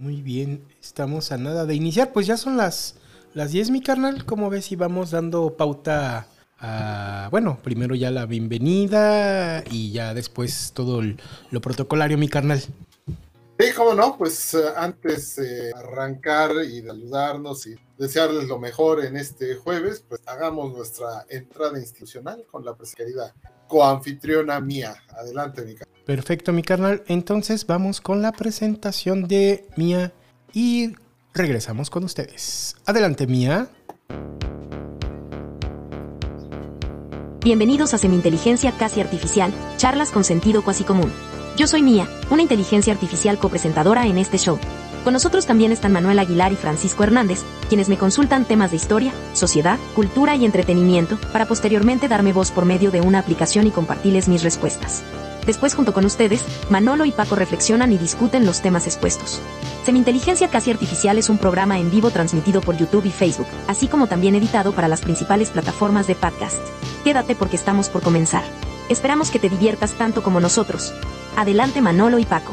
Muy bien, estamos a nada de iniciar. Pues ya son las, las 10, mi carnal. ¿Cómo ves? Y vamos dando pauta a, bueno, primero ya la bienvenida y ya después todo lo protocolario, mi carnal. Sí, cómo no, pues eh, antes de arrancar y saludarnos y desearles lo mejor en este jueves, pues hagamos nuestra entrada institucional con la querida coanfitriona mía. Adelante, mi carnal. Perfecto, mi carnal. Entonces vamos con la presentación de Mía y regresamos con ustedes. Adelante, Mía. Bienvenidos a Semi-Inteligencia Casi Artificial, charlas con sentido cuasi común. Yo soy Mía, una inteligencia artificial copresentadora en este show. Con nosotros también están Manuel Aguilar y Francisco Hernández, quienes me consultan temas de historia, sociedad, cultura y entretenimiento, para posteriormente darme voz por medio de una aplicación y compartirles mis respuestas. Después, junto con ustedes, Manolo y Paco reflexionan y discuten los temas expuestos. Semi-Inteligencia Casi Artificial es un programa en vivo transmitido por YouTube y Facebook, así como también editado para las principales plataformas de podcast. Quédate porque estamos por comenzar. Esperamos que te diviertas tanto como nosotros. Adelante Manolo y Paco.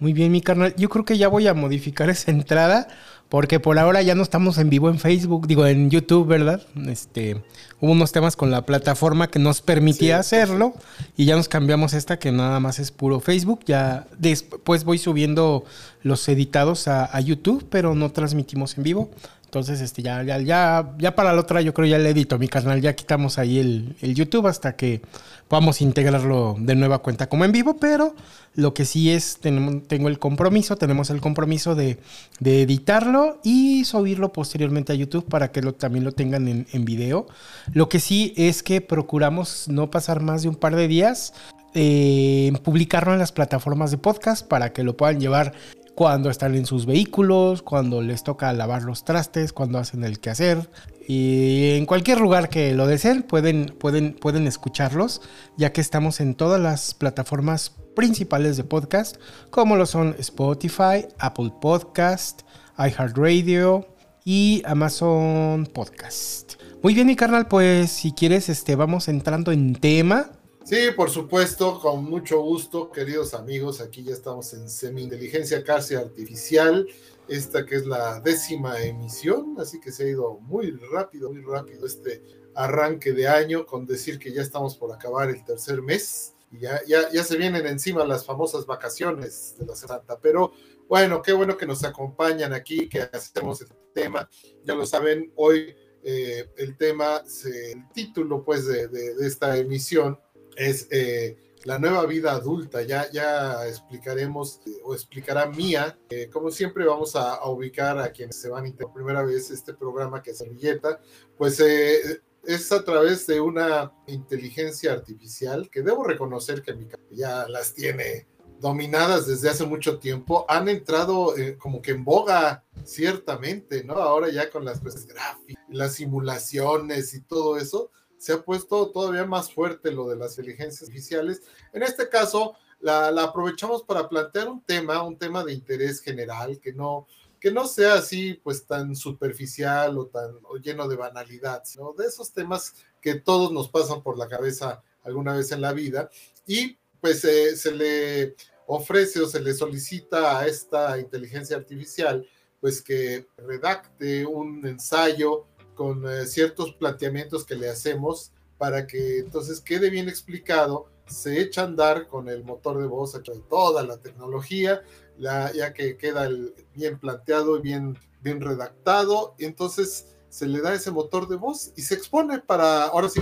Muy bien, mi carnal. Yo creo que ya voy a modificar esa entrada porque por ahora ya no estamos en vivo en Facebook, digo en YouTube, ¿verdad? Este, hubo unos temas con la plataforma que nos permitía hacerlo y ya nos cambiamos esta que nada más es puro Facebook. Ya después voy subiendo los editados a, a YouTube, pero no transmitimos en vivo. Entonces, este, ya, ya, ya, ya para la otra, yo creo ya le edito mi canal. Ya quitamos ahí el, el, YouTube hasta que podamos integrarlo de nueva cuenta como en vivo. Pero lo que sí es, tengo el compromiso, tenemos el compromiso de, de editarlo y subirlo posteriormente a YouTube para que también lo tengan en, en, video. Lo que sí es que procuramos no pasar más de un par de días. Eh, publicarlo en las plataformas de podcast para que lo puedan llevar cuando están en sus vehículos, cuando les toca lavar los trastes, cuando hacen el quehacer. Y en cualquier lugar que lo deseen pueden, pueden, pueden escucharlos, ya que estamos en todas las plataformas principales de podcast, como lo son Spotify, Apple Podcast, iHeartRadio y Amazon Podcast. Muy bien, mi carnal, pues si quieres, este, vamos entrando en tema. Sí, por supuesto, con mucho gusto, queridos amigos. Aquí ya estamos en semi-inteligencia casi artificial. Esta que es la décima emisión, así que se ha ido muy rápido, muy rápido este arranque de año, con decir que ya estamos por acabar el tercer mes. Y ya, ya, ya se vienen encima las famosas vacaciones de la Santa. Pero bueno, qué bueno que nos acompañan aquí, que hacemos el tema. Ya lo saben, hoy eh, el tema, el título pues de, de esta emisión es eh, la nueva vida adulta. Ya, ya explicaremos eh, o explicará Mía. Eh, como siempre vamos a, ubicar a quienes se van a por primera vez este programa que es Servilleta, pues eh, es a través de una inteligencia artificial que debo reconocer que mi ya las tiene dominadas desde hace mucho tiempo, han entrado como que en boga, ciertamente, ¿no? Ahora ya con las pues, las simulaciones y todo eso, se ha puesto todavía más fuerte lo de las inteligencias artificiales. En este caso, la, aprovechamos para plantear un tema, un tema de interés general, que no, que no sea así, pues tan superficial o tan lleno de banalidad, sino de esos temas que todos nos pasan por la cabeza alguna vez en la vida. Y pues eh, se le ofrece o se le solicita a esta inteligencia artificial, pues que redacte un ensayo con eh, ciertos planteamientos que le hacemos para que entonces quede bien explicado, se echa a andar con el motor de voz, toda la tecnología, ya que queda bien planteado y bien, bien redactado, y entonces se le da ese motor de voz y se expone para, ahora sí,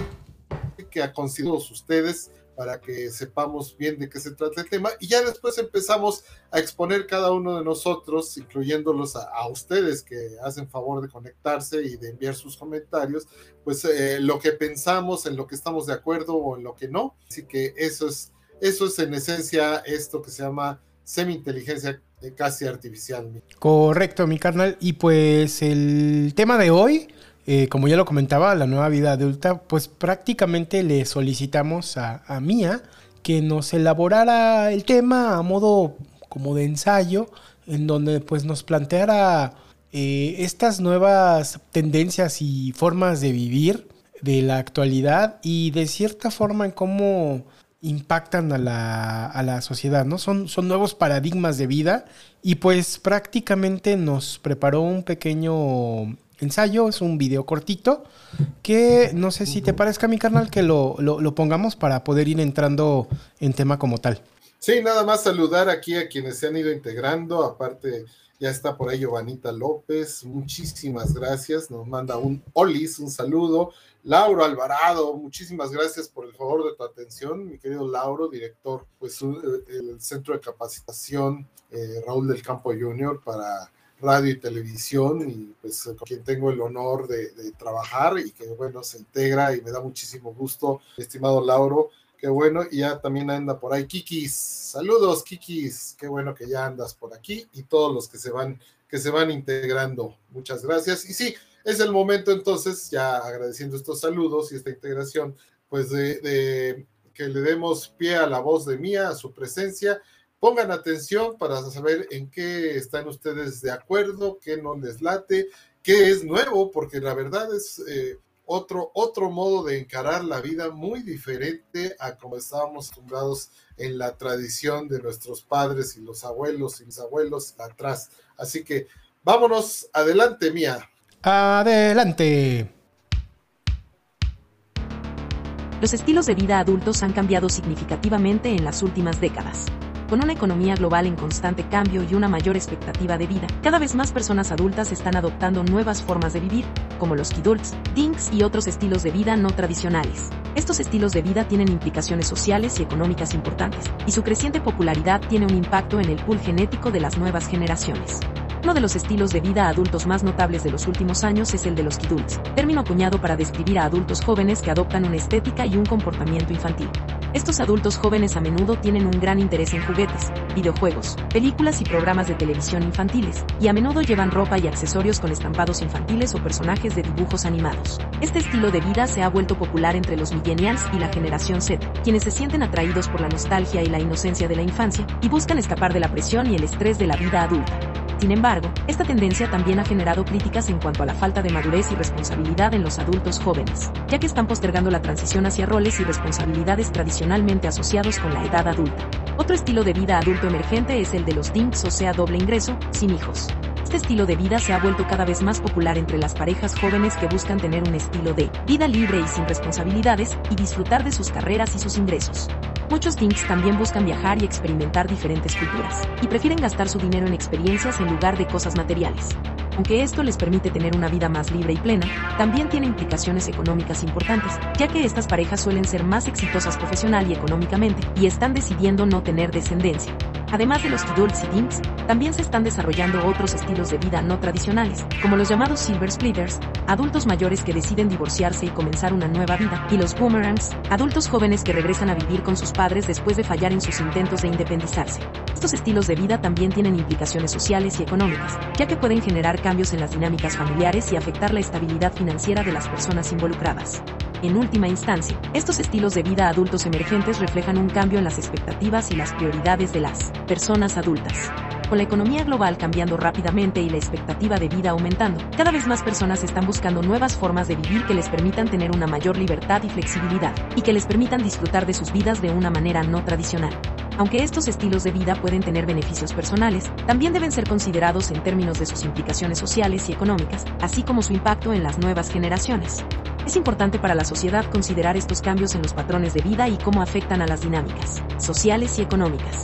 que a considerados ustedes, para que sepamos bien de qué se trata el tema y ya después empezamos a exponer cada uno de nosotros, incluyéndolos a, ustedes que hacen favor de conectarse y de enviar sus comentarios, pues eh, lo que pensamos, en lo que estamos de acuerdo o en lo que no. Así que eso es, eso es en esencia esto que se llama semi-inteligencia casi artificial. Correcto, mi carnal. Y pues el tema de hoy eh, como ya lo comentaba, la nueva vida adulta, pues prácticamente le solicitamos a, a Mía que nos elaborara el tema a modo como de ensayo, en donde pues nos planteara eh, estas nuevas tendencias y formas de vivir de la actualidad y de cierta forma en cómo impactan a la, a la sociedad, ¿no? Son, son nuevos paradigmas de vida y pues prácticamente nos preparó un pequeño ensayo, es un video cortito, que no sé si te parezca, mi carnal, que lo, lo, pongamos para poder ir entrando en tema como tal. Sí, nada más saludar aquí a quienes se han ido integrando, aparte ya está por ahí Giovanita López, muchísimas gracias, nos manda un Olis, un saludo. Lauro Alvarado, muchísimas gracias por el favor de tu atención, mi querido Lauro, director, pues el Centro de Capacitación eh, Raúl del Campo Junior para radio y televisión y pues con quien tengo el honor de, trabajar y que bueno se integra y me da muchísimo gusto, estimado Lauro, qué bueno, y ya también anda por ahí Kikis, saludos Kikis, qué bueno que ya andas por aquí y todos los que se van que se van integrando, muchas gracias. Y sí, es el momento entonces, ya agradeciendo estos saludos y esta integración, pues de que le demos pie a la voz de Mía, a su presencia Pongan atención para saber en qué están ustedes de acuerdo, qué no les late, qué es nuevo, porque la verdad es eh, otro, otro modo de encarar la vida muy diferente a como estábamos acostumbrados en la tradición de nuestros padres y los abuelos y mis abuelos atrás. Así que vámonos, adelante, Mía. Adelante. Los estilos de vida adultos han cambiado significativamente en las últimas décadas. Con una economía global en constante cambio y una mayor expectativa de vida, cada vez más personas adultas están adoptando nuevas formas de vivir, como los kidults, dinks y otros estilos de vida no tradicionales. Estos estilos de vida tienen implicaciones sociales y económicas importantes, y su creciente popularidad tiene un impacto en el pool genético de las nuevas generaciones. Uno de los estilos de vida adultos más notables de los últimos años es el de los kidults, término acuñado para describir a adultos jóvenes que adoptan una estética y un comportamiento infantil. Estos adultos jóvenes a menudo tienen un gran interés en juguetes, videojuegos, películas y programas de televisión infantiles, y a menudo llevan ropa y accesorios con estampados infantiles o personajes de dibujos animados. Este estilo de vida se ha vuelto popular entre los millennials y la generación Z, quienes se sienten atraídos por la nostalgia y la inocencia de la infancia, y buscan escapar de la presión y el estrés de la vida adulta. Sin embargo, esta tendencia también ha generado críticas en cuanto a la falta de madurez y responsabilidad en los adultos jóvenes, ya que están postergando la transición hacia roles y responsabilidades tradicionalmente asociados con la edad adulta. Otro estilo de vida adulto emergente es el de los DINKs, o sea, doble ingreso, sin hijos. Este estilo de vida se ha vuelto cada vez más popular entre las parejas jóvenes que buscan tener un estilo de vida libre y sin responsabilidades y disfrutar de sus carreras y sus ingresos. Muchos teens también buscan viajar y experimentar diferentes culturas, y prefieren gastar su dinero en experiencias en lugar de cosas materiales. Aunque esto les permite tener una vida más libre y plena, también tiene implicaciones económicas importantes, ya que estas parejas suelen ser más exitosas profesional y económicamente, y están decidiendo no tener descendencia. Además de los kidults y dinks, también se están desarrollando otros estilos de vida no tradicionales, como los llamados silver splitters, adultos mayores que deciden divorciarse y comenzar una nueva vida, y los boomerangs, adultos jóvenes que regresan a vivir con sus padres después de fallar en sus intentos de independizarse. Estos estilos de vida también tienen implicaciones sociales y económicas, ya que pueden generar cambios en las dinámicas familiares y afectar la estabilidad financiera de las personas involucradas. En última instancia, estos estilos de vida adultos emergentes reflejan un cambio en las expectativas y las prioridades de las personas adultas. Con la economía global cambiando rápidamente y la expectativa de vida aumentando, cada vez más personas están buscando nuevas formas de vivir que les permitan tener una mayor libertad y flexibilidad, y que les permitan disfrutar de sus vidas de una manera no tradicional. Aunque estos estilos de vida pueden tener beneficios personales, también deben ser considerados en términos de sus implicaciones sociales y económicas, así como su impacto en las nuevas generaciones. Es importante para la sociedad considerar estos cambios en los patrones de vida y cómo afectan a las dinámicas sociales y económicas.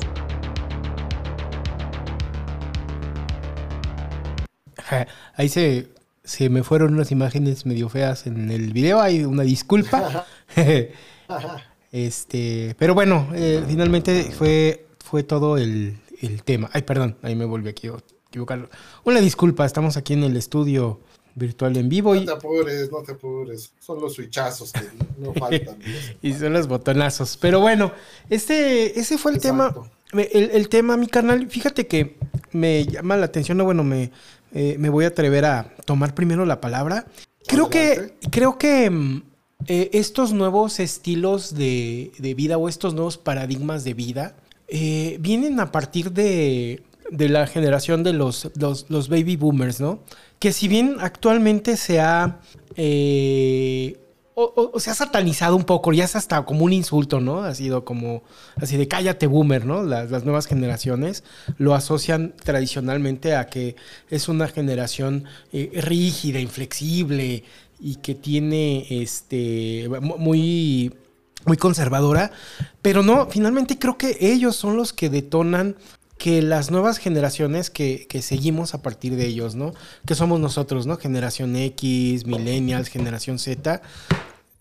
Ahí se, se me fueron unas imágenes medio feas en el video, hay una disculpa. este, pero bueno, eh, finalmente fue, fue todo el, el, tema. Ay, perdón, ahí me volví a equivocar. Una disculpa, estamos aquí en el estudio virtual en vivo. No y... te apures, no te apures. Son los switchazos que no faltan. y son los botonazos. Pero bueno, este, ese fue el Exacto. tema. El, el, tema, mi canal, fíjate que me llama la atención, no, bueno, me, eh, me voy a atrever a tomar primero la palabra. Creo Adelante. que, creo que eh, estos nuevos estilos de, de, vida o estos nuevos paradigmas de vida eh, vienen a partir de, de la generación de los, los, los, baby boomers, ¿no? Que si bien actualmente se ha o, se ha satanizado un poco, ya es hasta como un insulto, ¿no? Ha sido como así de cállate boomer, ¿no? Las, nuevas generaciones lo asocian tradicionalmente a que es una generación eh, rígida, inflexible y que tiene este muy muy conservadora, pero no, finalmente creo que ellos son los que detonan que las nuevas generaciones que, que, seguimos a partir de ellos, ¿no? Que somos nosotros, ¿no? Generación X, Millennials, Generación Z,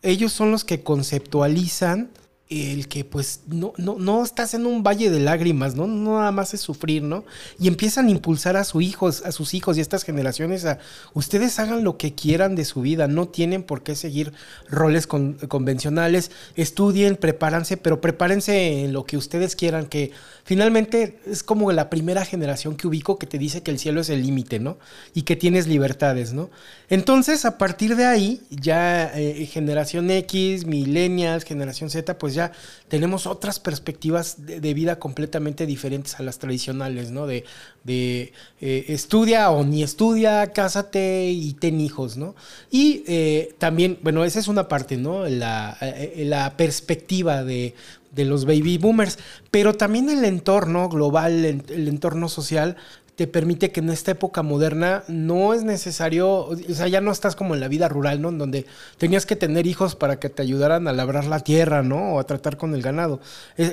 ellos son los que conceptualizan el que pues no, no, no estás en un valle de lágrimas, ¿no? No nada más es sufrir, ¿no? Y empiezan a impulsar a sus hijos, a sus hijos y a estas generaciones a ustedes hagan lo que quieran de su vida, no tienen por qué seguir roles convencionales, estudien, prepárense, pero prepárense en lo que ustedes quieran, que finalmente es como la primera generación que ubico que te dice que el cielo es el límite, ¿no? Y que tienes libertades, ¿no? Entonces, a partir de ahí, ya eh, generación X, millennials, generación Z, pues ya tenemos otras perspectivas de, vida completamente diferentes a las tradicionales, ¿no? De, de eh, estudia o ni estudia, cásate y ten hijos, ¿no? Y eh, también, bueno, esa es una parte, ¿no? La, eh, la perspectiva de, de los baby boomers, pero también el entorno global, el entorno social, te permite que en esta época moderna no es necesario, o sea, ya no estás como en la vida rural, ¿no? En donde tenías que tener hijos para que te ayudaran a labrar la tierra, ¿no? O a tratar con el ganado.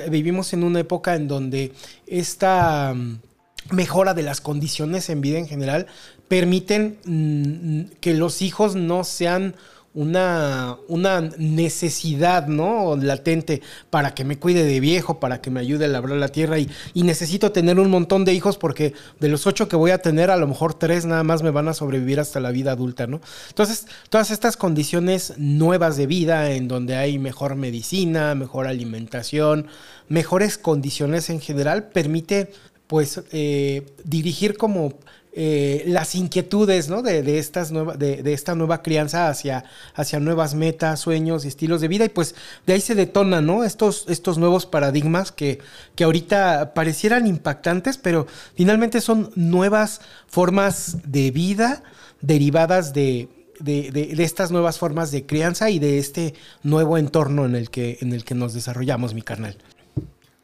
vivimos en una época en donde esta mm, mejora de las condiciones en vida en general permiten mm, que los hijos no sean una, una necesidad, ¿no? Latente para que me cuide de viejo, para que me ayude a labrar la tierra y, y, necesito tener un montón de hijos porque de los ocho que voy a tener, a lo mejor tres nada más me van a sobrevivir hasta la vida adulta, ¿no? Entonces, todas estas condiciones nuevas de vida en donde hay mejor medicina, mejor alimentación, mejores condiciones en general, permite pues eh, dirigir como eh, las inquietudes ¿no? de, estas de, esta nueva crianza hacia, hacia nuevas metas, sueños y estilos de vida. Y pues de ahí se detonan ¿no? estos, estos nuevos paradigmas que, que ahorita parecieran impactantes, pero finalmente son nuevas formas de vida derivadas de, de, estas nuevas formas de crianza y de este nuevo entorno en el que, en el que nos desarrollamos, mi carnal.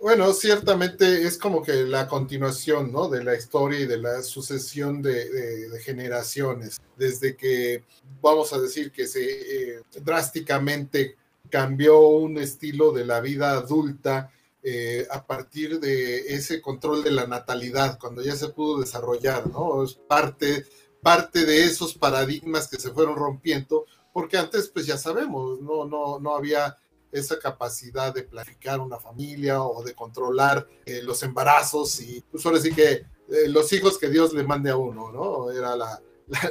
Bueno, ciertamente es como que la continuación, ¿no? De la historia y de la sucesión de, generaciones, desde que vamos a decir que se eh, drásticamente cambió un estilo de la vida adulta eh, a partir de ese control de la natalidad, cuando ya se pudo desarrollar, ¿no? Es parte, parte de esos paradigmas que se fueron rompiendo, porque antes, pues ya sabemos, no, no, no había esa capacidad de planificar una familia o de controlar eh, los embarazos y pues ahora sí que eh, los hijos que Dios le mande a uno, ¿no? Era la,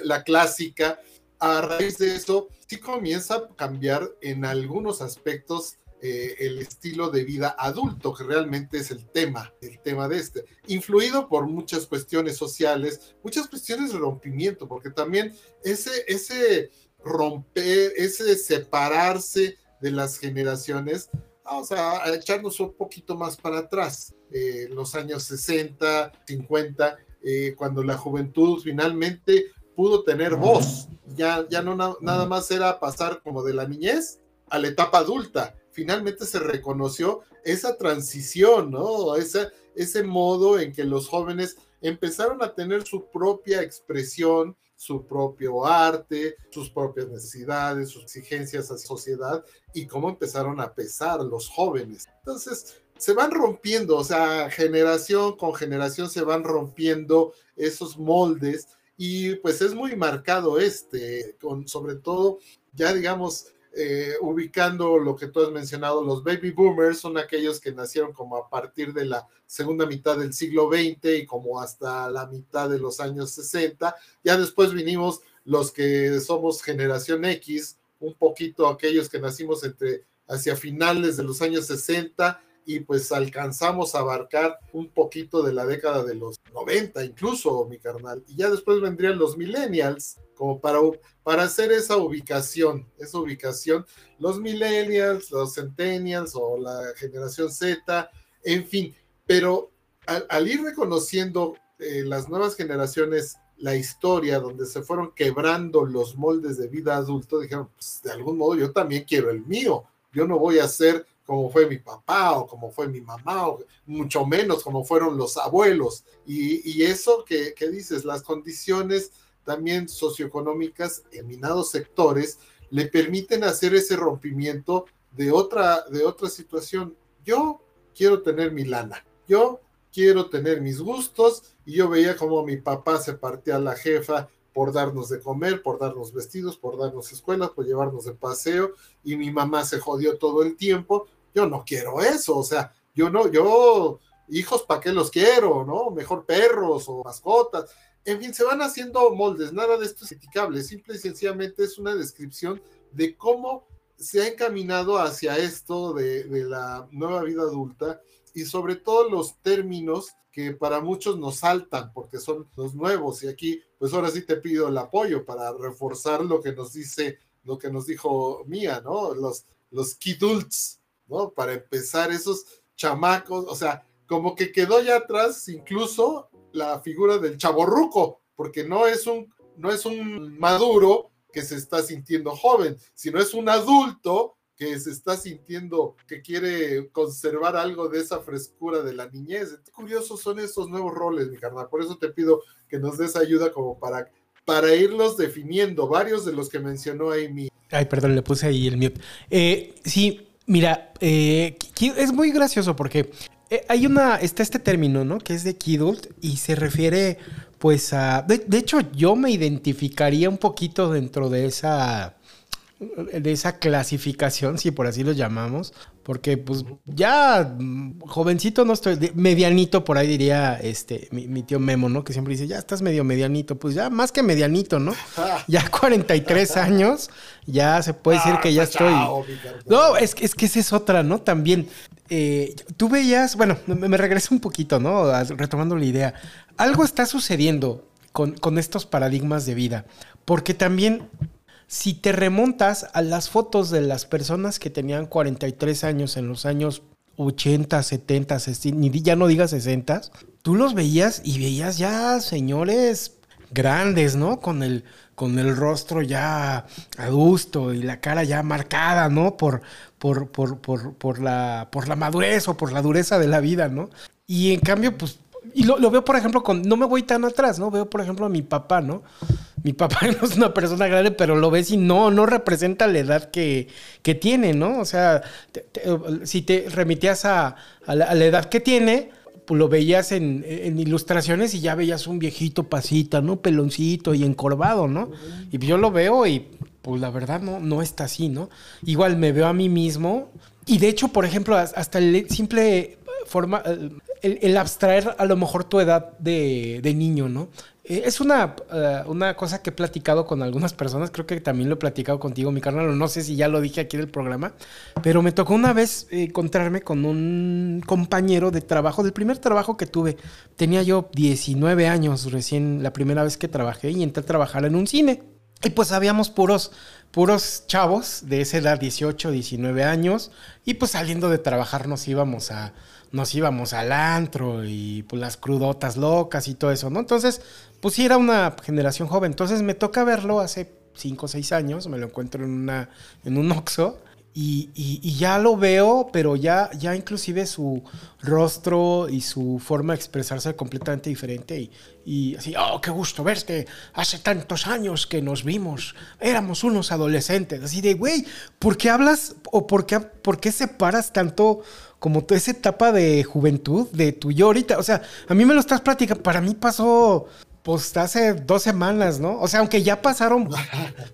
la, clásica. A raíz de eso, sí comienza a cambiar en algunos aspectos eh, el estilo de vida adulto, que realmente es el tema, el tema de este, influido por muchas cuestiones sociales, muchas cuestiones de rompimiento, porque también ese, ese romper, ese separarse de las generaciones, vamos a, echarnos un poquito más para atrás, eh, los años 60, 50, eh, cuando la juventud finalmente pudo tener voz, ya, ya no nada más era pasar como de la niñez a la etapa adulta, finalmente se reconoció esa transición, ¿no? Ese, ese modo en que los jóvenes empezaron a tener su propia expresión, su propio arte, sus propias necesidades, sus exigencias a la sociedad y cómo empezaron a pesar los jóvenes. Entonces, se van rompiendo, o sea, generación con generación se van rompiendo esos moldes y pues es muy marcado este, con sobre todo ya digamos eh, ubicando lo que tú has mencionado, los baby boomers son aquellos que nacieron como a partir de la segunda mitad del siglo XX y como hasta la mitad de los años 60. Ya después vinimos los que somos generación X, un poquito aquellos que nacimos entre hacia finales de los años 60 y pues alcanzamos a abarcar un poquito de la década de los 90 incluso, mi carnal. Y ya después vendrían los millennials, como para, para hacer esa ubicación, esa ubicación, los millennials, los centennials o la generación Z, en fin, pero al, ir reconociendo eh, las nuevas generaciones la historia donde se fueron quebrando los moldes de vida adulto, dijeron, pues, de algún modo yo también quiero el mío. Yo no voy a ser como fue mi papá o como fue mi mamá, o mucho menos como fueron los abuelos. Y, eso que, dices, las condiciones también socioeconómicas en minados sectores le permiten hacer ese rompimiento de otra, de otra situación. Yo quiero tener mi lana, yo quiero tener mis gustos y yo veía como mi papá se partía la jefa por darnos de comer, por darnos vestidos, por darnos escuelas, por llevarnos de paseo y mi mamá se jodió todo el tiempo. Yo no quiero eso, o sea, yo no, yo, hijos, ¿para qué los quiero? ¿No? Mejor perros o mascotas. En fin, se van haciendo moldes, nada de esto es criticable, simple y sencillamente es una descripción de cómo se ha encaminado hacia esto de, de la nueva vida adulta y sobre todo los términos que para muchos nos saltan porque son los nuevos y aquí pues ahora sí te pido el apoyo para reforzar lo que nos dice lo que nos dijo Mía, ¿no? Los los kidults, ¿no? Para empezar esos chamacos, o sea, como que quedó ya atrás incluso la figura del chaborruco, porque no es un no es un maduro que se está sintiendo joven, sino es un adulto que se está sintiendo que quiere conservar algo de esa frescura de la niñez. Curiosos son esos nuevos roles, mi carnal. Por eso te pido que nos des ayuda como para, para irlos definiendo. Varios de los que mencionó Amy. Ay, perdón, le puse ahí el mute. Eh, sí, mira, eh, es muy gracioso porque eh, hay una, está este término, ¿no? Que es de kidult y se refiere pues a... de hecho, yo me identificaría un poquito dentro de esa de esa clasificación, si por así lo llamamos, porque pues ya mm, jovencito no estoy, medianito por ahí diría este mi, tío Memo, ¿no? Que siempre dice, ya estás medio medianito, pues ya más que medianito, ¿no? Ya 43 años, ya se puede decir que ya ah, estoy... No, es, es que esa es otra, ¿no? También, eh, tú veías, bueno, me, regreso un poquito, ¿no? Retomando la idea, algo está sucediendo con, con estos paradigmas de vida, porque también si te remontas a las fotos de las personas que tenían 43 años en los años 80, 70, 60, ya no digas 60, tú los veías y veías ya señores grandes, ¿no? Con el, con el rostro ya adusto y la cara ya marcada, ¿no? Por, por, por, por, por, la, por la madurez o por la dureza de la vida, ¿no? Y en cambio, pues, y lo, lo veo, por ejemplo, con, no me voy tan atrás, ¿no? Veo, por ejemplo, a mi papá, ¿no? Mi papá no es una persona grande, pero lo ves y no, no representa la edad que, tiene, ¿no? O sea, si te remitías a, la, edad que tiene, pues lo veías en, ilustraciones y ya veías un viejito pasita, ¿no? Peloncito y encorvado, ¿no? Y yo lo veo y pues la verdad no, no está así, ¿no? Igual me veo a mí mismo y de hecho, por ejemplo, hasta el simple forma, el, abstraer a lo mejor tu edad de, de niño, ¿no? Eh, es una, eh, una, cosa que he platicado con algunas personas, creo que también lo he platicado contigo, mi carnal, no sé si ya lo dije aquí en el programa, pero me tocó una vez eh, encontrarme con un compañero de trabajo, del primer trabajo que tuve. Tenía yo 19 años recién, la primera vez que trabajé y entré a trabajar en un cine. Y pues habíamos puros, puros chavos de esa edad, 18, 19 años, y pues saliendo de trabajar nos íbamos a, nos íbamos al antro y pues las crudotas locas y todo eso, ¿no? Entonces, pues sí era una generación joven. Entonces me toca verlo hace cinco o seis años, me lo encuentro en, una, en un Oxxo y, ya lo veo, pero ya, ya inclusive su rostro y su forma de expresarse es completamente diferente. Y, y, así, oh, qué gusto verte. Hace tantos años que nos vimos. Éramos unos adolescentes. Así de, güey, ¿por qué hablas o por qué, por qué separas tanto como esa etapa de juventud de tu yo ahorita. O sea, a mí me lo estás platicando. Para mí pasó, pues, hace dos semanas, ¿no? O sea, aunque ya pasaron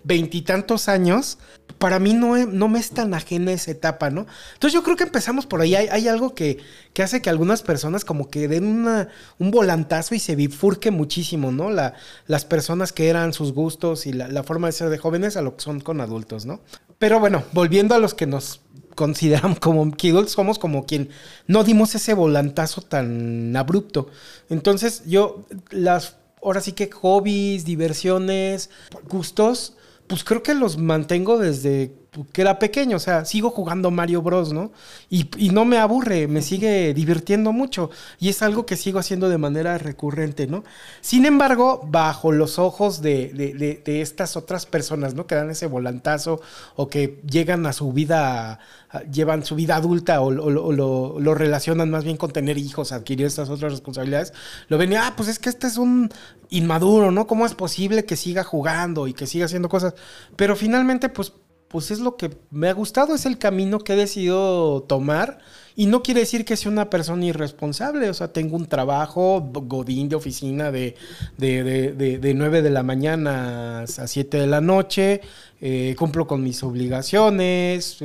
veintitantos años, para mí no, no me es tan ajena esa etapa, ¿no? Entonces yo creo que empezamos por ahí. Hay, algo que, que, hace que algunas personas como que den un volantazo y se bifurque muchísimo, ¿no? La, las personas que eran sus gustos y la, forma de ser de jóvenes a lo que son con adultos, ¿no? Pero bueno, volviendo a los que nos consideramos como Kiddles, somos como quien no dimos ese volantazo tan abrupto. Entonces, yo, las, ahora sí que hobbies, diversiones, gustos, pues creo que los mantengo desde que era pequeño, o sea, sigo jugando Mario Bros, ¿no? Y, y, no me aburre, me sigue divirtiendo mucho y es algo que sigo haciendo de manera recurrente, ¿no? Sin embargo, bajo los ojos de, de, de, estas otras personas, ¿no? Que dan ese volantazo o que llegan a su vida, llevan su vida adulta o, lo, lo, relacionan más bien con tener hijos, adquirir estas otras responsabilidades, lo ven ah, pues es que este es un inmaduro, ¿no? ¿Cómo es posible que siga jugando y que siga haciendo cosas? Pero finalmente, pues pues es lo que me ha gustado, es el camino que he decidido tomar. Y no quiere decir que sea una persona irresponsable. O sea, tengo un trabajo, godín de oficina de, de, de, 9 de la mañana a 7 de la noche. Eh, cumplo con mis obligaciones,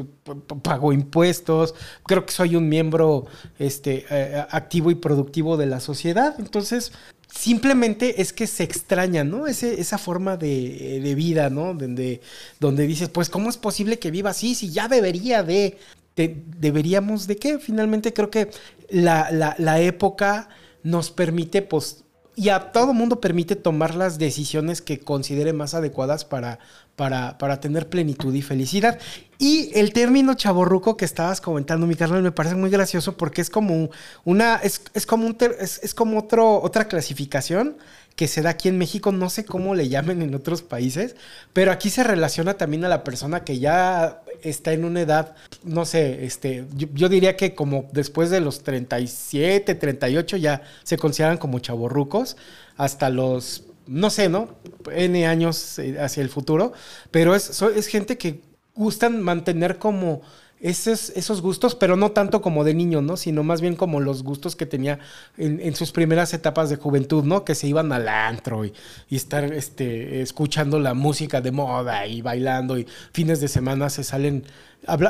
pago impuestos. Creo que soy un miembro este, eh, activo y productivo de la sociedad. Entonces, simplemente es que se extraña, ¿no? Ese, esa forma de, vida, ¿no? Donde, donde dices, pues, ¿cómo es posible que viva así si ya debería de... ¿Deberíamos de qué? Finalmente creo que la, la, la época nos permite, pues, y a todo mundo permite tomar las decisiones que considere más adecuadas para, para, para, tener plenitud y felicidad. Y el término chaborruco que estabas comentando, mi carnal, me parece muy gracioso porque es como una, es, es como un, es, es, como otro, otra clasificación que se da aquí en México, no sé cómo le llamen en otros países, pero aquí se relaciona también a la persona que ya está en una edad, no sé, este, yo, diría que como después de los 37, 38 ya se consideran como chaborrucos, hasta los, no sé, ¿no? N años eh, hacia el futuro, pero es, es gente que gustan mantener como esos, esos gustos, pero no tanto como de niño, ¿no? Sino más bien como los gustos que tenía en, sus primeras etapas de juventud, ¿no? Que se iban al antro y, estar este, escuchando la música de moda y bailando y fines de semana se salen,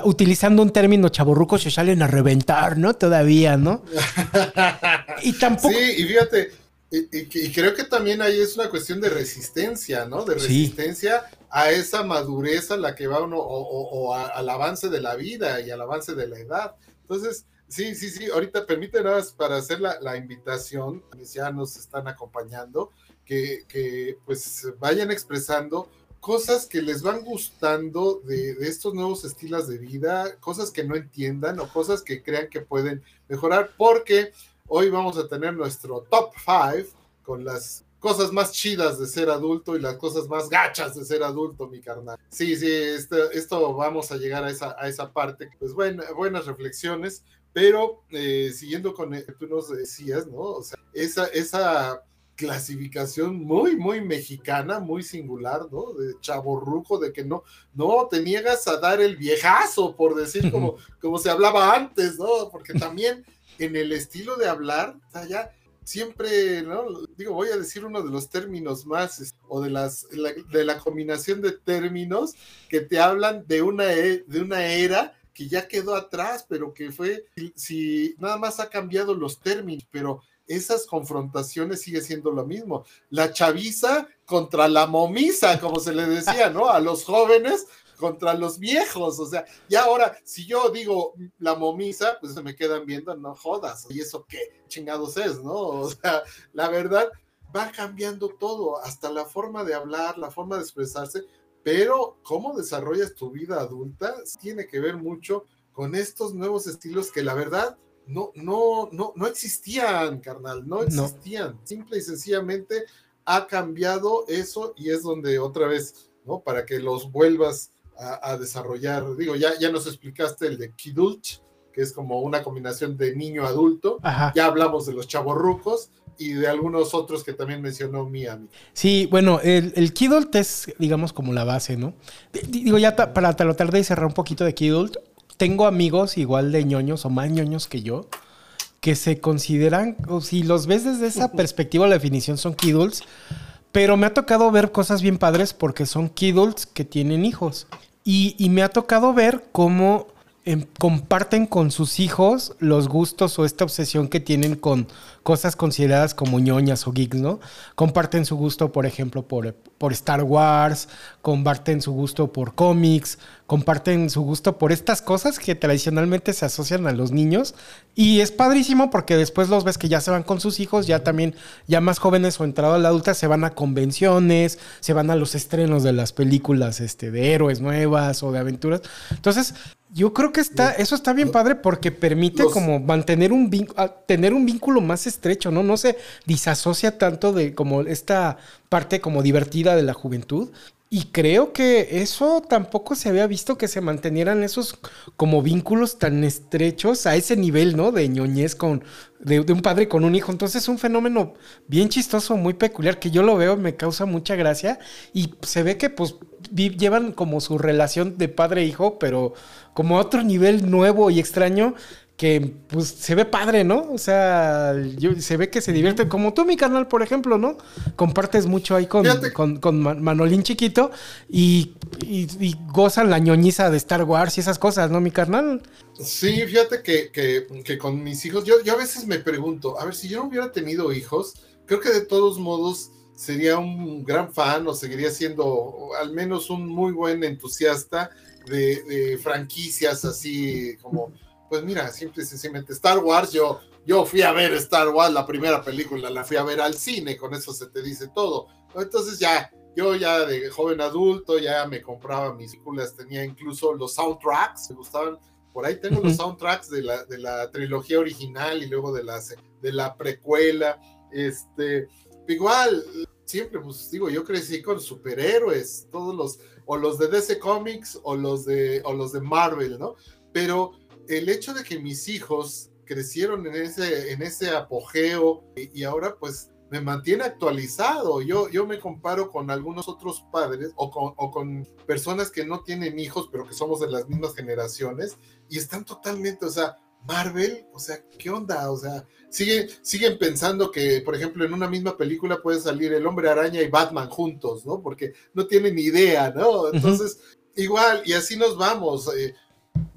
utilizando un término chaborruco, se salen a reventar, ¿no? Todavía, ¿no? y tampoco... Sí, y fíjate, y, creo que también ahí es una cuestión de resistencia, ¿no? De resistencia a esa madurez a la que va uno, o, al avance de la vida y al avance de la edad. Entonces, sí, sí, sí, ahorita permítanme para hacer la, invitación, ya nos están acompañando, que, que, pues vayan expresando cosas que les van gustando de, de, estos nuevos estilos de vida, cosas que no entiendan o cosas que crean que pueden mejorar, porque hoy vamos a tener nuestro top 5 con las cosas más chidas de ser adulto y las cosas más gachas de ser adulto, mi carnal. Sí, sí, esto, esto vamos a llegar a esa, a esa parte. Pues bueno, buenas reflexiones, pero eh, siguiendo con lo que tú nos decías, ¿no? O sea, esa, esa clasificación muy, muy mexicana, muy singular, ¿no? De chaborruco, de que no, no te niegas a dar el viejazo, por decir como, como se hablaba antes, ¿no? Porque también en el estilo de hablar, ya siempre, ¿no? Digo, voy a decir uno de los términos más, o de, las, de la combinación de términos que te hablan de una, e, de una era que ya quedó atrás, pero que fue, si, nada más ha cambiado los términos, pero esas confrontaciones sigue siendo lo mismo. La chaviza contra la momisa, como se le decía, ¿no? A los jóvenes contra los viejos, o sea, y ahora, si yo digo la momisa, pues se me quedan viendo, no jodas, y eso qué chingados es, ¿no? O sea, la verdad, va cambiando todo, hasta la forma de hablar, la forma de expresarse, pero cómo desarrollas tu vida adulta tiene que ver mucho con estos nuevos estilos que la verdad no, no, no, no existían, carnal, no existían. Simple y sencillamente ha cambiado eso y es donde otra vez, ¿no? Para que los vuelvas a, desarrollar. Digo, ya, ya nos explicaste el de Kidulch, que es como una combinación de niño adulto. Ya hablamos de los chavorrucos y de algunos otros que también mencionó Miami. Sí, bueno, el, el Kidult es, digamos, como la base, ¿no? Digo, ya para tratar de cerrar un poquito de Kidult, tengo amigos igual de ñoños o más ñoños que yo, que se consideran, o si los ves desde esa perspectiva, la definición son Kidults, pero me ha tocado ver cosas bien padres porque son Kidults que tienen hijos. Y, me ha tocado ver cómo em, comparten con sus hijos los gustos o esta obsesión que tienen con cosas consideradas como ñoñas o geeks, ¿no? Comparten su gusto, por ejemplo, por, por Star Wars, comparten su gusto por cómics, comparten su gusto por estas cosas que tradicionalmente se asocian a los niños. Y es padrísimo porque después los ves que ya se van con sus hijos, ya también, ya más jóvenes o entrado a la adulta, se van a convenciones, se van a los estrenos de las películas este, de héroes nuevas o de aventuras. Entonces, yo creo que está, eso está bien padre porque permite como mantener un vínculo, tener un vínculo más estrecho, ¿no? No se disasocia tanto de como esta parte como divertida de la juventud. Y creo que eso tampoco se había visto que se mantenieran esos como vínculos tan estrechos a ese nivel, ¿no? De ñoñez con, de, un padre con un hijo. Entonces es un fenómeno bien chistoso, muy peculiar, que yo lo veo, me causa mucha gracia. Y se ve que pues llevan como su relación de padre-hijo, pero como a otro nivel nuevo y extraño que pues se ve padre, ¿no? O sea, se ve que se divierte, como tú, mi canal, por ejemplo, ¿no? Compartes mucho ahí con, con, Manolín chiquito y, gozan la ñoñiza de Star Wars y esas cosas, ¿no, mi carnal? Sí, fíjate que, que, con mis hijos, yo, yo a veces me pregunto, a ver, si yo no hubiera tenido hijos, creo que de todos modos sería un gran fan o seguiría siendo al menos un muy buen entusiasta de, franquicias así como, pues mira, simple y sencillamente Star Wars, yo, yo fui a ver Star Wars, la primera película, la fui a ver al cine, con eso se te dice todo. Entonces ya, yo ya de joven adulto, ya me compraba mis películas, tenía incluso los soundtracks, me gustaban, por ahí tengo los soundtracks de la, de la trilogía original y luego de la, de la precuela, este, igual, siempre, pues digo, yo crecí con superhéroes, todos los o los de DC Comics o los de, o los de Marvel, ¿no? Pero el hecho de que mis hijos crecieron en ese, en ese apogeo y, ahora pues me mantiene actualizado. Yo, yo me comparo con algunos otros padres o con, o con personas que no tienen hijos, pero que somos de las mismas generaciones y están totalmente, o sea, Marvel, o sea, ¿qué onda? O sea, siguen pensando que, por ejemplo, en una misma película puede salir el hombre araña y Batman juntos, ¿no? Porque no tienen idea, ¿no? Entonces, igual, y así nos vamos. Eh,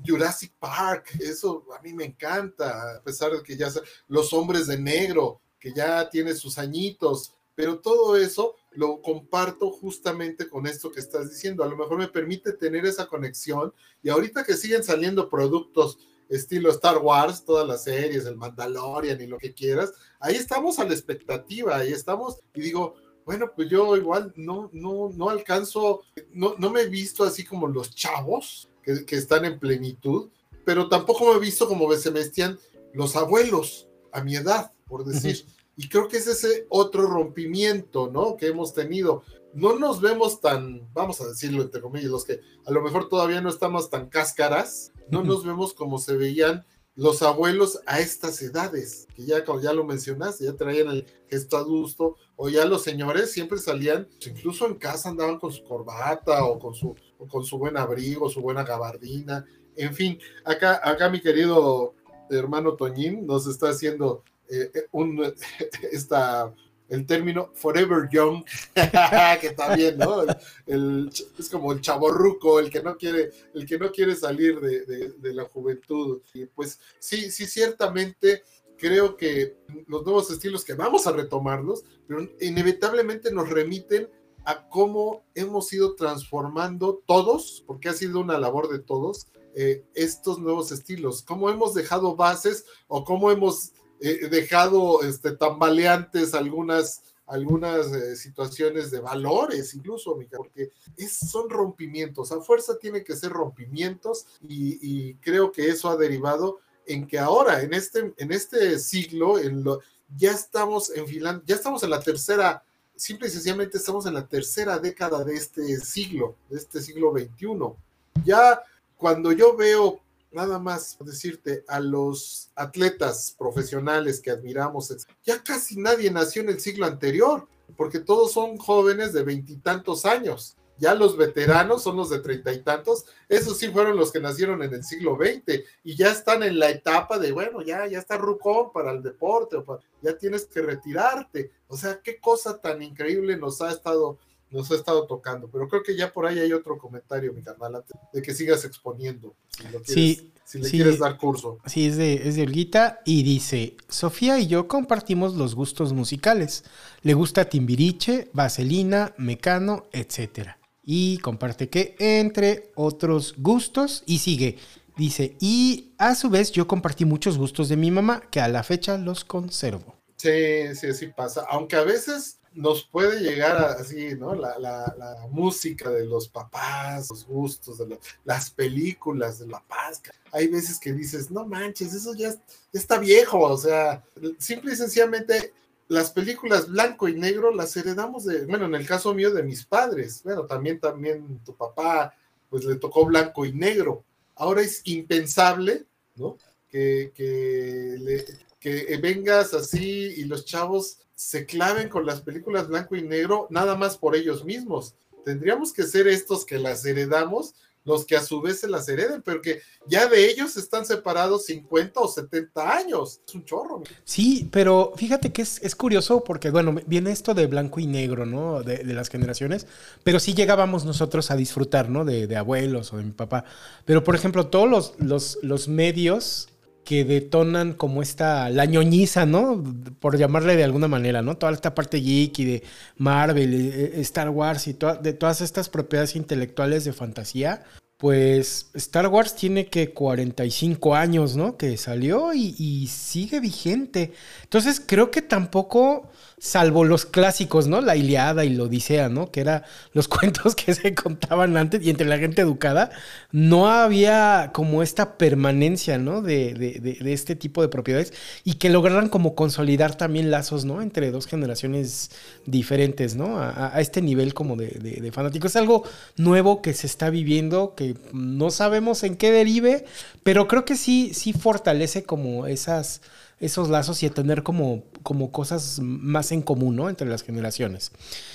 Jurassic Park, eso a mí me encanta, a pesar de que ya los hombres de negro, que ya tiene sus añitos, pero todo eso lo comparto justamente con esto que estás diciendo. A lo mejor me permite tener esa conexión y ahorita que siguen saliendo productos estilo Star Wars, todas las series, el Mandalorian y lo que quieras, ahí estamos a la expectativa, ahí estamos, y digo, bueno, pues yo igual no, no, no alcanzo, no, no me he visto así como los chavos que, que están en plenitud, pero tampoco me he visto como se me vestían los abuelos a mi edad, por decir. Y creo que es ese otro rompimiento, ¿no? Que hemos tenido no nos vemos tan, vamos a decirlo entre comillas, los que a lo mejor todavía no estamos tan cáscaras, no nos vemos como se veían los abuelos a estas edades, que ya ya lo mencionaste, ya traían el gesto adusto, o ya los señores siempre salían, incluso en casa andaban con su corbata o con su, con su buen abrigo, su buena gabardina, en fin, acá, acá mi querido hermano Toñín nos está haciendo eh, eh, un, esta el término Forever Young, que está bien, ¿no? es como el chaborruco, el que no quiere, el que no quiere salir de, la juventud. Y pues sí, sí, ciertamente creo que los nuevos estilos que vamos a retomarlos, pero inevitablemente nos remiten a cómo hemos ido transformando todos, porque ha sido una labor de todos, eh, estos nuevos estilos, cómo hemos dejado bases o cómo hemos He dejado este, tambaleantes algunas, algunas eh, situaciones de valores, incluso, porque es, son rompimientos. A fuerza tiene que ser rompimientos y, creo que eso ha derivado en que ahora, en este, en este siglo, en lo, ya estamos enfilando, ya estamos en la tercera, simple y sencillamente estamos en la tercera década de este siglo, de este siglo XXI. Ya cuando yo veo nada más decirte, a los atletas profesionales que admiramos, ya casi nadie nació en el siglo anterior, porque todos son jóvenes de veintitantos años. Ya los veteranos son los de treinta y tantos, esos sí fueron los que nacieron en el siglo XX y ya están en la etapa de, bueno, ya, ya está rucón para el deporte, ya tienes que retirarte. O sea, qué cosa tan increíble nos ha estado nos ha estado tocando. Pero creo que ya por ahí hay otro comentario, mi carnal, antes de que sigas exponiendo. Si, lo quieres, Sí, si le sí. quieres dar curso. Sí, es de, es de Olguita y dice, Sofía y yo compartimos los gustos musicales. Le gusta Timbiriche, Vaselina, Mecano, etc. Y comparte que entre otros gustos y sigue. Dice, y a su vez yo compartí muchos gustos de mi mamá que a la fecha los conservo. Sí, sí, sí pasa. Aunque a veces nos puede llegar así, ¿no? La, la- la música de los papás, los gustos de la- las películas de la paz. Hay veces que dices, no manches, eso ya, es- ya está viejo. O sea, simple y sencillamente las películas blanco y negro las heredamos de, bueno, en el caso mío de mis padres. Bueno, también, también tu papá, pues le tocó blanco y negro. Ahora es impensable, ¿no? Que, que, le- que vengas así y los chavos se claven con las películas blanco y negro nada más por ellos mismos. Tendríamos que ser estos que las heredamos, los que a su vez se las hereden, pero que ya de ellos están separados 50 o 70 años. Es un chorro. Sí, pero fíjate que es, es curioso porque, bueno, viene esto de blanco y negro, ¿no? De, de las generaciones, pero sí llegábamos nosotros a disfrutar, ¿no? De, de abuelos o de mi papá. Pero, por ejemplo, todos los, los, los medios que detonan como esta, la ñoñiza, ¿no? Por llamarle de alguna manera, ¿no? Toda esta parte geek y de Marvel, eh, Star Wars y to- de todas estas propiedades intelectuales de fantasía, pues Star Wars tiene que 45 años, ¿no? Que salió y, sigue vigente. Entonces creo que tampoco, salvo los clásicos, ¿no? La Iliada y la Odisea, ¿no? Que eran los cuentos que se contaban antes y entre la gente educada, no había como esta permanencia, ¿no? De, de- de- de este tipo de propiedades y que lograran como consolidar también lazos, ¿no? Entre dos generaciones diferentes, ¿no? A, a- este nivel como de, de, de fanático. Es algo nuevo que se está viviendo, que no sabemos en qué derive, pero creo que sí, sí fortalece como esas, esos lazos y tener como, como cosas más en común, ¿no? Entre las generaciones.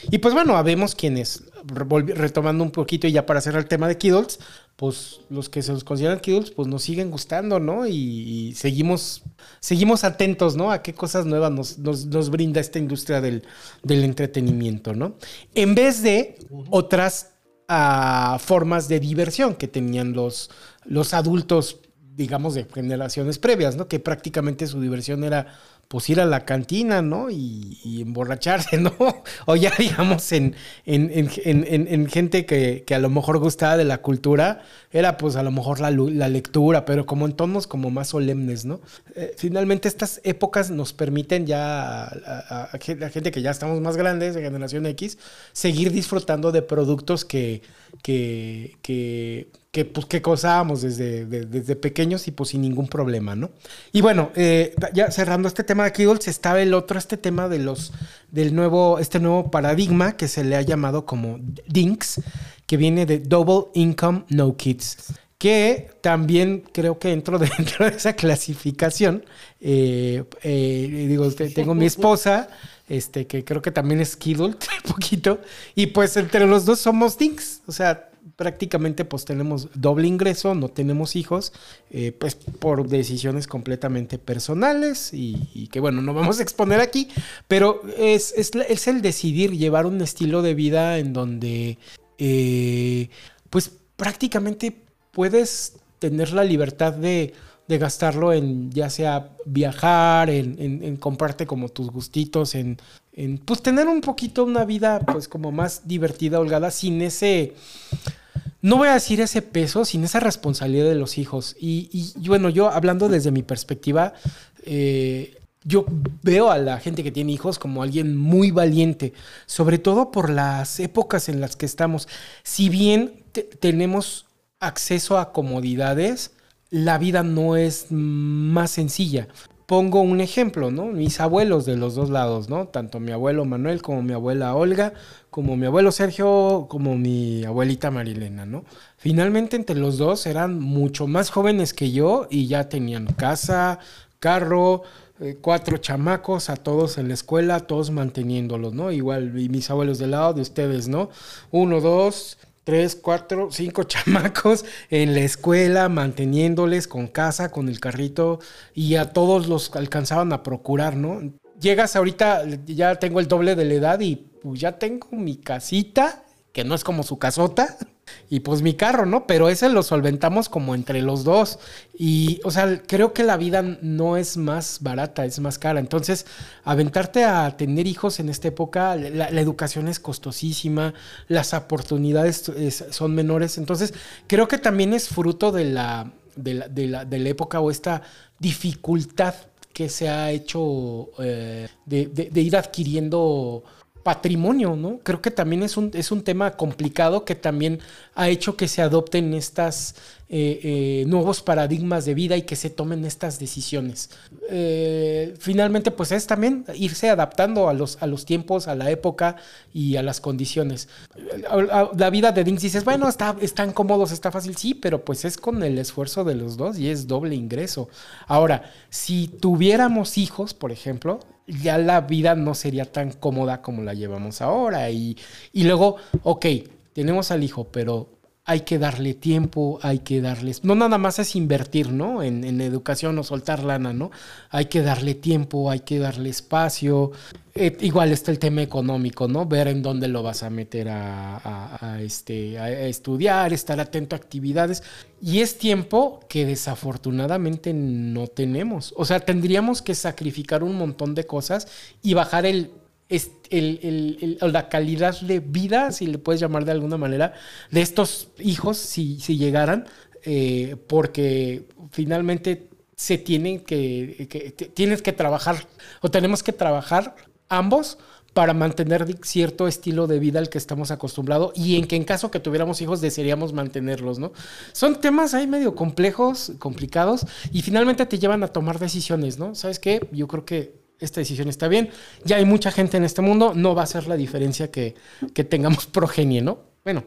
Y pues bueno, habemos quienes, retomando un poquito y ya para cerrar el tema de Kiddles, pues los que se los consideran Kiddles, pues nos siguen gustando, ¿no? Y, y seguimos, seguimos atentos, ¿no? A qué cosas nuevas nos, nos, nos brinda esta industria del, del entretenimiento, ¿no? En vez de otras ah, formas de diversión que tenían los, los adultos, digamos, de generaciones previas, ¿no? Que prácticamente su diversión era pues ir a la cantina, ¿no? Y, emborracharse, ¿no? O ya digamos en, en, en- en- en- en gente que, que a lo mejor gustaba de la cultura, era pues a lo mejor la, la lectura, pero como en tonos como más solemnes, ¿no? Eh, finalmente estas épocas nos permiten ya a, a gente que ya estamos más grandes, de generación X, seguir disfrutando de productos que, que, que, que, pues, que gozábamos desde, de- desde pequeños y pues sin ningún problema, ¿no? Y bueno, eh, ya cerrando este tema de Kiddles, estaba el otro, este tema de los, del nuevo, este nuevo paradigma que se le ha llamado como DINKS, que viene de Double Income No Kids que también creo que entro dentro de esa clasificación. Eh, eh, digo, te- tengo mi esposa, este, que creo que también es Kiddle, un poquito, y pues entre los dos somos Dinks, o sea, prácticamente pues tenemos doble ingreso, no tenemos hijos, eh, pues por decisiones completamente personales y, que bueno, no vamos a exponer aquí, pero es, es, es el decidir llevar un estilo de vida en donde eh, pues prácticamente puedes tener la libertad de, de gastarlo en ya sea viajar, en, en- en comprarte como tus gustitos, en, en, pues tener un poquito una vida pues como más divertida, holgada, sin ese, no voy a decir ese peso, sin esa responsabilidad de los hijos. Y, bueno, yo hablando desde mi perspectiva, eh, yo veo a la gente que tiene hijos como alguien muy valiente, sobre todo por las épocas en las que estamos. Si bien te- tenemos acceso a comodidades, la vida no es más sencilla. Pongo un ejemplo, ¿no? Mis abuelos de los dos lados, ¿no? Tanto mi abuelo Manuel como mi abuela Olga, como mi abuelo Sergio, como mi abuelita Marilena, ¿no? Finalmente entre los dos eran mucho más jóvenes que yo y ya tenían casa, carro, eh, cuatro chamacos, a todos en la escuela, todos manteniéndolos, ¿no? Igual, y mis abuelos del lado de ustedes, ¿no? Uno, dos, tres, cuatro, cinco chamacos en la escuela, manteniéndoles con casa, con el carrito, y a todos los alcanzaban a procurar, ¿no? Llegas ahorita, ya tengo el doble de la edad y pues ya tengo mi casita, que no es como su casota, y pues mi carro, ¿no? Pero ese lo solventamos como entre los dos. Y, o sea, creo que la vida no es más barata, es más cara. Entonces, aventarte a tener hijos en esta época, la, educación es costosísima, las oportunidades son menores. Entonces, creo que también es fruto de la, de la, de la, de la época o esta dificultad que se ha hecho eh, de, de, ir adquiriendo patrimonio, ¿no? Creo que también es un, es un tema complicado que también ha hecho que se adopten estas eh, eh, nuevos paradigmas de vida y que se tomen estas decisiones. Eh, finalmente, pues es también irse adaptando a los, a los tiempos, a la época y a las condiciones. La vida de Dings dices, bueno, está, están cómodos, está fácil, sí, pero pues es con el esfuerzo de los dos y es doble ingreso. Ahora, si tuviéramos hijos, por ejemplo, ya la vida no sería tan cómoda como la llevamos ahora. Y, y luego, ok, tenemos al hijo, pero hay que darle tiempo, hay que darles, no nada más es invertir, ¿no? En, educación o soltar lana, ¿no? Hay que darle tiempo, hay que darle espacio. Eh, igual está el tema económico, ¿no? Ver en dónde lo vas a meter a, este, a estudiar, estar atento a actividades. Y es tiempo que desafortunadamente no tenemos. O sea, tendríamos que sacrificar un montón de cosas y bajar el el, la calidad de vida, si le puedes llamar de alguna manera, de estos hijos, si, si llegaran, eh, porque finalmente se tienen que, tienes que trabajar, o tenemos que trabajar ambos para mantener cierto estilo de vida al que estamos acostumbrados y en que en caso que tuviéramos hijos desearíamos mantenerlos, ¿no? Son temas ahí medio complejos, complicados y finalmente te llevan a tomar decisiones, ¿no? ¿Sabes qué? Yo creo que esta decisión está bien. Ya hay mucha gente en este mundo, no va a ser la diferencia que, tengamos progenie, ¿no? Bueno,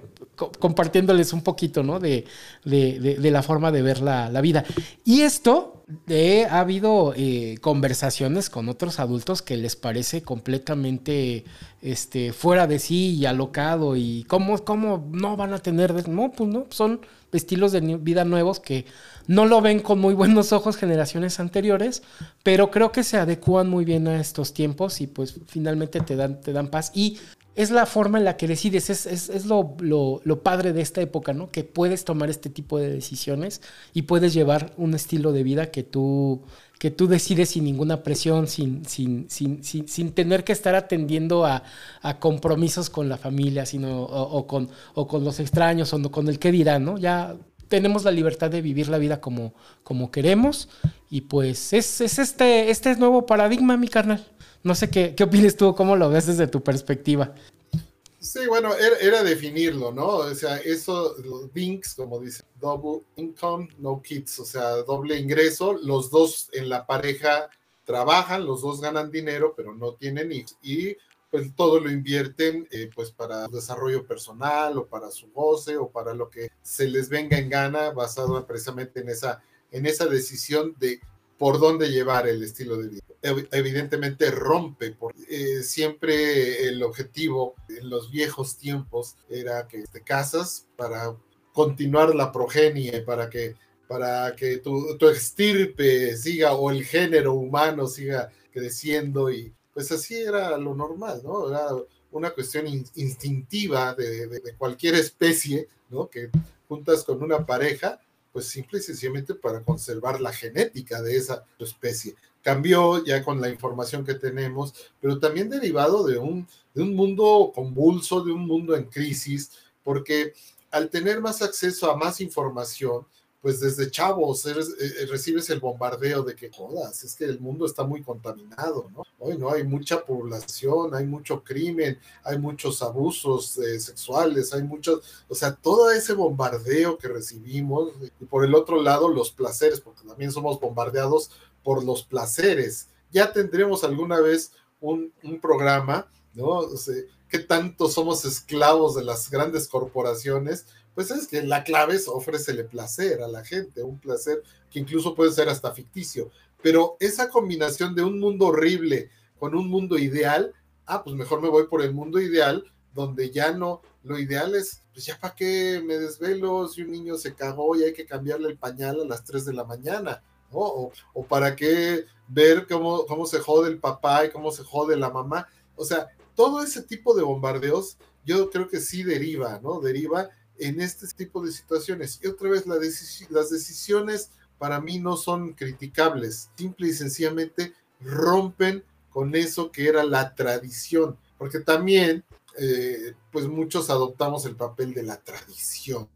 compartiéndoles un poquito, ¿no? De, la forma de ver la, vida. Y esto, eh, ha habido eh, conversaciones con otros adultos que les parece completamente este, fuera de sí y alocado y cómo, cómo no van a tener... No, pues no, son estilos de vida nuevos que no lo ven con muy buenos ojos generaciones anteriores, pero creo que se adecuan muy bien a estos tiempos y pues finalmente te dan, te dan paz. Y es la forma en la que decides, es, es, lo, lo, padre de esta época, ¿no? Que puedes tomar este tipo de decisiones y puedes llevar un estilo de vida que tú, que tú decides sin ninguna presión, sin, sin, sin, sin, tener que estar atendiendo a, compromisos con la familia, sino, o, con, o con los extraños, o con el que dirán, ¿no? Ya tenemos la libertad de vivir la vida como, como queremos y pues es, es este, este nuevo paradigma, mi carnal. No sé qué, qué opinas tú, cómo lo ves desde tu perspectiva. Sí, bueno, era, definirlo, ¿no? O sea, eso, los Binks, como dice, double income, no kids, o sea, doble ingreso, los dos en la pareja trabajan, los dos ganan dinero, pero no tienen hijos. Y pues todo lo invierten eh, pues para desarrollo personal o para su goce o para lo que se les venga en gana basado precisamente en esa, en esa decisión de por dónde llevar el estilo de vida. Evidentemente rompe, porque eh, siempre el objetivo en los viejos tiempos era que te casas para continuar la progenie, para que, para que tu, tu estirpe siga o el género humano siga creciendo y pues así era lo normal, ¿no? Era una cuestión instintiva de, de, de cualquier especie, ¿no? Que juntas con una pareja pues simple y sencillamente para conservar la genética de esa especie. Cambió ya con la información que tenemos, pero también derivado de un, de un mundo convulso, de un mundo en crisis, porque al tener más acceso a más información, pues desde chavos eh, eh, recibes el bombardeo de que jodas, es que el mundo está muy contaminado, ¿no? Hoy no hay mucha población, hay mucho crimen, hay muchos abusos eh, sexuales, hay muchos, o sea, todo ese bombardeo que recibimos y por el otro lado los placeres, porque también somos bombardeados por los placeres. Ya tendremos alguna vez un, un programa, ¿no? O sea, ¿Qué tanto somos esclavos de las grandes corporaciones? pues es que la clave es ofrecerle placer a la gente, un placer que incluso puede ser hasta ficticio. Pero esa combinación de un mundo horrible con un mundo ideal, ah, pues mejor me voy por el mundo ideal, donde ya no, lo ideal es, pues ya para qué me desvelo si un niño se cagó y hay que cambiarle el pañal a las 3 de la mañana, ¿no? O, o para qué ver cómo, cómo se jode el papá y cómo se jode la mamá. O sea, todo ese tipo de bombardeos, yo creo que sí deriva, ¿no? Deriva en este tipo de situaciones. Y otra vez, las decisiones para mí no son criticables, simple y sencillamente rompen con eso que era la tradición, porque también, eh, pues muchos adoptamos el papel de la tradición,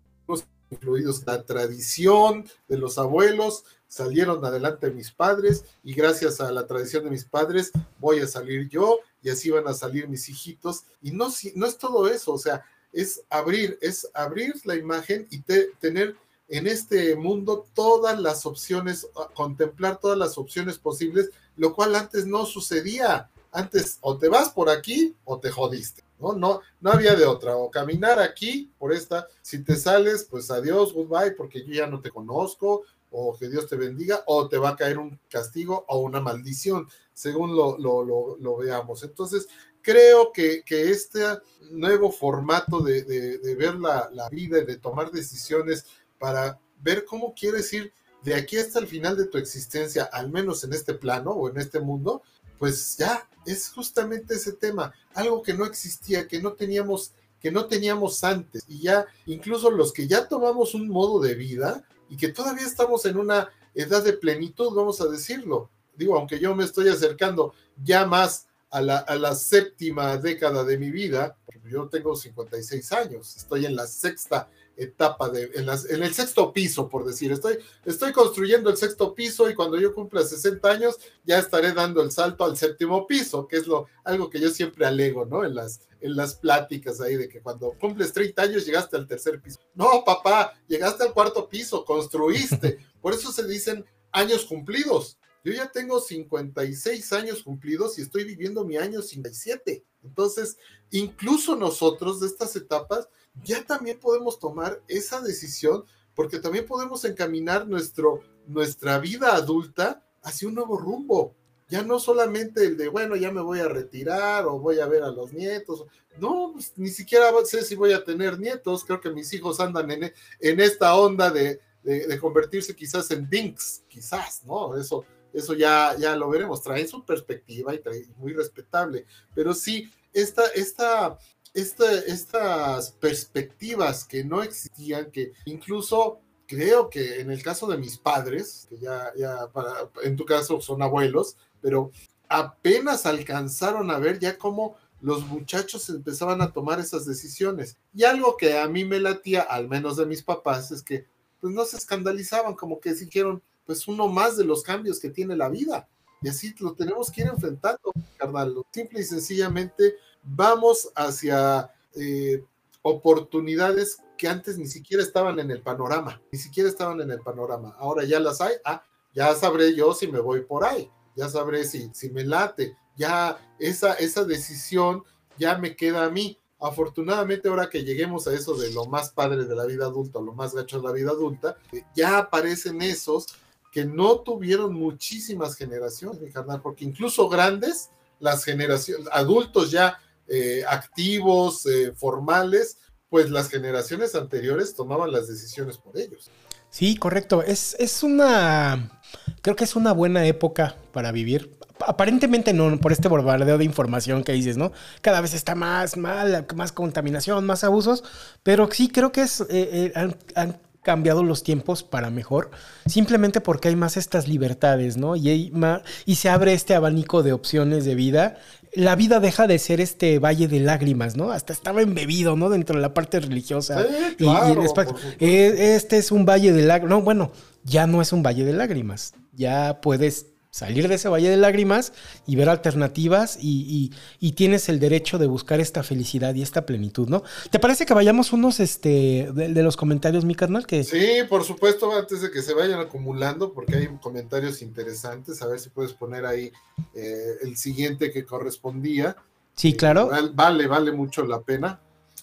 incluidos la tradición de los abuelos, salieron adelante mis padres y gracias a la tradición de mis padres voy a salir yo y así van a salir mis hijitos. Y no, no es todo eso, o sea, es abrir, es abrir la imagen y tener en este mundo todas las opciones, contemplar todas las opciones posibles, lo cual antes no sucedía. Antes o te vas por aquí o te jodiste. ¿no? No, no había de otra, o caminar aquí por esta, si te sales, pues adiós, goodbye, porque yo ya no te conozco, o que Dios te bendiga, o te va a caer un castigo o una maldición, según lo, lo, veamos. Entonces, creo que, que este nuevo formato de, de, ver la, la, vida y de tomar decisiones para ver cómo quieres ir de aquí hasta el final de tu existencia, al menos en este plano o en este mundo, pues ya es justamente ese tema, algo que no existía, que no teníamos que no teníamos antes y ya incluso los que ya tomamos un modo de vida y que todavía estamos en una edad de plenitud, vamos a decirlo. Digo, aunque yo me estoy acercando ya más a la, a la séptima década de mi vida, yo tengo 56 años, estoy en la sexta etapa de, en, las, en, el sexto piso, por decir, estoy, estoy construyendo el sexto piso y cuando yo cumpla 60 años ya estaré dando el salto al séptimo piso, que es lo, algo que yo siempre alego, ¿no? En las, en las pláticas ahí de que cuando cumples 30 años llegaste al tercer piso. No, papá, llegaste al cuarto piso, construiste. Por eso se dicen años cumplidos. Yo ya tengo 56 años cumplidos y estoy viviendo mi año 57. Entonces, incluso nosotros de estas etapas, ya también podemos tomar esa decisión porque también podemos encaminar nuestro, nuestra vida adulta hacia un nuevo rumbo. Ya no solamente el de, bueno, ya me voy a retirar o voy a ver a los nietos. No, pues, ni siquiera sé si voy a tener nietos. Creo que mis hijos andan en, en esta onda de, de, convertirse quizás en dinks, quizás, ¿no? Eso, eso ya, ya lo veremos. Trae su perspectiva y trae muy respetable. Pero sí, esta, esta estas perspectivas que no existían, que incluso creo que en el caso de mis padres, que ya, ya para, en tu caso son abuelos, pero apenas alcanzaron a ver ya cómo los muchachos empezaban a tomar esas decisiones. Y algo que a mí me latía, al menos de mis papás, es que pues no se escandalizaban, como que dijeron, pues uno más de los cambios que tiene la vida. Y así lo tenemos que ir enfrentando, carnal. Simple y sencillamente vamos hacia eh, oportunidades que antes ni siquiera estaban en el panorama, ni siquiera estaban en el panorama. Ahora ya las hay, ah, ya sabré yo si me voy por ahí, ya sabré si, si me late, ya esa, esa decisión ya me queda a mí. Afortunadamente ahora que lleguemos a eso de lo más padre de la vida adulta, lo más gacho de la vida adulta, eh, ya aparecen esos que no tuvieron muchísimas generaciones, mi carnal, porque incluso grandes, las generaciones, adultos ya eh, activos, eh, formales, pues las generaciones anteriores tomaban las decisiones por ellos. Sí, correcto. Es, es una, creo que es una buena época para vivir. Aparentemente no, por este bombardeo de información que dices, ¿no? Cada vez está más mal, más contaminación, más abusos, pero sí creo que es, eh, cambiado los tiempos para mejor, simplemente porque hay más estas libertades, ¿no? Y, hay más, y se abre este abanico de opciones de vida la vida deja de ser este valle de lágrimas, ¿no? Hasta estaba embebido, ¿no? Dentro de la parte religiosa. Eh, este es un valle de lágrimas. No, bueno, ya no es un valle de lágrimas. Ya puedes salir de ese valle de lágrimas y ver alternativas y, tienes el derecho de buscar esta felicidad y esta plenitud, ¿no? ¿Te parece que vayamos unos este, de, los comentarios, mi carnal? Que... Sí, por supuesto, antes de que se vayan acumulando, porque hay comentarios interesantes, a ver si puedes poner ahí eh, el siguiente que correspondía. Sí, claro. vale, vale mucho la pena.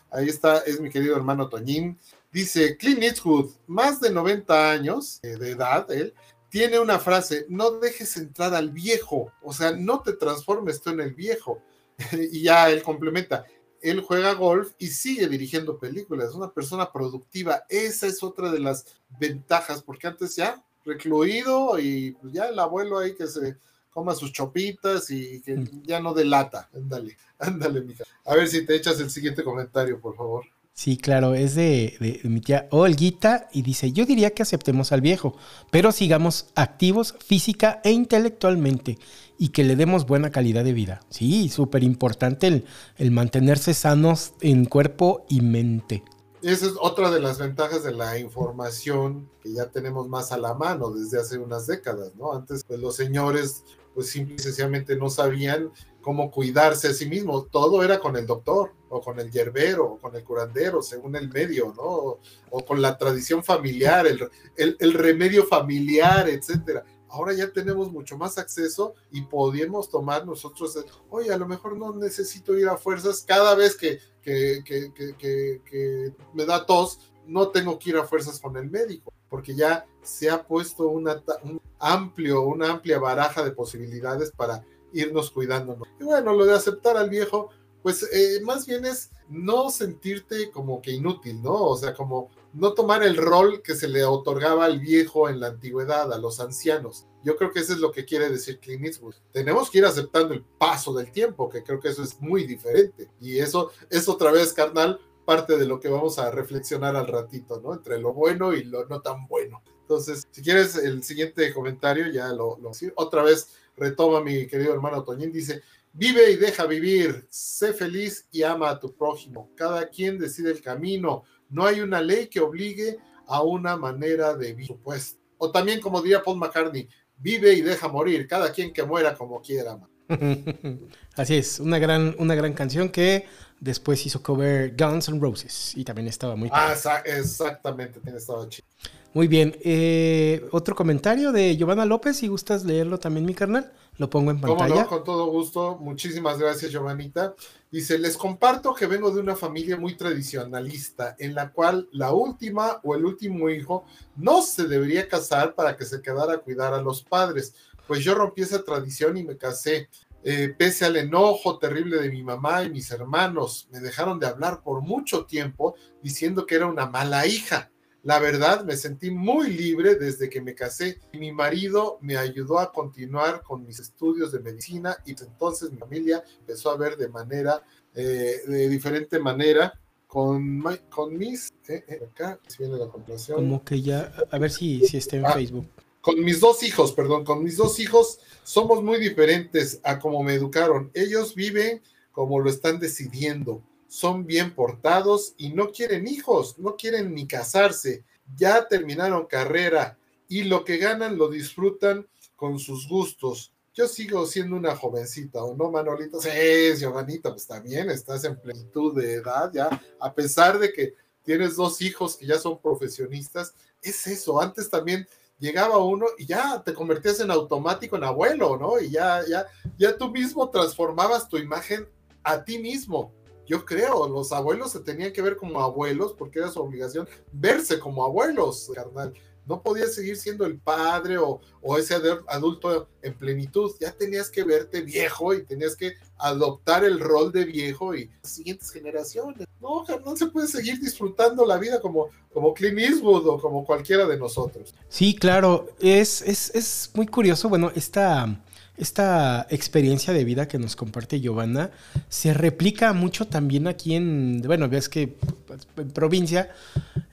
Ahí está, es mi querido hermano Toñín. Dice Clint Eastwood, más de 90 años eh, de edad, él, tiene una frase, no dejes entrar al viejo, o sea, no te transformes tú en el viejo. y ya él complementa, él juega golf y sigue dirigiendo películas, es una persona productiva, esa es otra de las ventajas, porque antes ya recluido y pues ya el abuelo ahí que se coma sus chopitas y que ya no delata. Ándale, ándale, mija. A ver si te echas el siguiente comentario, por favor. Sí, claro, es de, mi tía Olguita y dice, yo diría que aceptemos al viejo, pero sigamos activos física e intelectualmente y que le demos buena calidad de vida. Sí, súper importante el, el mantenerse sanos en cuerpo y mente. Esa es otra de las ventajas de la información que ya tenemos más a la mano desde hace unas décadas, ¿no? Antes, pues los señores, pues simple y sencillamente no sabían cómo cuidarse a sí mismos. Todo era con el doctor, o con el yerbero, o con el curandero, según el medio, ¿no? O, con la tradición familiar, el, el, el remedio familiar, etcétera ahora ya tenemos mucho más acceso y podemos tomar nosotros, oye, a lo mejor no necesito ir a fuerzas cada vez que, que, que, que, me da tos, no tengo que ir a fuerzas con el médico, porque ya se ha puesto una, un amplio, una amplia baraja de posibilidades para irnos cuidándonos. Y bueno, lo de aceptar al viejo, pues eh, más bien es no sentirte como que inútil, ¿no? O sea, como no tomar el rol que se le otorgaba al viejo en la antigüedad, a los ancianos. Yo creo que eso es lo que quiere decir Clint Eastwood. Tenemos que ir aceptando el paso del tiempo, que creo que eso es muy diferente. Y eso es otra vez, carnal, parte de lo que vamos a reflexionar al ratito, ¿no? Entre lo bueno y lo no tan bueno. Entonces, si quieres el siguiente comentario, ya lo, lo otra vez retoma mi querido hermano Toñín, dice, vive y deja vivir, sé feliz y ama a tu prójimo. Cada quien decide el camino no hay una ley que obligue a una manera de vivir, supuesto. O también, como diría Paul McCartney, vive y deja morir, cada quien que muera como quiera. Así es, una gran, una gran canción que después hizo cover Guns N' Roses y también estaba muy... Ah, exactamente, estaba chido. Muy bien, eh, otro comentario de Giovanna López, si gustas leerlo también, mi carnal, lo pongo en pantalla. con todo gusto, muchísimas gracias, Giovanita. Dice, les comparto que vengo de una familia muy tradicionalista, en la cual la última o el último hijo no se debería casar para que se quedara a cuidar a los padres, pues yo rompí esa tradición y me casé. Eh, pese al enojo terrible de mi mamá y mis hermanos, me dejaron de hablar por mucho tiempo diciendo que era una mala hija. La verdad, me sentí muy libre desde que me casé. Mi marido me ayudó a continuar con mis estudios de medicina y entonces mi familia empezó a ver de manera, eh, de diferente manera, con, con mis, eh, eh, acá viene la compilación. Como que ya, a ver si, si está en ah, Facebook. Con mis dos hijos, perdón, con mis dos hijos somos muy diferentes a como me educaron. Ellos viven como lo están decidiendo son bien portados y no quieren hijos, no quieren ni casarse, ya terminaron carrera y lo que ganan lo disfrutan con sus gustos. Yo sigo siendo una jovencita, ¿o no, Manolito? Sí, Giovanita, pues también estás en plenitud de edad, ya, a pesar de que tienes dos hijos que ya son profesionistas, es eso, antes también llegaba uno y ya te convertías en automático en abuelo, ¿no? Y ya, ya, ya tú mismo transformabas tu imagen a ti mismo yo creo, los abuelos se tenían que ver como abuelos porque era su obligación verse como abuelos, carnal. No podías seguir siendo el padre o, o ese adulto en plenitud. Ya tenías que verte viejo y tenías que adoptar el rol de viejo y las siguientes generaciones. No, no se puede seguir disfrutando la vida como, como Clint Eastwood o como cualquiera de nosotros. Sí, claro. Es, es, es muy curioso. Bueno, esta esta experiencia de vida que nos comparte Giovanna se replica mucho también aquí en, bueno, ves que pues, en provincia,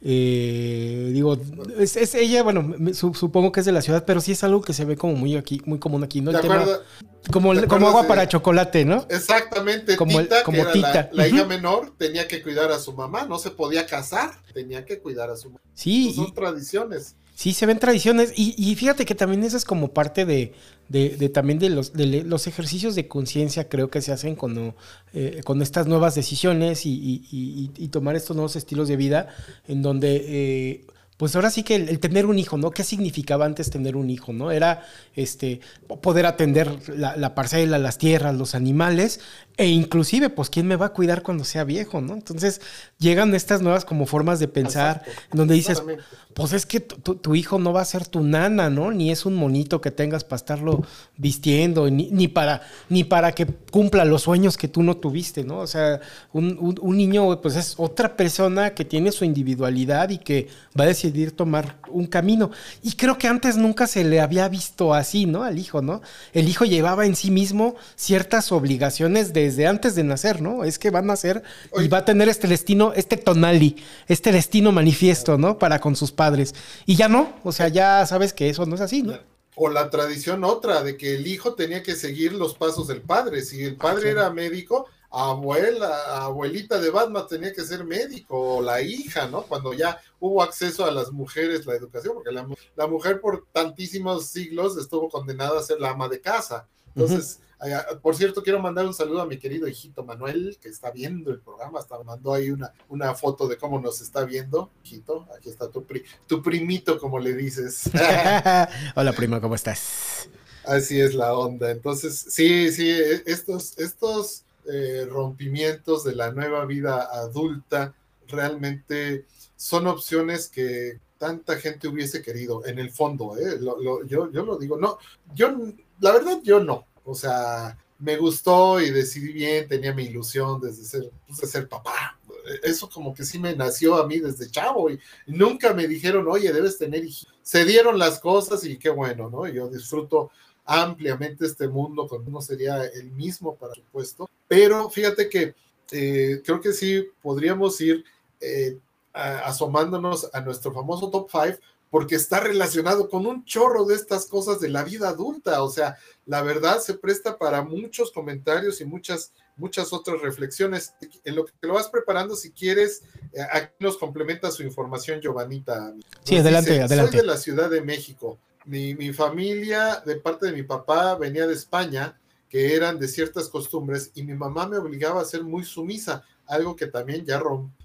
eh, digo, es, ella, bueno, supongo que es de la ciudad, pero sí es algo que se ve como muy aquí, muy común aquí, ¿no? El tema, como, como agua para chocolate, ¿no? Exactamente, como, Tita, como Tita. La, hija menor tenía que cuidar a su mamá, no se podía casar, tenía que cuidar a su mamá. Sí. son tradiciones. Sí, se ven tradiciones y, fíjate que también eso es como parte de, de, también de los, de los ejercicios de conciencia creo que se hacen con, eh, con estas nuevas decisiones y, y, y, tomar estos nuevos estilos de vida en donde eh, pues ahora sí que el, tener un hijo, ¿no? ¿Qué significaba antes tener un hijo, ¿no? Era este, poder atender la, parcela, las tierras, los animales, e inclusive, pues, ¿quién me va a cuidar cuando sea viejo, ¿no? Entonces llegan estas nuevas como formas de pensar, en donde dices, pues es que tu, hijo no va a ser tu nana, ¿no? Ni es un monito que tengas para estarlo vistiendo, ni, para, ni para que cumpla los sueños que tú no tuviste, ¿no? O sea, un, un niño, pues es otra persona que tiene su individualidad y que va a decidir tomar un camino. Y creo que antes nunca se le había visto así, ¿no? Al hijo, ¿no? El hijo llevaba en sí mismo ciertas obligaciones desde antes de nacer, ¿no? Es que va a nacer y va a tener este destino, este tonali, este destino manifiesto, ¿no? Para con sus padres. Y ya no, o sea, ya sabes que eso no es así, ¿no? O la tradición otra de que el hijo tenía que seguir los pasos del padre. Si el padre era médico, abuela, abuelita de Batman tenía que ser médico, o la hija, ¿no? Cuando ya hubo acceso a las mujeres, la educación, porque la, mujer por tantísimos siglos estuvo condenada a ser la ama de casa. Entonces, por cierto, quiero mandar un saludo a mi querido hijito Manuel, que está viendo el programa, hasta mandó ahí una, una foto de cómo nos está viendo. Hijito, aquí está tu, tu primito, como le dices. Hola, primo, ¿cómo estás? Así es la onda. Entonces, sí, sí, e, estos, estos eh, rompimientos de la nueva vida adulta realmente son opciones que tanta gente hubiese querido en el fondo, ¿eh? yo, yo lo digo, no, yo, la verdad, yo no, o sea, me gustó y decidí bien, tenía mi ilusión desde ser, pues, de ser papá, eso como que sí me nació a mí desde chavo y, nunca me dijeron, oye, debes tener hijos. Se dieron las cosas y qué bueno, ¿no? Yo disfruto ampliamente este mundo, con no sería el mismo, para supuesto, pero fíjate que eh, creo que sí podríamos ir eh, asomándonos a nuestro famoso top 5 porque está relacionado con un chorro de estas cosas de la vida adulta. O sea, la verdad se presta para muchos comentarios y muchas, muchas otras reflexiones. En lo que te lo vas preparando, si quieres, eh, aquí nos complementa su información, Giovanita. sí, adelante, adelante. Soy de la Ciudad de México. Mi, mi familia, de parte de mi papá, venía de España que eran de ciertas costumbres y mi mamá me obligaba a ser muy sumisa, algo que también ya rompí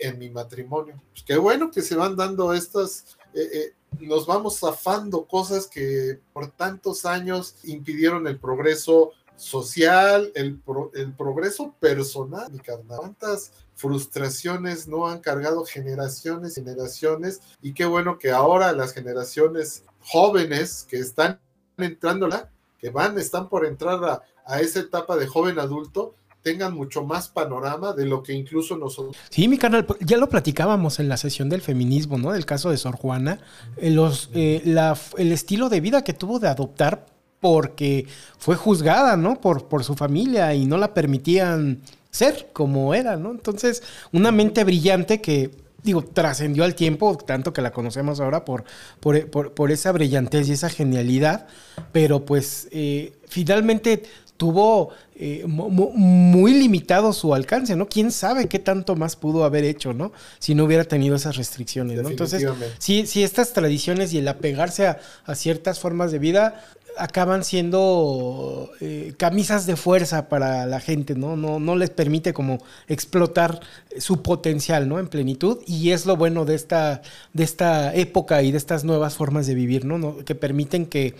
en mi matrimonio. Pues qué bueno que se van dando estas, eh, eh, nos vamos zafando cosas que por tantos años impidieron el progreso social, el, el progreso personal, mi carnal. ¿Cuántas frustraciones no han cargado generaciones generaciones? Y qué bueno que ahora las generaciones jóvenes que están entrando que van, están por entrar a, esa etapa de joven adulto, tengan mucho más panorama de lo que incluso nosotros. Sí, mi canal, ya lo platicábamos en la sesión del feminismo, ¿no? Del caso de Sor Juana, eh, los, eh, el estilo de vida que tuvo de adoptar porque fue juzgada, ¿no? Por, por su familia y no la permitían ser como era, ¿no? Entonces, una mente brillante que digo, trascendió al tiempo, tanto que la conocemos ahora por, por, esa brillantez y esa genialidad, pero pues eh, finalmente tuvo eh, muy limitado su alcance, ¿no? ¿Quién sabe qué tanto más pudo haber hecho, ¿no? Si no hubiera tenido esas restricciones, ¿no? Entonces, sí, sí, estas tradiciones y el apegarse a, a ciertas formas de vida acaban siendo eh, camisas de fuerza para la gente, ¿no? ¿no? No les permite como explotar su potencial, ¿no? En plenitud. Y es lo bueno de esta, de esta época y de estas nuevas formas de vivir, ¿no? Que permiten que,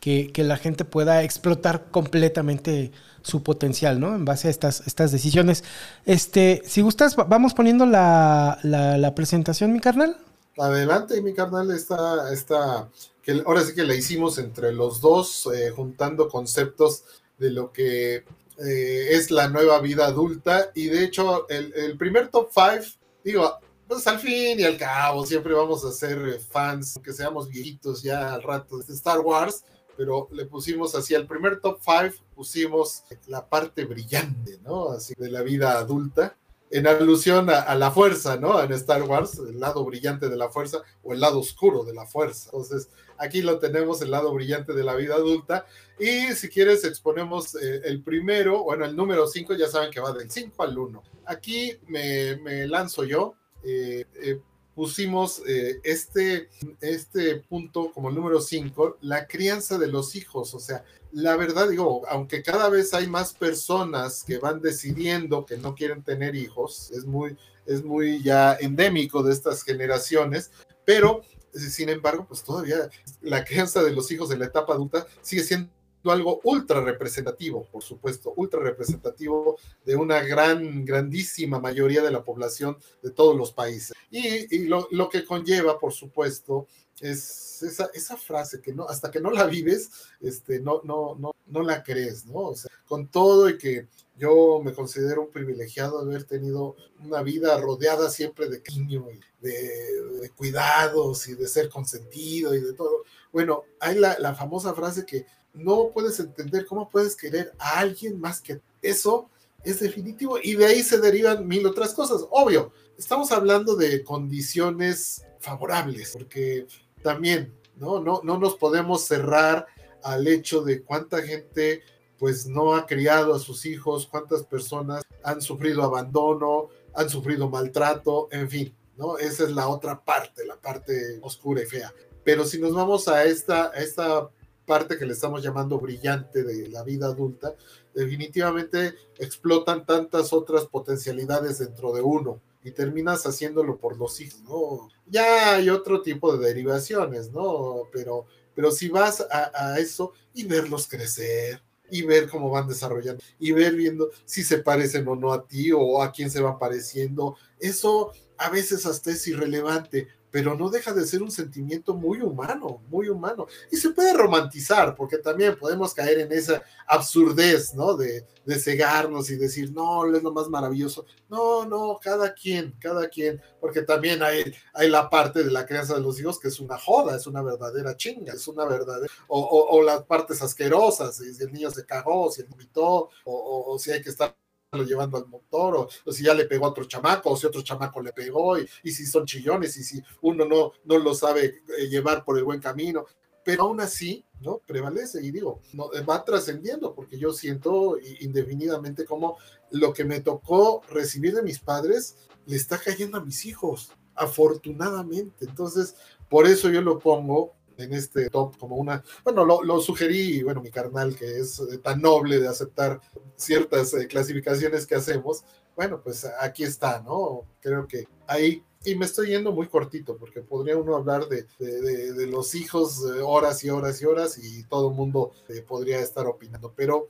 que, la gente pueda explotar completamente su potencial, ¿no? En base a estas, estas decisiones. Este, si gustas, vamos poniendo la, la, presentación, mi carnal. Adelante, mi carnal, está que ahora sí que la hicimos entre los dos, eh, juntando conceptos de lo que eh, es la nueva vida adulta. Y de hecho, el, primer top 5, digo, pues al fin y al cabo, siempre vamos a ser eh, fans, aunque seamos viejitos ya al rato de Star Wars, pero le pusimos así, al primer top 5 pusimos la parte brillante, ¿no? Así de la vida adulta en alusión a, la fuerza, ¿no? En Star Wars, el lado brillante de la fuerza o el lado oscuro de la fuerza. Entonces, aquí lo tenemos, el lado brillante de la vida adulta. Y si quieres, exponemos eh, el primero, bueno, el número 5, ya saben que va del 5 al 1. Aquí me, lanzo yo. Eh, eh, pusimos este, este punto como el número 5, la crianza de los hijos, o sea, la verdad digo, aunque cada vez hay más personas que van decidiendo que no quieren tener hijos, es muy, es muy ya endémico de estas generaciones, pero sin embargo, pues todavía la crianza de los hijos en la etapa adulta sigue siendo algo ultra representativo, por supuesto, ultra representativo de una gran, grandísima mayoría de la población de todos los países. Y, lo, lo, que conlleva, por supuesto, es esa, esa, frase que no, hasta que no la vives, este, no, no, no, no la crees, ¿no? O sea, con todo y que yo me considero un privilegiado de haber tenido una vida rodeada siempre de cariño y de, cuidados y de ser consentido y de todo. Bueno, hay la, la famosa frase que no puedes entender cómo puedes querer a alguien más que eso es definitivo y de ahí se derivan mil otras cosas. Obvio, estamos hablando de condiciones favorables, porque también no, no, no nos podemos cerrar al hecho de cuánta gente pues no ha criado a sus hijos, cuántas personas han sufrido abandono, han sufrido maltrato, en fin, ¿no? Esa es la otra parte, la parte oscura y fea. Pero si nos vamos a esta, a esta parte que le estamos llamando brillante de la vida adulta, definitivamente explotan tantas otras potencialidades dentro de uno y terminas haciéndolo por los hijos, ¿no? Ya hay otro tipo de derivaciones, ¿no? Pero, pero si vas a, a eso y verlos crecer, y ver cómo van desarrollando y ver viendo si se parecen o no a ti o a quién se va pareciendo. Eso a veces hasta es irrelevante, pero no deja de ser un sentimiento muy humano, muy humano. Y se puede romantizar, porque también podemos caer en esa absurdez, ¿no? De, de cegarnos y decir, no, es lo más maravilloso. No, no, cada quien, cada quien, porque también hay, hay la parte de la crianza de los hijos que es una joda, es una verdadera chinga, es una verdadera, o, o, las partes asquerosas, si el niño se cagó, si él vomitó, o, o si hay que estar llevando al motor, o, si ya le pegó a otro chamaco, o si otro chamaco le pegó, y, si son chillones, y si uno no, no lo sabe eh, llevar por el buen camino. Pero aún así, ¿no? Prevalece y digo, no, va trascendiendo, porque yo siento indefinidamente como lo que me tocó recibir de mis padres le está cayendo a mis hijos, afortunadamente. Entonces, por eso yo lo pongo en este top como una, bueno, lo, lo, sugerí, bueno, mi carnal que es eh, tan noble de aceptar ciertas eh, clasificaciones que hacemos, bueno, pues aquí está, ¿no? Creo que ahí, y me estoy yendo muy cortito, porque podría uno hablar de, de, los hijos eh, horas y horas y horas y todo el mundo podría estar opinando, pero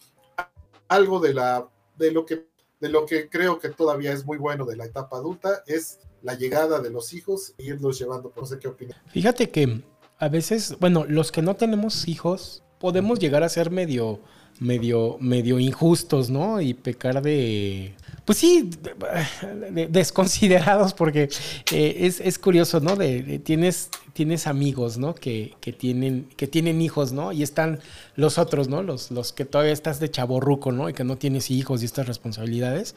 algo de, la, de, lo que, de lo que creo que todavía es muy bueno de la etapa adulta es la llegada de los hijos e irlos llevando, no sé qué opinas. Fíjate que a veces, bueno, los que no tenemos hijos, podemos llegar a ser medio, medio, medio injustos, ¿no? Y pecar de, pues sí, desconsiderados, porque eh, es, es, curioso, ¿no? Tienes, tienes amigos, ¿no? Que, que, tienen, que tienen hijos, ¿no? Y están los otros, ¿no? Los, los que todavía estás de chaborruco, ¿no? Y que no tienes hijos y estas responsabilidades.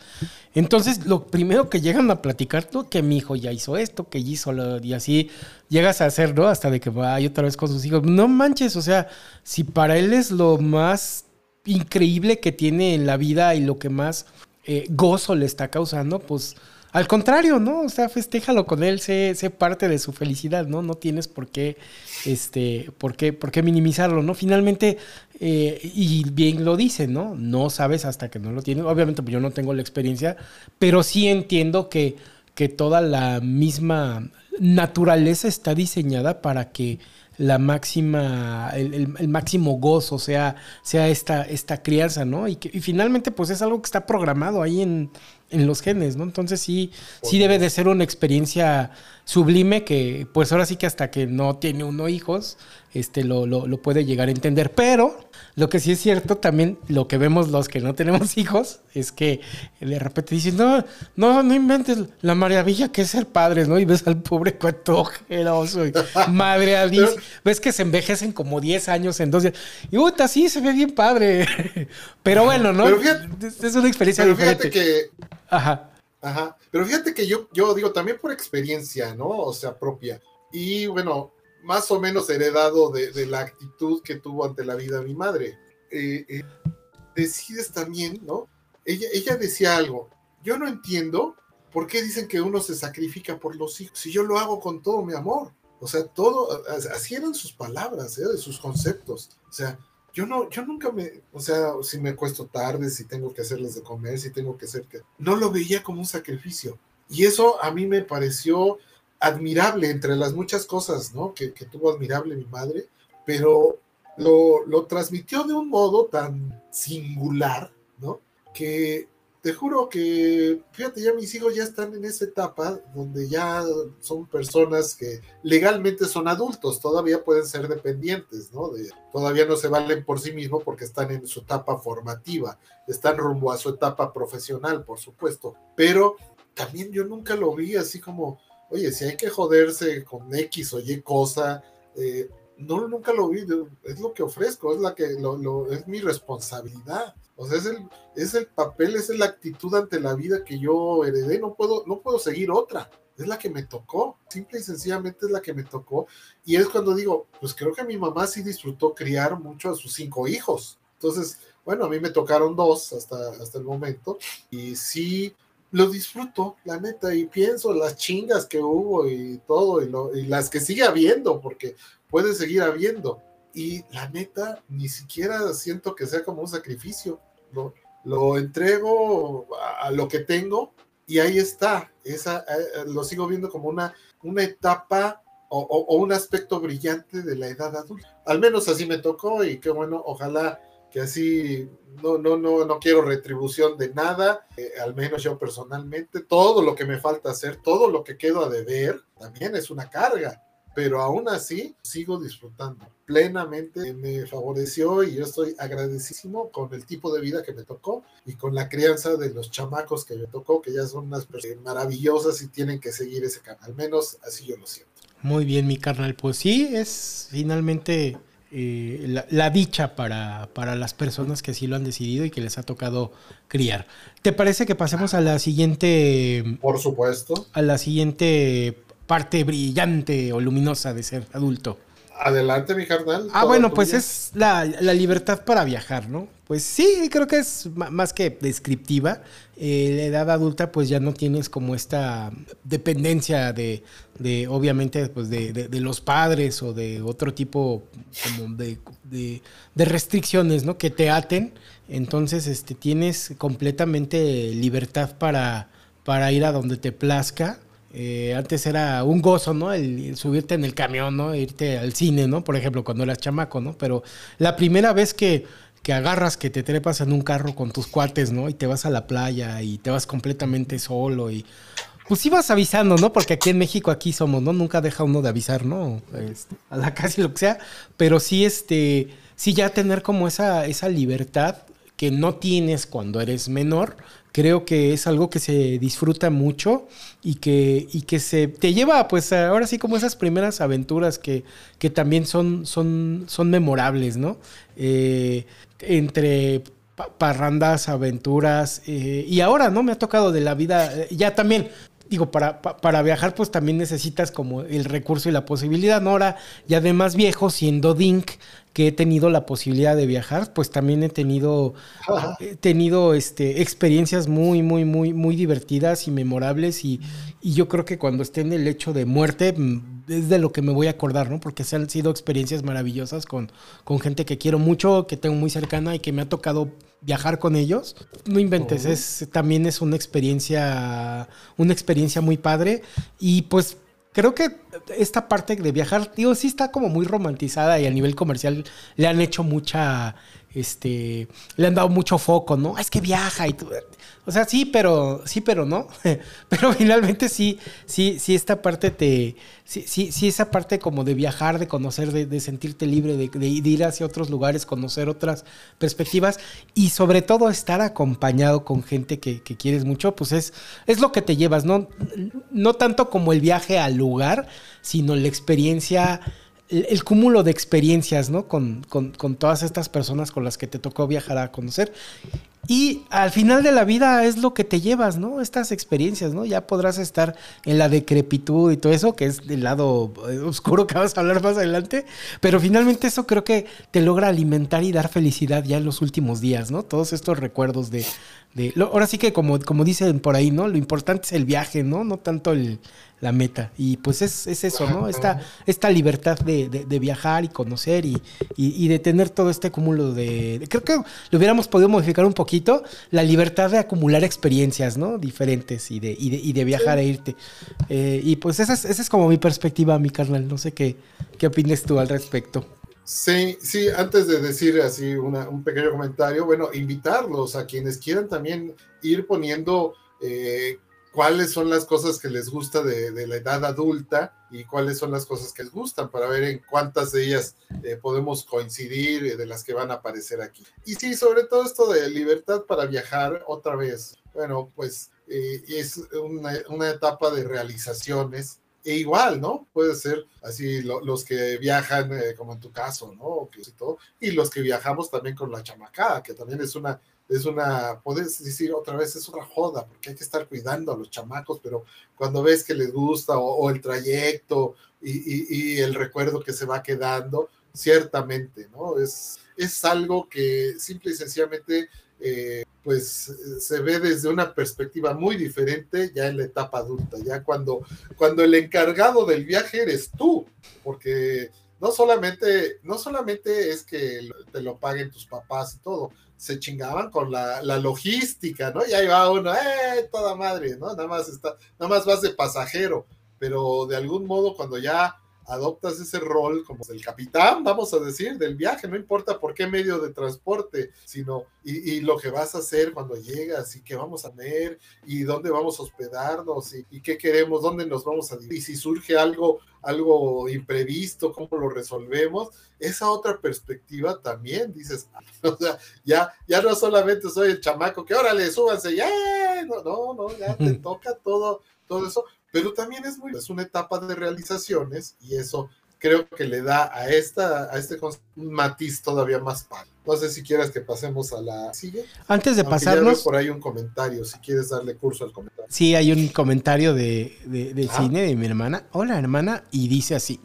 Entonces, lo primero que llegan a platicar, tú, que mi hijo ya hizo esto, que hizo lo, y así llegas a hacer, ¿no? Hasta de que vaya otra vez con sus hijos. No manches, o sea, si para él es lo más increíble que tiene en la vida y lo que más eh, gozo le está causando, pues al contrario, ¿no? O sea, festéjalo con él, sé, parte de su felicidad, ¿no? No tienes por qué, este, por qué, por qué minimizarlo, ¿no? Finalmente, eh, y bien lo dice, ¿no? No sabes hasta que no lo tienes. Obviamente, pues yo no tengo la experiencia, pero sí entiendo que, que toda la misma naturaleza está diseñada para que la máxima, el, máximo gozo sea, sea esta, esta crianza, ¿no? Y, que, y finalmente pues es algo que está programado ahí en, en los genes, ¿no? Entonces sí, sí debe de ser una experiencia sublime que pues ahora sí que hasta que no tiene uno hijos, este, lo, lo, puede llegar a entender. Pero lo que sí es cierto también, lo que vemos los que no tenemos hijos, es que de repente dicen, no, no, no inventes la maravilla que es ser padres, ¿no? Y ves al pobre cuento ojeroso y madre a ves que se envejecen como 10 años en dos días. Y puta, sí, se ve bien padre. pero bueno, ¿no? es una experiencia pero diferente. que... Ajá. Ajá. Pero fíjate que yo, yo digo también por experiencia, ¿no? O sea, propia. Y bueno, más o menos heredado de, la actitud que tuvo ante la vida mi madre. Eh, eh, decides también, ¿no? Ella, ella decía algo, yo no entiendo por qué dicen que uno se sacrifica por los hijos, si yo lo hago con todo mi amor. O sea, todo, así eran sus palabras, ¿eh? sus conceptos. O sea, yo no, yo nunca me, o sea, si me cuesto tarde, si tengo que hacerles de comer, si tengo que hacer que, no lo veía como un sacrificio. Y eso a mí me pareció admirable entre las muchas cosas, ¿no? Que, tuvo admirable mi madre, pero lo, lo transmitió de un modo tan singular, ¿no? Que te juro que, fíjate, ya mis hijos ya están en esa etapa donde ya son personas que legalmente son adultos, todavía pueden ser dependientes, ¿no? Todavía no se valen por sí mismos porque están en su etapa formativa, están rumbo a su etapa profesional, por supuesto, pero también yo nunca lo vi así como, oye, si hay que joderse con X o Y cosa, eh, no, nunca lo vi, es lo que ofrezco, es, la que, lo, es mi responsabilidad. O sea, es el, es el papel, es la actitud ante la vida que yo heredé, no puedo, no puedo seguir otra. Es la que me tocó, simple y sencillamente es la que me tocó. Y es cuando digo, pues creo que mi mamá sí disfrutó criar mucho a sus cinco hijos. Entonces, bueno, a mí me tocaron dos hasta, hasta el momento. Y sí, lo disfruto, la neta, y pienso las chingas que hubo y todo, y, lo, y las que sigue habiendo, porque puede seguir habiendo. Y la neta, ni siquiera siento que sea como un sacrificio. Lo, lo entrego a, lo que tengo y ahí está. Esa, eh, lo sigo viendo como una, una etapa o, o, un aspecto brillante de la edad adulta. Al menos así me tocó y qué bueno, ojalá que así no, no, no, no quiero retribución de nada, eh, al menos yo personalmente, todo lo que me falta hacer, todo lo que quedo a deber, también es una carga pero aún así sigo disfrutando plenamente. Me favoreció y yo estoy agradecidísimo con el tipo de vida que me tocó y con la crianza de los chamacos que me tocó, que ya son unas personas maravillosas y tienen que seguir ese canal. Al menos así yo lo siento. Muy bien, mi carnal. Pues sí, es finalmente eh, la, la, dicha para, para las personas que así lo han decidido y que les ha tocado criar. ¿Te parece que pasemos a la siguiente... Por supuesto. A la siguiente parte brillante o luminosa de ser adulto. Adelante, mi carnal. Ah, bueno, pues es la, libertad para viajar, ¿no? Pues sí, creo que es más que descriptiva. Eh, la edad adulta, pues ya no tienes como esta dependencia de, de obviamente, pues de, de, los padres o de otro tipo como de, de, restricciones, ¿no? Que te aten. Entonces, este, tienes completamente libertad para, para ir a donde te plazca eh, antes era un gozo, ¿no? El, subirte en el camión, ¿no? Irte al cine, ¿no? Por ejemplo, cuando eras chamaco, ¿no? Pero la primera vez que, que agarras, que te trepas en un carro con tus cuates, ¿no? Y te vas a la playa y te vas completamente solo y... Pues ibas avisando, ¿no? Porque aquí en México, aquí somos, ¿no? Nunca deja uno de avisar, ¿no? Este, a la casi lo que sea. Pero sí, este, sí ya tener como esa, esa libertad que no tienes cuando eres menor, creo que es algo que se disfruta mucho y que, y que se te lleva, pues ahora sí como esas primeras aventuras que, que también son, son, son memorables, ¿no? Eh, entre parrandas, aventuras, eh, y ahora, ¿no? Me ha tocado de la vida, eh, ya también, digo, para, para viajar, pues también necesitas como el recurso y la posibilidad, ¿no? Ahora, ya de más viejo, siendo Dink, que he tenido la posibilidad de viajar, pues también he tenido, he tenido este, experiencias muy, muy, muy, muy divertidas y memorables y, y, yo creo que cuando esté en el hecho de muerte mm, es de lo que me voy a acordar, ¿no? Porque se han sido experiencias maravillosas con, con gente que quiero mucho, que tengo muy cercana y que me ha tocado viajar con ellos. No inventes, es, también es una experiencia, una experiencia muy padre y pues creo que esta parte de viajar, digo, sí está como muy romantizada y a nivel comercial le han hecho mucha, este, le han dado mucho foco, ¿no? Es que viaja y tú, o sea, sí, pero sí, pero no. pero finalmente sí, sí, sí, esta parte te, sí, sí, sí esa parte como de viajar, de conocer, de, sentirte libre, de, ir hacia otros lugares, conocer otras perspectivas y sobre todo estar acompañado con gente que, que quieres mucho, pues es, es lo que te llevas, ¿no? No tanto como el viaje al lugar, sino la experiencia el, cúmulo de experiencias, ¿no? Con, con, con, todas estas personas con las que te tocó viajar a conocer. Y al final de la vida es lo que te llevas, ¿no? Estas experiencias, ¿no? Ya podrás estar en la decrepitud y todo eso, que es del lado eh, oscuro que vas a hablar más adelante, pero finalmente eso creo que te logra alimentar y dar felicidad ya en los últimos días, ¿no? Todos estos recuerdos de... de ahora sí que como, como dicen por ahí, ¿no? Lo importante es el viaje, ¿no? No tanto el, la meta. Y pues es, es eso, ¿no? Esta, esta libertad de, de, viajar y conocer y, y, de tener todo este cúmulo de, Creo que lo hubiéramos podido modificar un poquito, la libertad de acumular experiencias, ¿no? Diferentes y de, y de, y de viajar e irte. Eh, y pues esa es, esa es como mi perspectiva, mi carnal. No sé qué, qué opines tú al respecto. Sí, sí, antes de decir así un pequeño comentario, bueno, invitarlos a quienes quieran también ir poniendo eh, cuáles son las cosas que les gusta de, la edad adulta y cuáles son las cosas que les gustan para ver en cuántas de ellas eh, podemos coincidir eh, de las que van a aparecer aquí. Y sí, sobre todo esto de libertad para viajar otra vez. Bueno, pues es una, una etapa de realizaciones e igual, ¿no? Puede ser así los que viajan, eh, como en tu caso, ¿no? Y, y los que viajamos también con la chamacada, que también es una, es una, puedes decir otra vez, es una joda, porque hay que estar cuidando a los chamacos, pero cuando ves que les gusta o, el trayecto y, y, el recuerdo que se va quedando, ciertamente, ¿no? Es, es algo que simple y sencillamente eh, pues se ve desde una perspectiva muy diferente ya en la etapa adulta, ya cuando, cuando el encargado del viaje eres tú, porque no solamente, no solamente es que te lo paguen tus papás y todo, se chingaban con la, la logística, ¿no? Y ahí va uno, ¡eh! Toda madre, ¿no? Nada más está, nada más vas de pasajero, pero de algún modo cuando ya adoptas ese rol como el capitán, vamos a decir, del viaje, no importa por qué medio de transporte, sino y, lo que vas a hacer cuando llegas y qué vamos a ver y dónde vamos a hospedarnos y, qué queremos, dónde nos vamos a y si surge algo, algo imprevisto, cómo lo resolvemos, esa otra perspectiva también dices, o sea, ya, ya no solamente soy el chamaco que órale, súbanse, ya, no, no, no, ya te toca todo, todo eso, pero también es muy, es una etapa de realizaciones y eso creo que le da a esta, a este un matiz todavía más padre. No sé si quieras que pasemos a la sigue. Antes de pasarnos. por ahí un comentario, si quieres darle curso al comentario. Sí, hay un comentario de, de, cine de mi hermana. Hola, hermana, y dice así: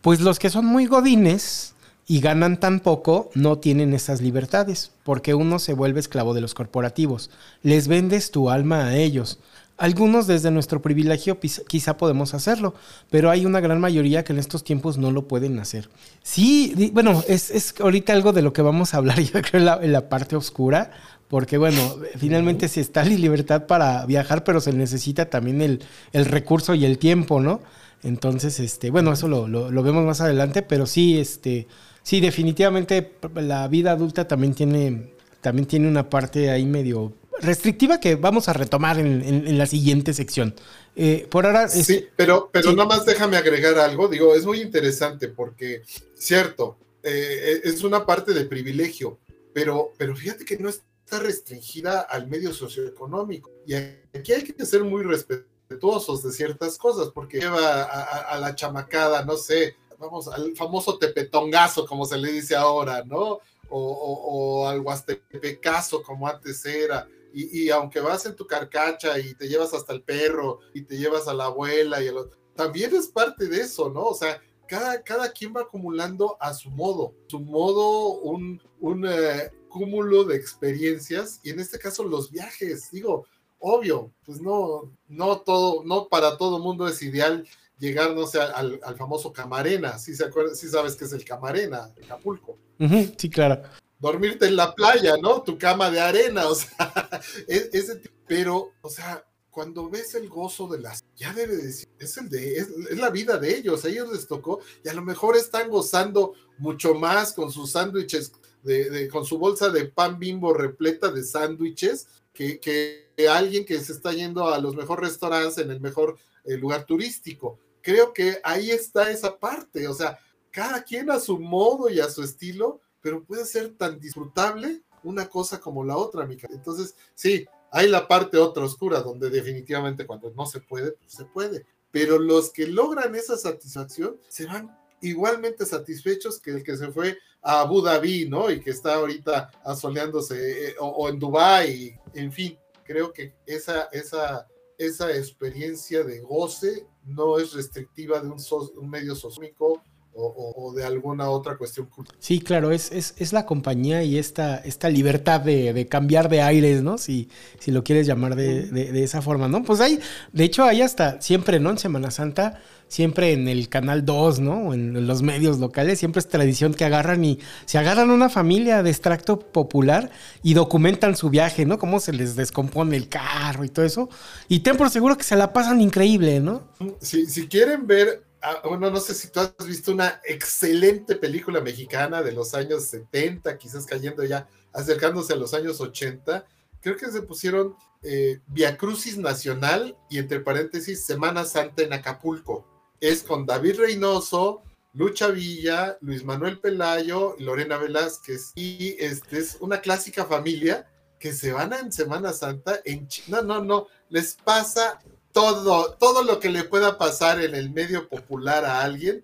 Pues los que son muy godines y ganan tan poco no tienen esas libertades, porque uno se vuelve esclavo de los corporativos. Les vendes tu alma a ellos. Algunos desde nuestro privilegio quizá podemos hacerlo, pero hay una gran mayoría que en estos tiempos no lo pueden hacer. Sí, bueno, es, ahorita algo de lo que vamos a hablar, yo creo, en la, parte oscura, porque bueno, finalmente sí está la libertad para viajar, pero se necesita también el, recurso y el tiempo, ¿no? Entonces, este, bueno, eso lo, lo, vemos más adelante, pero sí, este, sí, definitivamente la vida adulta también tiene, también tiene una parte ahí medio restrictiva que vamos a retomar en, la siguiente sección. Eh, por ahora. Sí, pero, pero nada más déjame agregar algo. Digo, es muy interesante porque, cierto, eh, es una parte de privilegio, pero, pero fíjate que no está restringida al medio socioeconómico. Y aquí hay que ser muy respetuosos de ciertas cosas, porque lleva a, la chamacada, no sé, vamos, al famoso tepetongazo, como se le dice ahora, ¿no? O, o, o al huastepecazo, como antes era y, aunque vas en tu carcacha y te llevas hasta el perro y te llevas a la abuela y a los, también es parte de eso, ¿no? O sea, cada, cada quien va acumulando a su modo, su modo, un, un eh, cúmulo de experiencias y en este caso los viajes, digo, obvio, pues no, no todo, no para todo mundo es ideal llegar, no sé, al, famoso Camarena, si se acuerda, sabes que es el Camarena, Acapulco. sí, claro dormirte en la playa, ¿no? Tu cama de arena, o sea, ese, pero, o sea, cuando ves el gozo de las, ya debe decir, es el de, es, la vida de ellos, a ellos les tocó, y a lo mejor están gozando mucho más con sus sándwiches, de, con su bolsa de pan bimbo repleta de sándwiches, que, que, alguien que se está yendo a los mejores restaurantes en el mejor eh, lugar turístico. Creo que ahí está esa parte, o sea, cada quien a su modo y a su estilo, pero puede ser tan disfrutable una cosa como la otra, Mica. Entonces, sí, hay la parte otra oscura, donde definitivamente cuando no se puede, pues se puede. Pero los que logran esa satisfacción se van igualmente satisfechos que el que se fue a Abu Dhabi, ¿no? Y que está ahorita asoleándose, eh, o, en Dubái, en fin, creo que esa, esa, esa experiencia de goce no es restrictiva de un, un medio socioeconómico o, de alguna otra cuestión cultural. Sí, claro, es, es, la compañía y esta, esta libertad de, cambiar de aires, ¿no? Si, si lo quieres llamar de, esa forma, ¿no? Pues hay, de hecho, hay hasta siempre, ¿no? En Semana Santa, siempre en el Canal 2, ¿no? O en los medios locales, siempre es tradición que agarran y se agarran una familia de extracto popular y documentan su viaje, ¿no? Cómo se les descompone el carro y todo eso. Y ten por seguro que se la pasan increíble, ¿no? Si, si quieren ver bueno, no sé si tú has visto una excelente película mexicana de los años 70, quizás cayendo ya, acercándose a los años 80. Creo que se pusieron eh, Via Crucis Nacional y entre paréntesis Semana Santa en Acapulco. Es con David Reynoso, Lucha Villa, Luis Manuel Pelayo, Lorena Velázquez. Y este es una clásica familia que se van en Semana Santa en No, no, no. Les pasa todo, todo lo que le pueda pasar en el medio popular a alguien,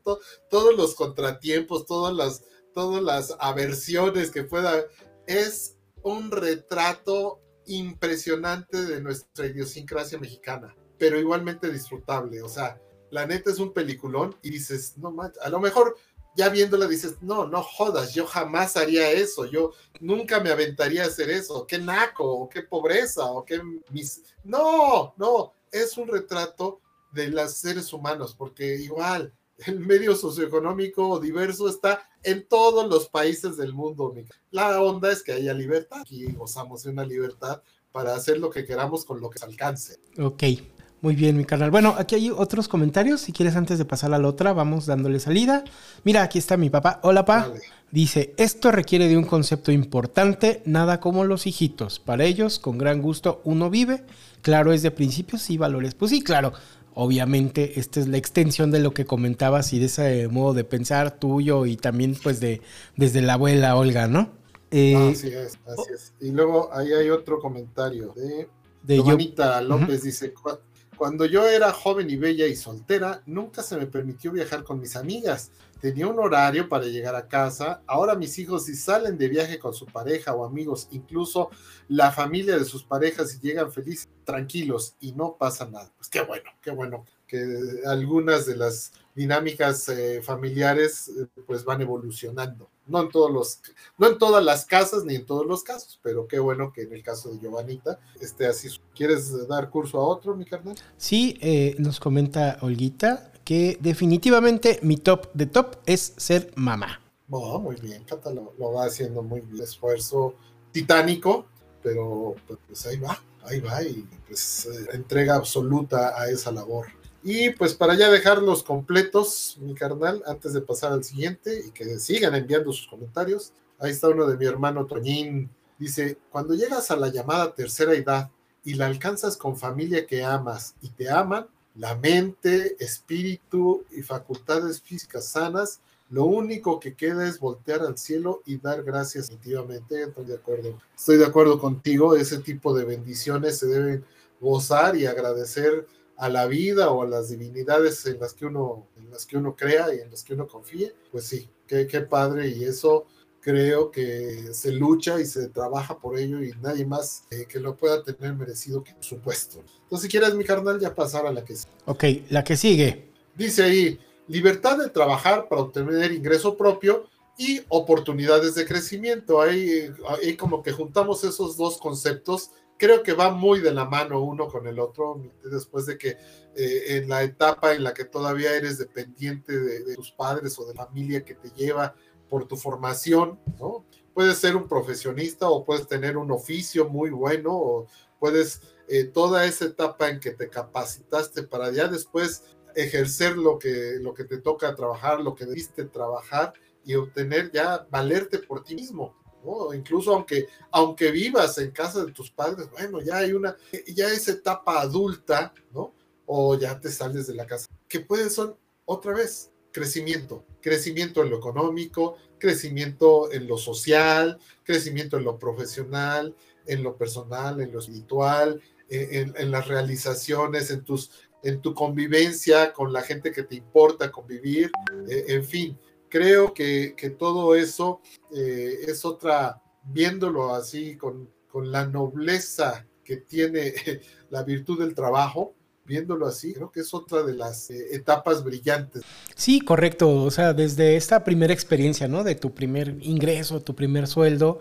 todos los contratiempos, todas las, todas las aversiones que pueda. Es un retrato impresionante de nuestra idiosincrasia mexicana, pero igualmente disfrutable. O sea, la neta es un peliculón y dices, no a lo mejor ya viéndola dices, no, no jodas, yo jamás haría eso, yo nunca me aventaría a hacer eso, qué naco, qué pobreza, o qué mis... No, no, es un retrato de los seres humanos, porque igual el medio socioeconómico diverso está en todos los países del mundo. La onda es que haya libertad. Aquí gozamos de una libertad para hacer lo que queramos con lo que se alcance. Ok, muy bien, mi carnal. Bueno, aquí hay otros comentarios. Si quieres, antes de pasar a la otra, vamos dándole salida. Mira, aquí está mi papá. Hola, pa. Dice, esto requiere de un concepto importante, nada como los hijitos. Para ellos, con gran gusto, uno vive. Claro, es de principios y valores. Pues sí, claro. Obviamente, esta es la extensión de lo que comentabas y de ese modo de pensar tuyo y también, pues, de desde la abuela Olga, ¿no? Eh, así es, así es. Y luego ahí hay otro comentario de, de López, dice, cuando yo era joven y bella y soltera, nunca se me permitió viajar con mis amigas. Tenía un horario para llegar a casa. Ahora mis hijos si salen de viaje con su pareja o amigos, incluso la familia de sus parejas y llegan felices, tranquilos y no pasa nada. Pues qué bueno, qué bueno que algunas de las dinámicas eh, familiares eh, pues van evolucionando. No en, todos los, no en todas las casas ni en todos los casos, pero qué bueno que en el caso de Giovanita esté así. ¿Quieres dar curso a otro, mi carnal? Sí, eh, nos comenta Olguita definitivamente mi top de top es ser mamá. Oh, muy bien, Cata lo, va haciendo muy bien. Esfuerzo titánico, pero pues, pues ahí va, ahí va y pues entrega absoluta a esa labor. Y pues para ya dejarlos completos, mi carnal, antes de pasar al siguiente y que sigan enviando sus comentarios, ahí está uno de mi hermano Toñín. Dice, cuando llegas a la llamada tercera edad y la alcanzas con familia que amas y te aman, la mente, espíritu y facultades físicas sanas, lo único que queda es voltear al cielo y dar gracias definitivamente. Estoy de acuerdo. Estoy de acuerdo contigo. Ese tipo de bendiciones se deben gozar y agradecer a la vida o a las divinidades en las que uno, en las que uno crea y en las que uno confíe, pues sí, qué, qué padre y eso creo que se lucha y se trabaja por ello y nadie más eh, que lo pueda tener merecido que su puesto. Entonces, si quieres, mi carnal, ya pasar a la que sigue. Ok, la que sigue. Dice ahí, libertad de trabajar para obtener ingreso propio y oportunidades de crecimiento. Ahí, ahí como que juntamos esos dos conceptos creo que va muy de la mano uno con el otro, después de que eh, en la etapa en la que todavía eres dependiente de, tus padres o de la familia que te lleva por tu formación, ¿no? Puedes ser un profesionista o puedes tener un oficio muy bueno o puedes eh, toda esa etapa en que te capacitaste para ya después ejercer lo que, lo que te toca trabajar, lo que debiste trabajar y obtener ya valerte por ti mismo. Incluso aunque, aunque vivas en casa de tus padres, bueno, ya hay una, ya esa etapa adulta, ¿no? O ya te sales de la casa, que puede ser otra vez crecimiento, crecimiento en lo económico, crecimiento en lo social, crecimiento en lo profesional, en lo personal, en lo espiritual, en, las realizaciones, en tus en tu convivencia con la gente que te importa convivir, eh, en fin, creo que, todo eso eh, es otra, viéndolo así con, la nobleza que tiene la virtud del trabajo, viéndolo así, creo que es otra de las eh, etapas brillantes. Sí, correcto. O sea, desde esta primera experiencia, ¿no? De tu primer ingreso, tu primer sueldo,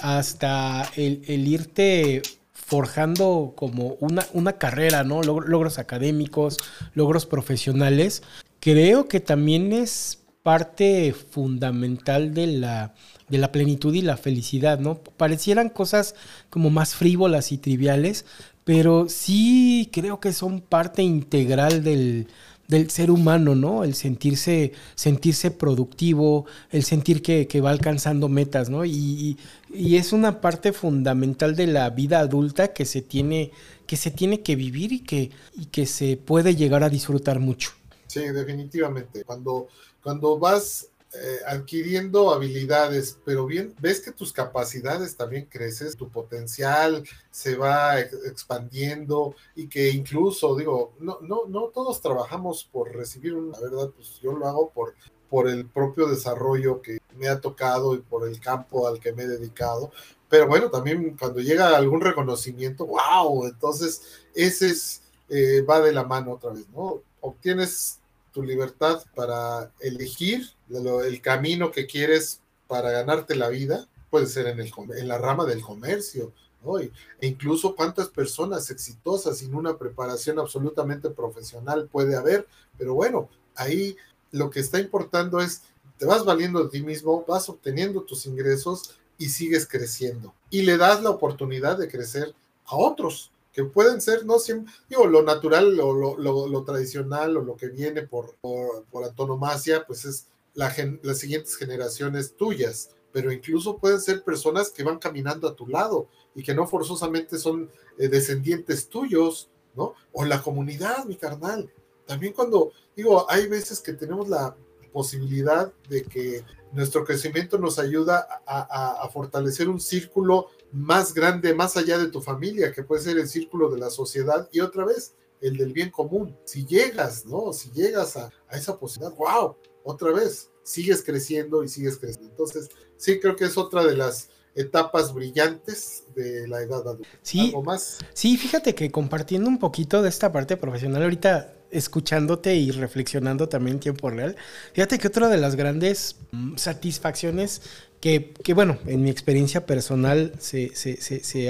hasta el, irte forjando como una, carrera, ¿no? Logros académicos, logros profesionales. Creo que también es parte fundamental de la, de la plenitud y la felicidad, ¿no? Parecieran cosas como más frívolas y triviales, pero sí creo que son parte integral del, del ser humano, ¿no? El sentirse, sentirse productivo, el sentir que, va alcanzando metas, ¿no? Y, es una parte fundamental de la vida adulta que se tiene que, se tiene que vivir y que, y que se puede llegar a disfrutar mucho. Sí, definitivamente. Cuando, cuando vas eh, adquiriendo habilidades, pero bien, ves que tus capacidades también creces, tu potencial se va expandiendo y que incluso, digo, no, no, no todos trabajamos por recibir una verdad, pues yo lo hago por, por el propio desarrollo que me ha tocado y por el campo al que me he dedicado. Pero bueno, también cuando llega algún reconocimiento, wow, entonces ese es, eh, va de la mano otra vez, ¿no? Obtienes tu libertad para elegir el camino que quieres para ganarte la vida, puede ser en, el, en la rama del comercio, ¿no? e incluso cuántas personas exitosas sin una preparación absolutamente profesional puede haber, pero bueno, ahí lo que está importando es, te vas valiendo de ti mismo, vas obteniendo tus ingresos y sigues creciendo. Y le das la oportunidad de crecer a otros, que pueden ser, no siempre, digo, lo natural o lo, tradicional o lo que viene por, por, por antonomasia, pues es la las siguientes generaciones tuyas, pero incluso pueden ser personas que van caminando a tu lado y que no forzosamente son eh, descendientes tuyos, ¿no? O la comunidad, mi carnal. También cuando, digo, hay veces que tenemos la posibilidad de que nuestro crecimiento nos ayuda a, a fortalecer un círculo más grande, más allá de tu familia, que puede ser el círculo de la sociedad y otra vez el del bien común. Si llegas, ¿no? Si llegas a, esa posibilidad, wow, otra vez, sigues creciendo y sigues creciendo. Entonces, sí, creo que es otra de las etapas brillantes de la edad adulta. Sí, más? sí, fíjate que compartiendo un poquito de esta parte profesional, ahorita escuchándote y reflexionando también en tiempo real, fíjate que otra de las grandes mm, satisfacciones que, bueno, en mi experiencia personal se,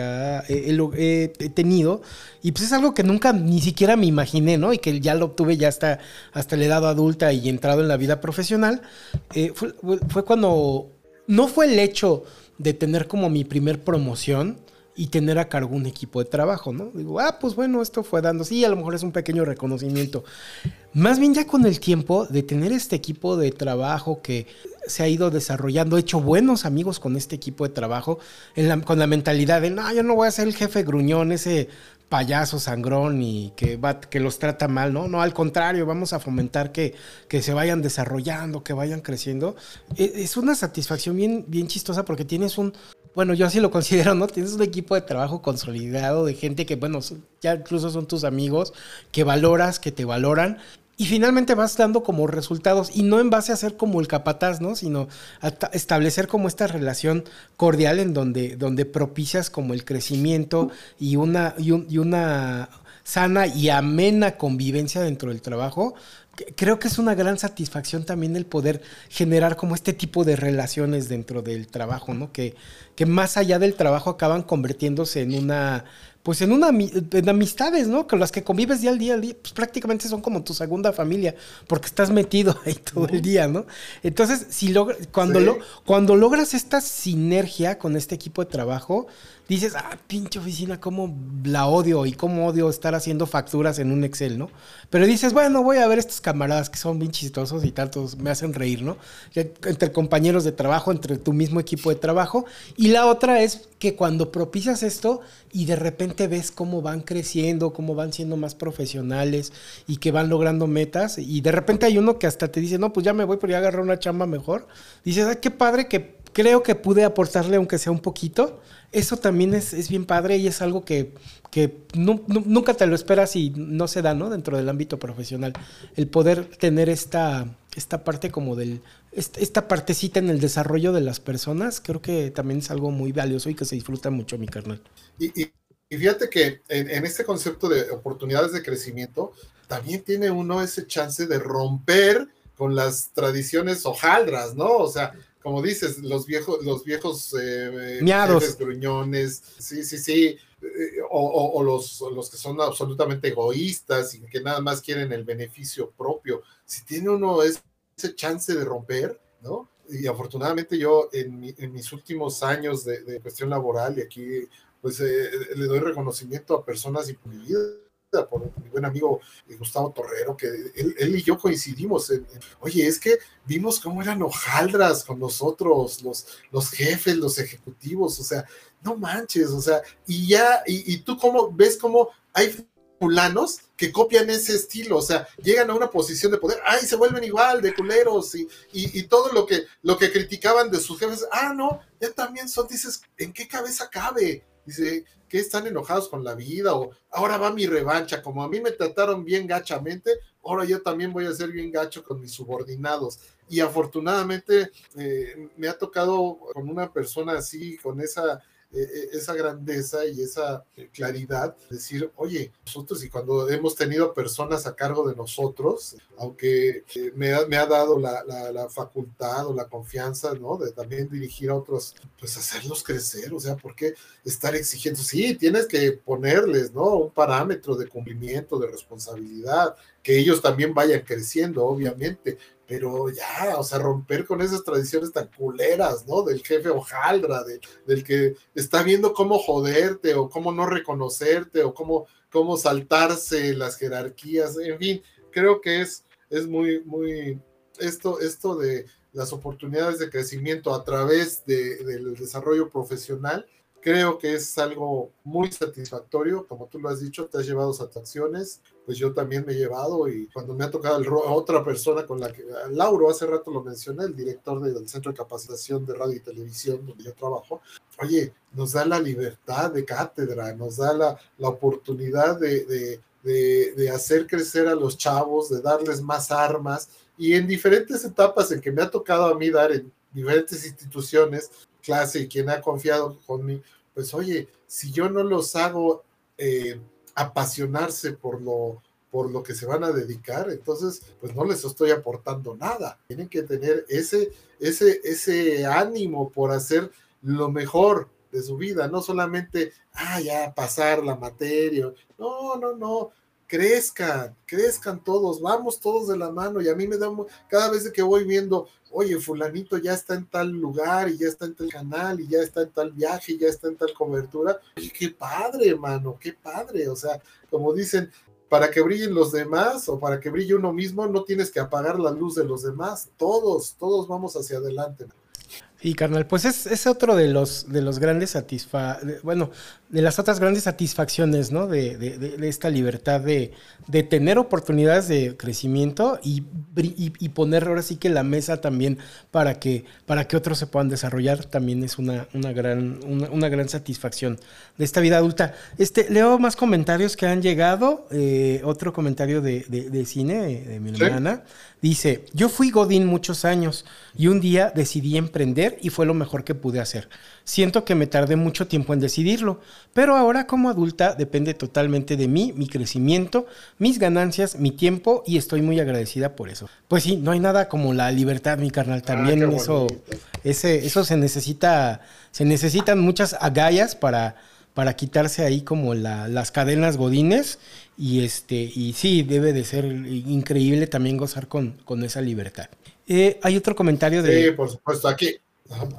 ha, he, tenido y pues es algo que nunca ni siquiera me imaginé, ¿no? Y que ya lo obtuve ya hasta, hasta la edad adulta y entrado en la vida profesional, eh, fue, fue cuando, no fue el hecho de tener como mi primer promoción, y tener a cargo un equipo de trabajo, ¿no? Digo, ah, pues bueno, esto fue dando, sí, a lo mejor es un pequeño reconocimiento. Más bien ya con el tiempo de tener este equipo de trabajo que se ha ido desarrollando, he hecho buenos amigos con este equipo de trabajo, con la mentalidad de, no, yo no voy a ser el jefe gruñón, ese payaso sangrón y que, que los trata mal, ¿no? No, al contrario, vamos a fomentar que, que se vayan desarrollando, que vayan creciendo. E, es una satisfacción bien, bien chistosa porque tienes un, bueno, yo así lo considero, ¿no? Tienes un equipo de trabajo consolidado de gente que, bueno, ya incluso son tus amigos, que valoras, que te valoran y finalmente vas dando como resultados, y no en base a ser como el capataz, ¿no? Sino establecer como esta relación cordial en donde, donde propicias como el crecimiento y una, y, una sana y amena convivencia dentro del trabajo. Creo que es una gran satisfacción también el poder generar como este tipo de relaciones dentro del trabajo, ¿no? Que, que más allá del trabajo acaban convirtiéndose en una pues en una en amistades, ¿no? Con las que convives día al día, pues prácticamente son como tu segunda familia, porque estás metido ahí todo el día, ¿no? Entonces, si logra, cuando, lo, cuando logras esta sinergia con este equipo de trabajo, dices, ah, pinche oficina, cómo la odio y cómo odio estar haciendo facturas en un Excel, ¿no? Pero dices, bueno, voy a ver estos camaradas que son bien chistosos y tantos me hacen reír, ¿no? Entre compañeros de trabajo, entre tu mismo equipo de trabajo. Y la otra es que cuando propicias esto y de repente ves cómo van creciendo, cómo van siendo más profesionales y que van logrando metas y de repente hay uno que hasta te dice, no, pues ya me voy, pero ya agarré una chamba mejor. Dices, ah, qué padre que creo que pude aportarle aunque sea un poquito eso también es, bien padre y es algo que, nunca te lo esperas y no se da, ¿no? Dentro del ámbito profesional. El poder tener esta, esta parte como del, esta partecita en el desarrollo de las personas, creo que también es algo muy valioso y que se disfruta mucho, mi carnal. Y, fíjate que en, en, este concepto de oportunidades de crecimiento, también tiene uno ese chance de romper con las tradiciones hojaldras, ¿no? O sea, como dices, los viejos, los viejos eh, gruñones, sí, sí, sí, eh, o, los, los, que son absolutamente egoístas y que nada más quieren el beneficio propio. Si tiene uno ese chance de romper, ¿no? Y afortunadamente yo en, mis últimos años de, cuestión laboral y aquí, pues eh, le doy reconocimiento a personas y mi vida por mi buen amigo eh, Gustavo Torrero, que él, y yo coincidimos en, oye, es que vimos cómo eran hojaldras con nosotros, los, los jefes, los ejecutivos, o sea, no manches, o sea, y ya, y tú cómo ves cómo hay fulanos que copian ese estilo, o sea, llegan a una posición de poder, ay, se vuelven igual de culeros y, y, todo lo que, lo que criticaban de sus jefes, ah, no, ya también son, dices, ¿en qué cabeza cabe? Dice, que están enojados con la vida o ahora va mi revancha, como a mí me trataron bien gachamente, ahora yo también voy a ser bien gacho con mis subordinados. Y afortunadamente eh, me ha tocado con una persona así, con esa esa grandeza y esa claridad, decir, oye, nosotros y cuando hemos tenido personas a cargo de nosotros, aunque eh, me ha, me ha dado la, la, facultad o la confianza, ¿no? De también dirigir a otros, pues hacerlos crecer, o sea, ¿por qué estar exigiendo? Sí, tienes que ponerles, ¿no? Un parámetro de cumplimiento, de responsabilidad, que ellos también vayan creciendo, obviamente, pero ya, o sea, romper con esas tradiciones tan culeras, ¿no? Del jefe hojaldra, del que está viendo cómo joderte o cómo no reconocerte o cómo, cómo saltarse las jerarquías, en fin, creo que es, es muy, muy, esto, esto de las oportunidades de crecimiento a través del desarrollo profesional, creo que es algo muy satisfactorio, como tú lo has dicho, te has llevado satisfacciones, pues yo también me he llevado y cuando me ha tocado el, otra persona con la que, Lauro, hace rato lo mencioné, el director del Centro de Capacitación de Radio y Televisión donde yo trabajo, oye, nos da la libertad de cátedra, nos da la, la oportunidad de, de, de, de hacer crecer a los chavos, de darles más armas y en diferentes etapas en que me ha tocado a mí dar en diferentes instituciones clase y quien ha confiado con mí, pues oye, si yo no los hago eh, apasionarse por lo, por lo que se van a dedicar, entonces pues no les estoy aportando nada. Tienen que tener ese, ese, ese ánimo por hacer lo mejor de su vida, no solamente, ah, ya pasar la materia, no, no, no, crezcan, crezcan todos, vamos todos de la mano. Y a mí me da, cada vez que voy viendo, oye, fulanito ya está en tal lugar y ya está en tal canal y ya está en tal viaje y ya está en tal cobertura, qué padre, hermano, qué padre, o sea, como dicen, para que brillen los demás o para que brille uno mismo, no tienes que apagar la luz de los demás, todos, todos vamos hacia adelante. Y carnal, pues es, es, otro de los, de los grandes satisfa bueno, de las otras grandes satisfacciones, ¿no? De, de, de esta libertad de, tener oportunidades de crecimiento y, y, poner ahora sí que la mesa también para que, para que otros se puedan desarrollar, también es una, una gran, una, gran satisfacción de esta vida adulta. Este, leo más comentarios que han llegado. Eh, otro comentario de, cine de mi hermana. Dice, yo fui Godín muchos años y un día decidí emprender y fue lo mejor que pude hacer. Siento que me tardé mucho tiempo en decidirlo, pero ahora como adulta depende totalmente de mí, mi crecimiento, mis ganancias, mi tiempo y estoy muy agradecida por eso. Pues sí, no hay nada como la libertad, mi carnal. Ah, También eso, ese, eso se necesita, se necesitan muchas agallas para para quitarse ahí como las cadenas godines y este y sí debe de ser increíble también gozar con, con esa libertad. Eh, hay otro comentario de. Sí, por supuesto. Aquí,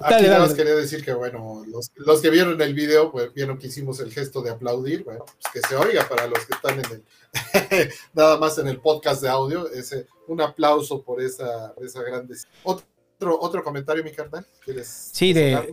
aquí nada más quería decir que, bueno, los, que vieron el video, pues vieron que hicimos el gesto de aplaudir. Bueno, pues que se oiga para los que están en el. nada más en el podcast de audio. Ese, un aplauso por esa, esa grande. Otro, otro comentario, mi carnal. ¿Quieres sí, de,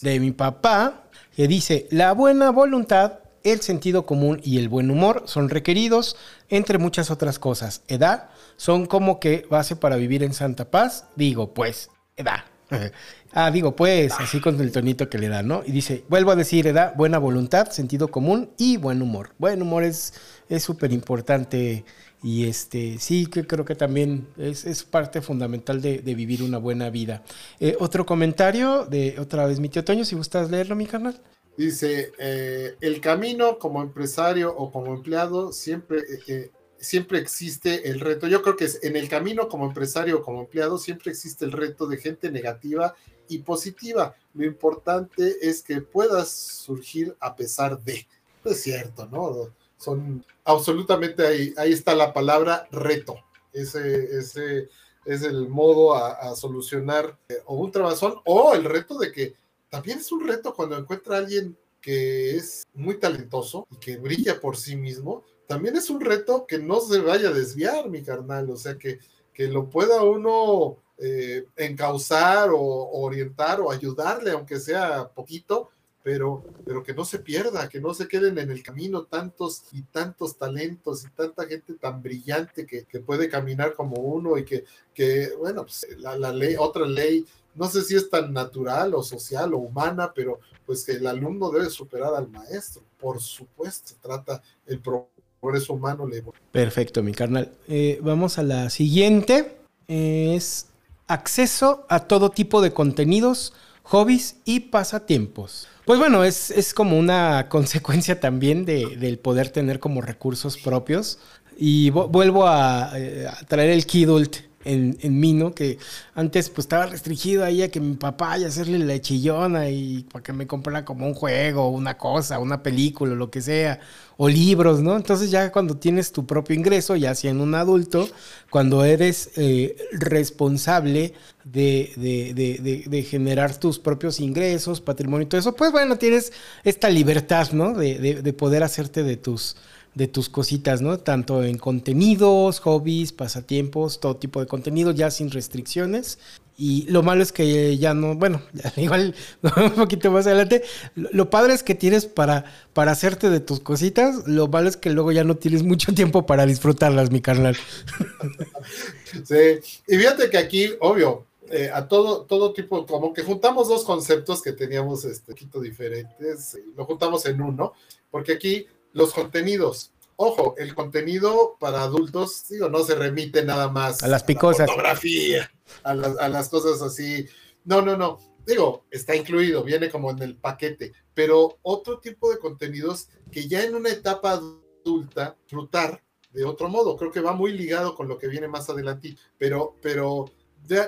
de mi papá que dice, la buena voluntad, el sentido común y el buen humor son requeridos, entre muchas otras cosas. Edad son como que base para vivir en Santa Paz. Digo, pues, edad. ah, digo, pues, así con el tonito que le da, ¿no? Y dice, vuelvo a decir, edad, buena voluntad, sentido común y buen humor. Buen humor es súper importante y este, sí, que creo que también es, parte fundamental de, vivir una buena vida. Eh, otro comentario de otra vez mi tío Toño, si gustas leerlo, mi carnal. Dice, eh, el camino como empresario o como empleado siempre, eh, siempre existe el reto. Yo creo que es, en el camino como empresario o como empleado siempre existe el reto de gente negativa y positiva. Lo importante es que puedas surgir a pesar de. Es cierto, ¿no? son absolutamente ahí, ahí está la palabra reto. Ese, ese es el modo a, solucionar eh, o un trabazón o el reto de que también es un reto cuando encuentra a alguien que es muy talentoso y que brilla por sí mismo, también es un reto que no se vaya a desviar, mi carnal, o sea, que, que lo pueda uno eh, encauzar o, orientar o ayudarle, aunque sea poquito, pero, pero que no se pierda, que no se queden en el camino tantos y tantos talentos y tanta gente tan brillante que, puede caminar como uno y que, que bueno, pues la, ley, otra ley, no sé si es tan natural o social o humana, pero pues que el alumno debe superar al maestro, por supuesto, trata el progreso humano. Perfecto, mi carnal. Eh, vamos a la siguiente, es acceso a todo tipo de contenidos hobbies y pasatiempos. Pues bueno, es, es como una consecuencia también de, del poder tener como recursos propios. Y vuelvo eh, a, traer el Kidult en, en mí, ¿no? Que antes pues estaba restringido ahí a que mi papá y hacerle la chillona y para que me comprara como un juego, una cosa, una película, lo que sea, o libros, ¿no? Entonces ya cuando tienes tu propio ingreso, ya siendo un adulto, cuando eres eh, responsable de, de, de, generar tus propios ingresos, patrimonio y todo eso, pues bueno, tienes esta libertad, ¿no? de poder hacerte de tus de tus cositas, ¿no? Tanto en contenidos, hobbies, pasatiempos, todo tipo de contenido, ya sin restricciones. Y lo malo es que ya no, bueno, igual un poquito más adelante, lo, padre es que tienes para, para hacerte de tus cositas, lo malo es que luego ya no tienes mucho tiempo para disfrutarlas, mi carnal. Sí, y fíjate que aquí, obvio, eh, a todo, todo tipo, como que juntamos dos conceptos que teníamos este, poquito diferentes, lo juntamos en uno, porque aquí los contenidos. Ojo, el contenido para adultos, digo, no se remite nada más a las picosas. A fotografía, a las, cosas así. No, no, no. Digo, está incluido, viene como en el paquete, pero otro tipo de contenidos que ya en una etapa adulta, frutar de otro modo, creo que va muy ligado con lo que viene más adelante, pero, pero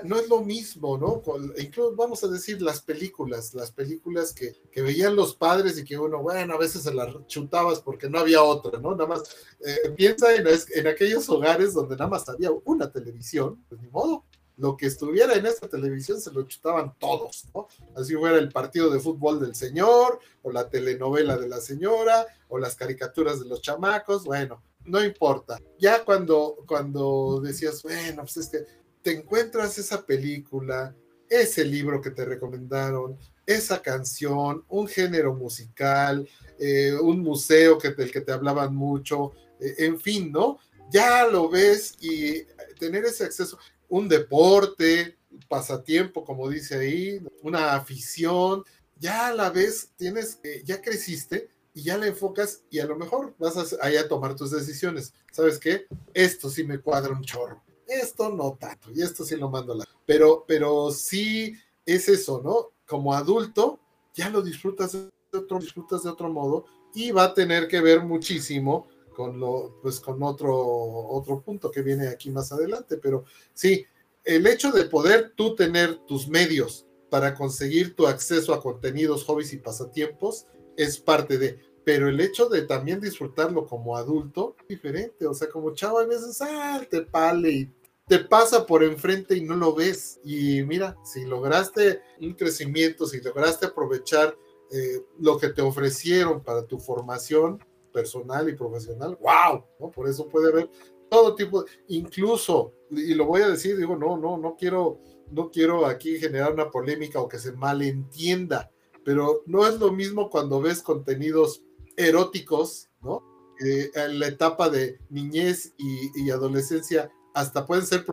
no es lo mismo, ¿no? incluso vamos a decir las películas, las películas que, veían los padres y que uno, bueno, a veces se las chutabas porque no había otra, ¿no? Nada más eh, piensa en, en, aquellos hogares donde nada más había una televisión, pues ni modo, lo que estuviera en esa televisión se lo chutaban todos, ¿no? Así fuera el partido de fútbol del señor, o la telenovela de la señora, o las caricaturas de los chamacos, bueno, no importa. Ya cuando, cuando decías, bueno, pues es que te encuentras esa película, ese libro que te recomendaron, esa canción, un género musical, eh, un museo que, del que te hablaban mucho, eh, en fin, ¿no? Ya lo ves y tener ese acceso, un deporte, pasatiempo, como dice ahí, una afición, ya a la vez tienes, eh, ya creciste y ya le enfocas y a lo mejor vas a, a tomar tus decisiones. ¿Sabes qué? Esto sí me cuadra un chorro esto no tanto, y esto sí lo mando a la... Pero, pero sí es eso, ¿no? Como adulto, ya lo disfrutas de otro, disfrutas de otro modo, y va a tener que ver muchísimo con lo, pues con otro, otro punto que viene aquí más adelante, pero sí, el hecho de poder tú tener tus medios para conseguir tu acceso a contenidos, hobbies y pasatiempos es parte de, pero el hecho de también disfrutarlo como adulto es diferente, o sea, como chavo a veces, ah, te pale y te pasa por enfrente y no lo ves. Y mira, si lograste un crecimiento, si lograste aprovechar eh, lo que te ofrecieron para tu formación personal y profesional, wow, ¿no? Por eso puede haber todo tipo, incluso, y lo voy a decir, digo, no, no, no quiero, no quiero aquí generar una polémica o que se malentienda, pero no es lo mismo cuando ves contenidos eróticos, ¿no? en la etapa de niñez y, adolescencia hasta pueden ser,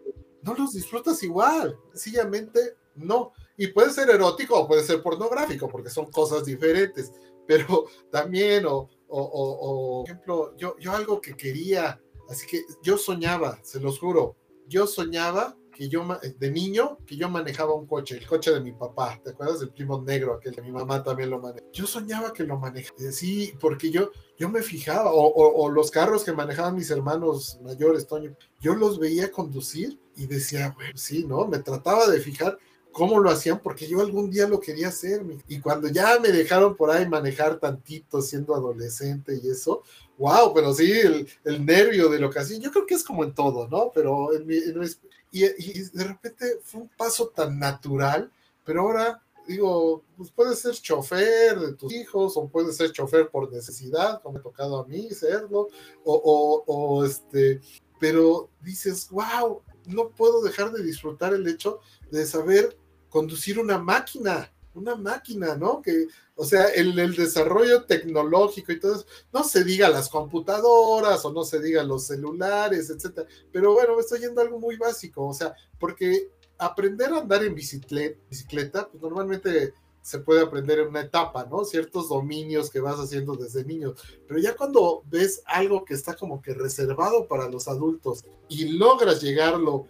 no los disfrutas igual, sencillamente no. Y puede ser erótico o puede ser pornográfico, porque son cosas diferentes, pero también, o, o, por ejemplo, yo, yo algo que quería, así que yo soñaba, se los juro, yo soñaba que yo de niño que yo manejaba un coche, el coche de mi papá, ¿te acuerdas del primo negro aquel que mi mamá también lo manejaba? Yo soñaba que lo manejaba, sí, porque yo yo me fijaba o, o, los carros que manejaban mis hermanos mayores, Toño, yo los veía conducir y decía, bueno, sí, ¿no? Me trataba de fijar cómo lo hacían porque yo algún día lo quería hacer y cuando ya me dejaron por ahí manejar tantito siendo adolescente y eso, wow, pero sí, el, el nervio de lo que hacía, yo creo que es como en todo, ¿no? Pero en mi, en mi, y, de repente fue un paso tan natural, pero ahora digo, pues puedes ser chofer de tus hijos o puedes ser chofer por necesidad, como me ha tocado a mí serlo, o, o, este, pero dices, wow, no puedo dejar de disfrutar el hecho de saber conducir una máquina, una máquina, ¿no? Que, o sea, el, desarrollo tecnológico y todo eso, no se diga las computadoras o no se diga los celulares, etcétera, pero bueno, me estoy yendo a algo muy básico, o sea, porque aprender a andar en bicicleta, bicicleta, pues normalmente se puede aprender en una etapa, ¿no? Ciertos dominios que vas haciendo desde niño. Pero ya cuando ves algo que está como que reservado para los adultos y logras llegarlo,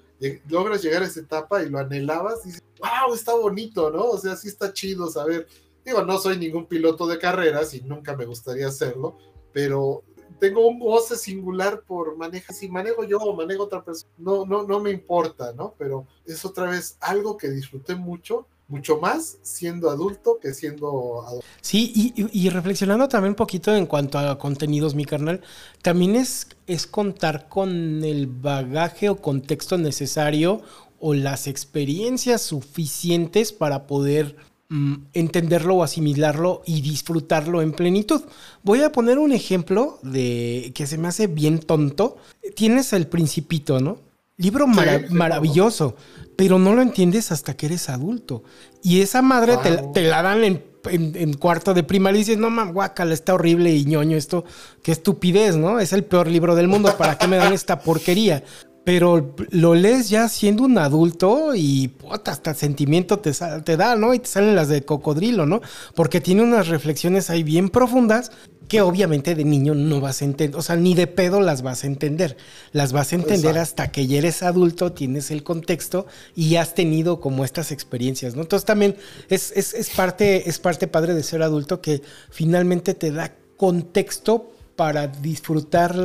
logras llegar a esa etapa y lo anhelabas, dices, wow, está bonito, ¿no? O sea, sí está chido saber. Digo, no soy ningún piloto de carreras y nunca me gustaría hacerlo, pero tengo un goce singular por manejar, si manejo yo o manejo otra persona, no, no, no me importa, ¿no? Pero es otra vez algo que disfruté mucho, mucho más siendo adulto que siendo adulto. Sí, y, reflexionando también un poquito en cuanto a contenidos, mi carnal, también es, es contar con el bagaje o contexto necesario o las experiencias suficientes para poder Mm, entenderlo o asimilarlo y disfrutarlo en plenitud. Voy a poner un ejemplo de que se me hace bien tonto. Tienes el principito, ¿no? Libro maravilloso, pero no lo entiendes hasta que eres adulto. Y esa madre te, la dan en, cuarto de primaria y dices, no mames, guácala, está horrible y ñoño esto, qué estupidez, ¿no? Es el peor libro del mundo, ¿para qué me dan esta porquería? Pero lo lees ya siendo un adulto y puta, hasta sentimiento te, te da, ¿no? Y te salen las de cocodrilo, ¿no? Porque tiene unas reflexiones ahí bien profundas que obviamente de niño no vas a entender, o sea, ni de pedo las vas a entender. Las vas a entender hasta que ya eres adulto, tienes el contexto y has tenido como estas experiencias, ¿no? Entonces también es, es, es parte, es parte padre de ser adulto que finalmente te da contexto para disfrutar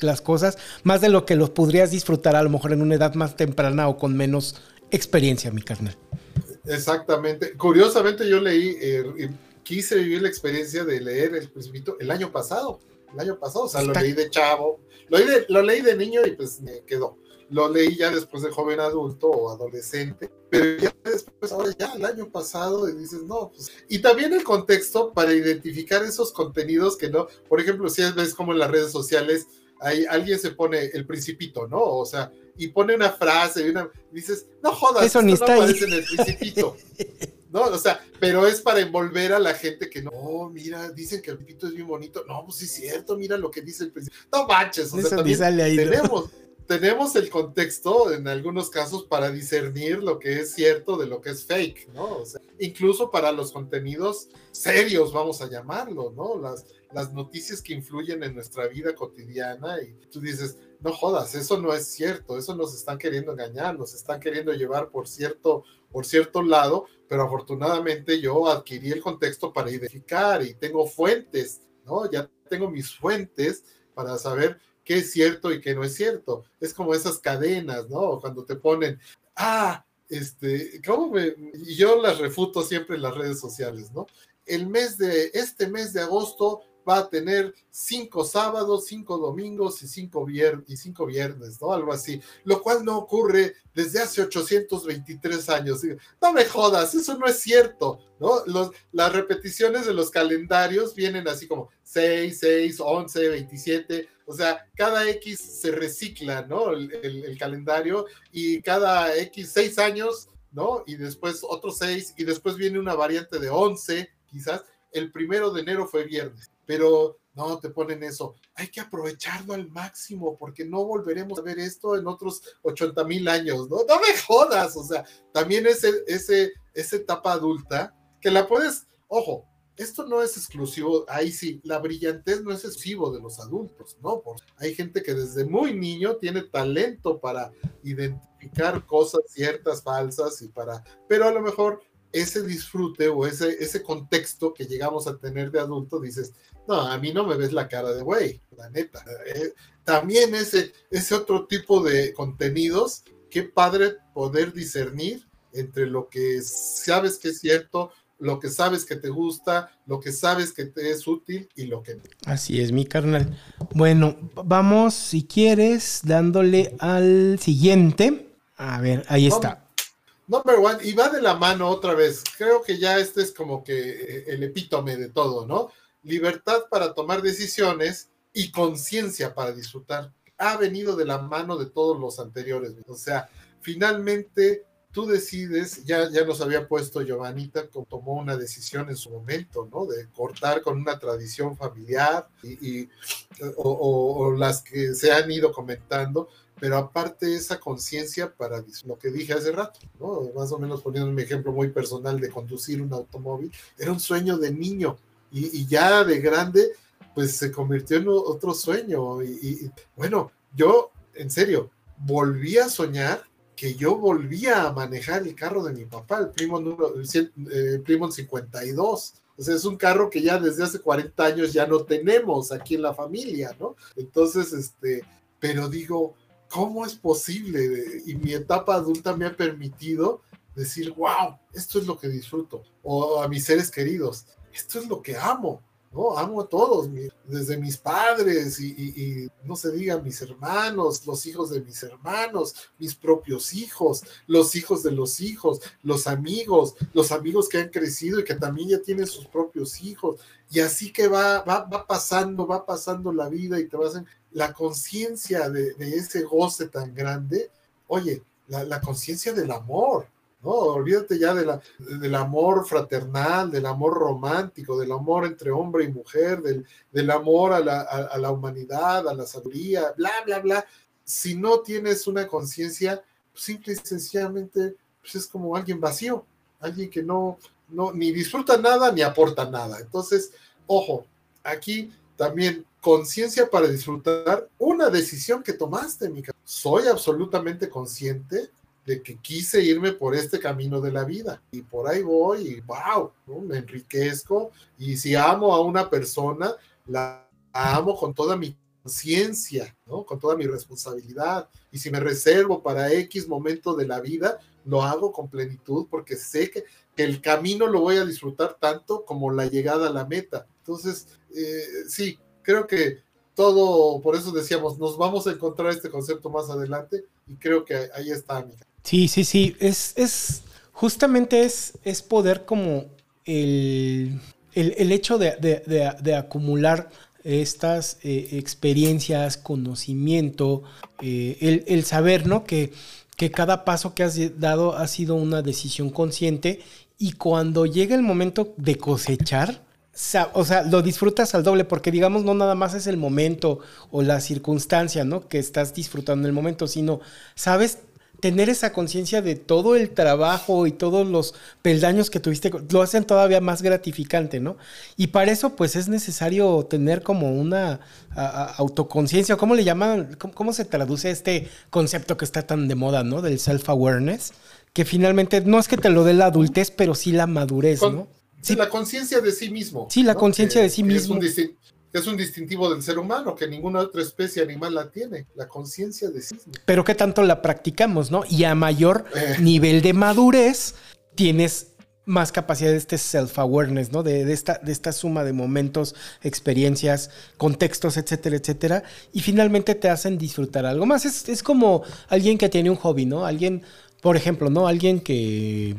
las cosas, más de lo que los podrías disfrutar a lo mejor en una edad más temprana o con menos experiencia, mi carnal. Exactamente. Curiosamente yo leí, eh, quise vivir la experiencia de leer El Principito el año pasado, el año pasado, o sea, lo leí de chavo, lo leí de, lo leí de niño y pues me quedó. Lo leí ya después de joven adulto o adolescente, pero ya después, ahora ya el año pasado, y dices, no, pues. Y también el contexto para identificar esos contenidos que no, por ejemplo, si ves como en las redes sociales, ahí alguien se pone el principito, ¿no? O sea, y pone una frase y una, dices, no jodas, eso ni está no aparece en el principito. ¿no? O sea, pero es para envolver a la gente que no, oh, mira, dicen que el principito es bien bonito. No, pues sí es cierto, mira lo que dice el principito. No manches, o sea, también tenemos, tenemos el contexto en algunos casos para discernir lo que es cierto de lo que es fake, ¿no? O sea, incluso para los contenidos serios, vamos a llamarlo, ¿no? Las, las noticias que influyen en nuestra vida cotidiana y tú dices, no jodas, eso no es cierto, eso nos están queriendo engañar, nos están queriendo llevar por cierto, por cierto lado, pero afortunadamente yo adquirí el contexto para identificar y tengo fuentes, ¿no? Ya tengo mis fuentes para saber qué es cierto y qué no es cierto. Es como esas cadenas, ¿no? Cuando te ponen, ah, este, ¿cómo me? Y yo las refuto siempre en las redes sociales, ¿no? El mes de, este mes de agosto va a tener cinco sábados, cinco domingos y cinco, viernes, y cinco viernes, ¿no? Algo así, lo cual no ocurre desde hace 823 años. No me jodas, eso no es cierto, ¿no? Las repeticiones de los calendarios vienen así como 6, 6, 11, 27, o sea, cada X se recicla, ¿no? El, el calendario y cada X, 6 años, ¿no? Y después otros 6 y después viene una variante de 11, quizás. El primero de enero fue viernes pero no te ponen eso. Hay que aprovecharlo al máximo porque no volveremos a ver esto en otros 80 mil años, ¿no? No me jodas, o sea, también ese, ese, esa etapa adulta que la puedes, ojo, esto no es exclusivo, ahí sí, la brillantez no es exclusivo de los adultos, ¿no? Porque hay gente que desde muy niño tiene talento para identificar cosas ciertas, falsas y para, pero a lo mejor ese disfrute o ese, ese contexto que llegamos a tener de adulto, dices, no, a mí no me ves la cara de güey, la neta. Eh, también ese, ese otro tipo de contenidos, qué padre poder discernir entre lo que sabes que es cierto, lo que sabes que te gusta, lo que sabes que te es útil y lo que no. Así es, mi carnal. Bueno, vamos, si quieres, dándole al siguiente. A ver, ahí está. Number one, y va de la mano otra vez. Creo que ya este es como que el epítome de todo, ¿no? Libertad para tomar decisiones y conciencia para disfrutar. Ha venido de la mano de todos los anteriores. O sea, finalmente tú decides, ya, ya nos había puesto Giovanita, tomó una decisión en su momento, ¿no? De cortar con una tradición familiar y, o, las que se han ido comentando, pero aparte esa conciencia para lo que dije hace rato, ¿no? Más o menos poniendo un ejemplo muy personal de conducir un automóvil, era un sueño de niño y, ya de grande, pues se convirtió en otro sueño y bueno, yo, en serio, volví a soñar que yo volvía a manejar el carro de mi papá, el primo número, el, primo 52. O sea, es un carro que ya desde hace 40 años ya no tenemos aquí en la familia, ¿no? Entonces, este, pero digo, ¿cómo es posible? Y mi etapa adulta me ha permitido decir, wow, esto es lo que disfruto. O a mis seres queridos, esto es lo que amo. ¿no? Amo a todos, desde mis padres y, no se diga mis hermanos, los hijos de mis hermanos, mis propios hijos, los hijos de los hijos, los amigos, los amigos que han crecido y que también ya tienen sus propios hijos. Y así que va, va, va pasando, va pasando la vida y te vas en la conciencia de, ese goce tan grande. Oye, la, la conciencia del amor, ¿no? Olvídate ya de la, del amor fraternal, del amor romántico, del amor entre hombre y mujer, del, del amor a la, a, la, humanidad, a la sabiduría, bla, bla, bla. Si no tienes una conciencia, simple y sencillamente pues es como alguien vacío, alguien que no, no, ni disfruta nada ni aporta nada. Entonces, ojo, aquí también conciencia para disfrutar una decisión que tomaste, mi Soy absolutamente consciente de que quise irme por este camino de la vida y por ahí voy y wow, me enriquezco y si amo a una persona, la amo con toda mi conciencia, ¿no? con toda mi responsabilidad y si me reservo para X momento de la vida, lo hago con plenitud porque sé que, el camino lo voy a disfrutar tanto como la llegada a la meta. Entonces, eh, sí, creo que todo, por eso decíamos, nos vamos a encontrar este concepto más adelante y creo que ahí está, amiga. Sí, sí, sí. Es, es justamente es, es poder como el, el, hecho de, acumular estas eh, experiencias, conocimiento, eh, el, saber, ¿no? Que, que cada paso que has dado ha sido una decisión consciente y cuando llega el momento de cosechar, o sea, lo disfrutas al doble, porque digamos, no nada más es el momento o la circunstancia, ¿no? Que estás disfrutando el momento, sino sabes tener esa conciencia de todo el trabajo y todos los peldaños que tuviste, lo hacen todavía más gratificante, ¿no? Y para eso, pues es necesario tener como una autoconciencia, ¿cómo le llaman? Cómo, se traduce este concepto que está tan de moda, ¿no? Del self-awareness, que finalmente no es que te lo dé la adultez, pero sí la madurez, ¿no? Sí, la conciencia de sí mismo. Sí, la conciencia de sí mismo es un distintivo del ser humano que ninguna otra especie animal la tiene, la conciencia de sí. Pero qué tanto la practicamos, ¿no? Y a mayor eh. nivel de madurez tienes más capacidad de este self-awareness, ¿no? De, esta, de esta suma de momentos, experiencias, contextos, etcétera, etcétera. Y finalmente te hacen disfrutar algo más. Es, es como alguien que tiene un hobby, ¿no? Alguien, por ejemplo, ¿no? Alguien que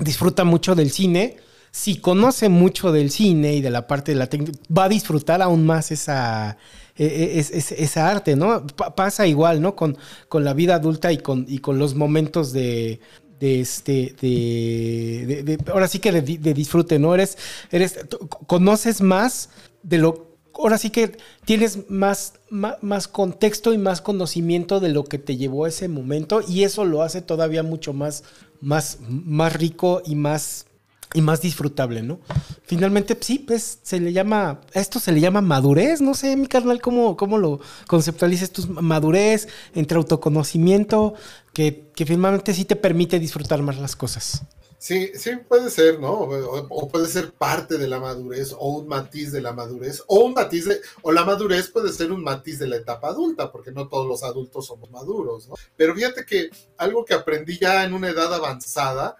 disfruta mucho del cine si conoce mucho del cine y de la parte de la técnica, va a disfrutar aún más esa, e, e, esa arte, ¿no? pasa igual, ¿no? Con, con la vida adulta y con, y con los momentos de, de este de, ahora sí que de, disfrute no eres eres conoces más de lo ahora sí que tienes más, más, más contexto y más conocimiento de lo que te llevó a ese momento y eso lo hace todavía mucho más más más rico y más y más disfrutable, ¿no? Finalmente, sí, pues se le llama, esto se le llama madurez, no sé, mi carnal, ¿cómo, cómo lo conceptualizas tu madurez entre autoconocimiento, que, que finalmente sí te permite disfrutar más las cosas? Sí, sí puede ser, ¿no? O, puede ser parte de la madurez o un matiz de la madurez o un matiz de, o la madurez puede ser un matiz de la etapa adulta, porque no todos los adultos somos maduros, ¿no? Pero fíjate que algo que aprendí ya en una edad avanzada.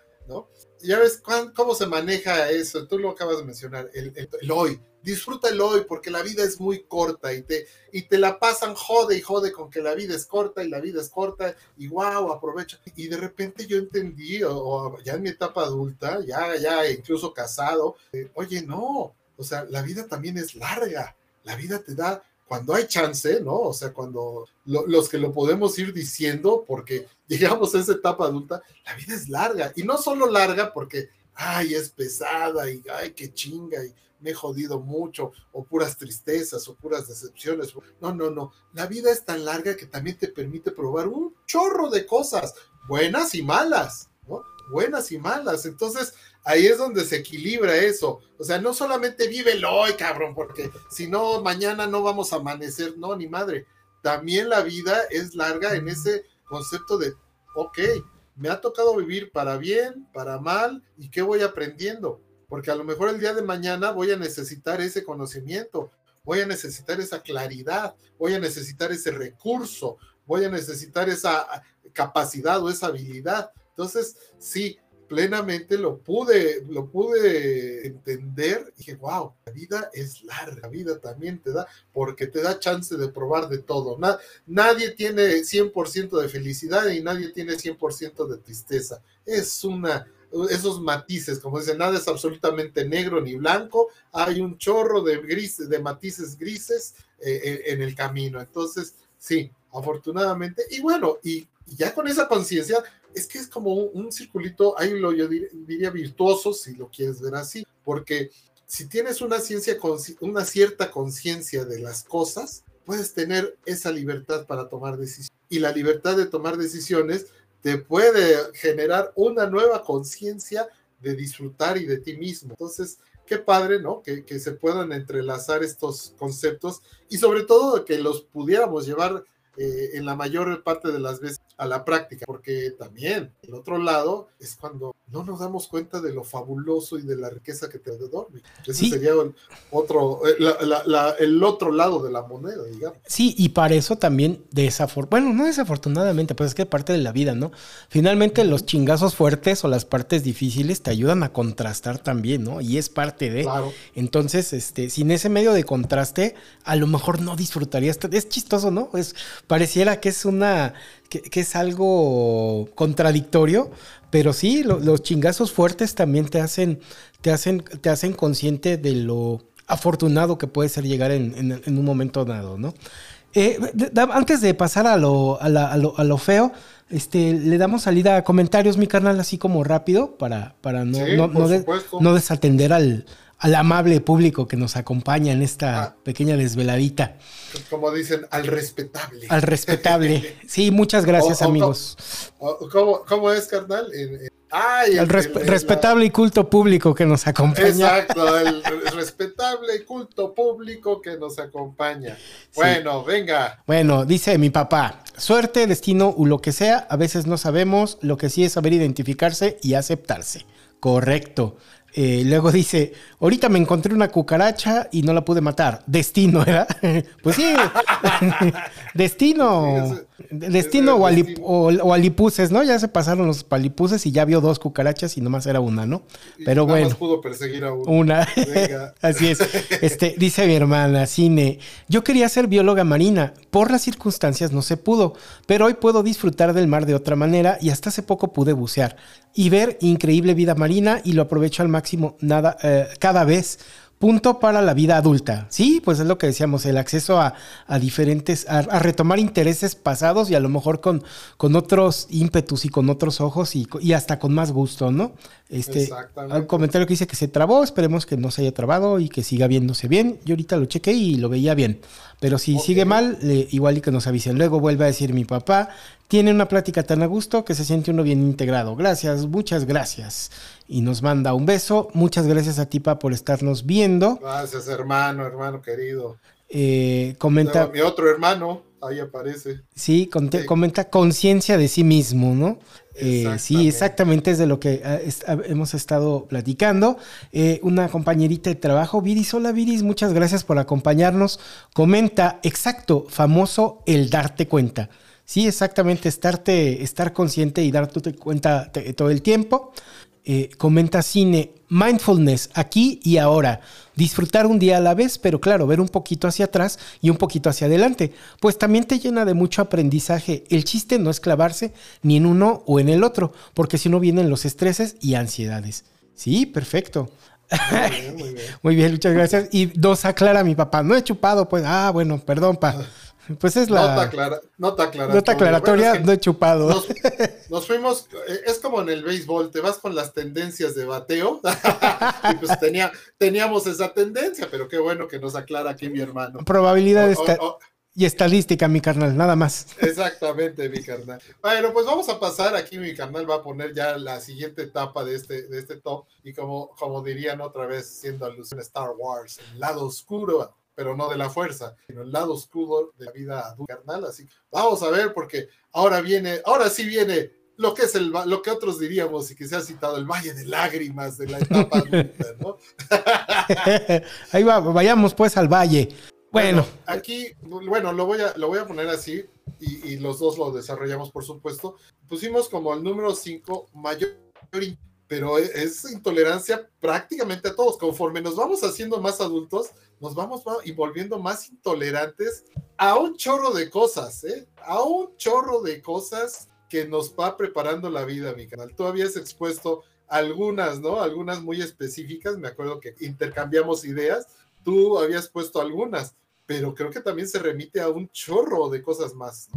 Ya ves cómo se maneja eso, tú lo acabas de mencionar, el, el, hoy. Disfruta el hoy porque la vida es muy corta y te, y te la pasan jode y jode con que la vida es corta y la vida es corta y wow, aprovecha. Y de repente yo entendí, o, ya en mi etapa adulta, ya, ya incluso casado, eh, oye, no, o sea, la vida también es larga, la vida te da cuando hay chance, ¿no? O sea, cuando los que lo podemos ir diciendo, porque llegamos a esa etapa adulta, la vida es larga. Y no solo larga porque, ay, es pesada y, ay, qué chinga y me he jodido mucho, o puras tristezas, o puras decepciones. No, no, no. La vida es tan larga que también te permite probar un chorro de cosas, buenas y malas, ¿no? Buenas y malas. Entonces, ahí es donde se equilibra eso. O sea, no solamente vive el hoy, cabrón, porque si no, mañana no vamos a amanecer, no, ni madre. También la vida es larga en ese concepto de, ok, me ha tocado vivir para bien, para mal, y qué voy aprendiendo. Porque a lo mejor el día de mañana voy a necesitar ese conocimiento, voy a necesitar esa claridad, voy a necesitar ese recurso, voy a necesitar esa capacidad o esa habilidad. Entonces, sí, plenamente lo pude, lo pude entender y dije, wow, la vida es larga, la vida también te da, porque te da chance de probar de todo. nadie tiene 100% de felicidad y nadie tiene 100% de tristeza. Es una, esos matices, como dicen, nada es absolutamente negro ni blanco, hay un chorro de grises, de matices grises eh, en el camino. Entonces, sí, afortunadamente, y bueno, y ya con esa conciencia, es que es como un, circulito, ahí lo yo diría virtuoso, si lo quieres ver así, porque si tienes una ciencia, una cierta conciencia de las cosas, puedes tener esa libertad para tomar decisiones. Y la libertad de tomar decisiones te puede generar una nueva conciencia de disfrutar y de ti mismo. Entonces, qué padre, ¿no? Que, que, se puedan entrelazar estos conceptos y sobre todo que los pudiéramos llevar eh, en la mayor parte de las veces a la práctica, porque también el otro lado es cuando no nos damos cuenta de lo fabuloso y de la riqueza que te dormir. Ese sería el otro, eh, el otro lado de la moneda, digamos. Sí, y para eso también desafortunadamente, bueno, no desafortunadamente, pues es que parte de la vida, ¿no? Finalmente los chingazos fuertes o las partes difíciles te ayudan a contrastar también, ¿no? Y es parte de. Claro. Entonces, este, sin ese medio de contraste, a lo mejor no disfrutarías. Es chistoso, ¿no? Es pareciera que es una, que, es algo contradictorio, pero sí, los chingazos fuertes también te hacen, te hacen, te hacen consciente de lo afortunado que puede ser llegar en, un momento dado, ¿no? Eh, antes de pasar a lo, a, lo, feo, este, le damos salida a comentarios, mi carnal, así como rápido, para, para no, no, desatender al, al amable público que nos acompaña en esta ah. pequeña desveladita. Como dicen, al respetable. Al respetable. Sí, muchas gracias, amigos. ¿cómo, es, carnal? Ay, el, respetable y culto público que nos acompaña. Exacto, el respetable y culto público que nos acompaña. Bueno, venga. Bueno, dice mi papá, suerte, destino o lo que sea, a veces no sabemos, lo que sí es saber identificarse y aceptarse. Correcto. Eh, luego dice, ahorita me encontré una cucaracha y no la pude matar. Destino, ¿verdad? pues sí, destino. Destino o, alipuses, ¿no? Ya se pasaron los palipuses y ya vio dos cucarachas y nomás era una, ¿no? Pero bueno. Más pudo perseguir a una. Una. Así es. Este, dice mi hermana, Cine, yo quería ser bióloga marina. Por las circunstancias no se pudo, pero hoy puedo disfrutar del mar de otra manera y hasta hace poco pude bucear y ver increíble vida marina y lo aprovecho al máximo nada, eh, cada vez. Punto para la vida adulta. Sí, pues es lo que decíamos, el acceso a, diferentes, a, retomar intereses pasados y a lo mejor con, con otros ímpetus y con otros ojos y, y hasta con más gusto, ¿no? Este, un comentario que dice que se trabó, esperemos que no se haya trabado y que siga viéndose bien. Yo ahorita lo chequé y lo veía bien. Pero si sigue mal, igual y que nos avisen. Luego vuelve a decir mi papá, tiene una plática tan a gusto que se siente uno bien integrado. Gracias, muchas gracias. Y nos manda un beso. Muchas gracias a ti, pa, por estarnos viendo. Gracias, hermano, hermano querido. Eh, comenta. Mi otro hermano, ahí aparece. Sí, comenta conciencia de sí mismo, ¿no? Eh, sí, exactamente es de lo que ah, ah, hemos estado platicando. Eh, una compañerita de trabajo, Viris, hola Viris, muchas gracias por acompañarnos. Comenta, exacto, famoso el darte cuenta. Sí, exactamente, estarte, estar consciente y darte cuenta todo el tiempo. eh, comenta cine, mindfulness, aquí y ahora. Disfrutar un día a la vez, pero claro, ver un poquito hacia atrás y un poquito hacia adelante. Pues también te llena de mucho aprendizaje. El chiste no es clavarse ni en uno o en el otro, porque si no vienen los estreses y ansiedades. Sí, perfecto. Muy bien, muy bien. muy bien, muchas gracias. Y dos aclara mi papá, no he chupado, pues, ah, bueno, perdón, pa. Pues es la. Nota, clara, nota aclaratoria. Nota aclaratoria, no he chupado. Nos, fuimos, eh, es como en el béisbol, te vas con las tendencias de bateo. y pues tenía, teníamos esa tendencia, pero qué bueno que nos aclara aquí mi hermano. Probabilidad esta y estadística, mi carnal, nada más. Exactamente, mi carnal. Bueno, pues vamos a pasar aquí, mi carnal va a poner ya la siguiente etapa de este, de este top. Y como, como dirían otra vez, siendo alusión a Star Wars, el lado oscuro pero no de la fuerza, sino el lado oscuro de la vida adulta carnal. Así vamos a ver, porque ahora viene, ahora sí viene lo que es el, lo que otros diríamos y que se ha citado el valle de lágrimas de la etapa adulta, ¿no? Ahí va, vayamos pues al valle. Bueno. aquí, bueno, lo voy a, lo voy a poner así y, y los dos lo desarrollamos, por supuesto. Pusimos como el número 5 mayor pero es intolerancia prácticamente a todos. Conforme nos vamos haciendo más adultos, nos vamos y volviendo más intolerantes a un chorro de cosas, ¿eh? A un chorro de cosas que nos va preparando la vida, mi canal. Tú habías expuesto algunas, ¿no? Algunas muy específicas. Me acuerdo que intercambiamos ideas. Tú habías puesto algunas, pero creo que también se remite a un chorro de cosas más.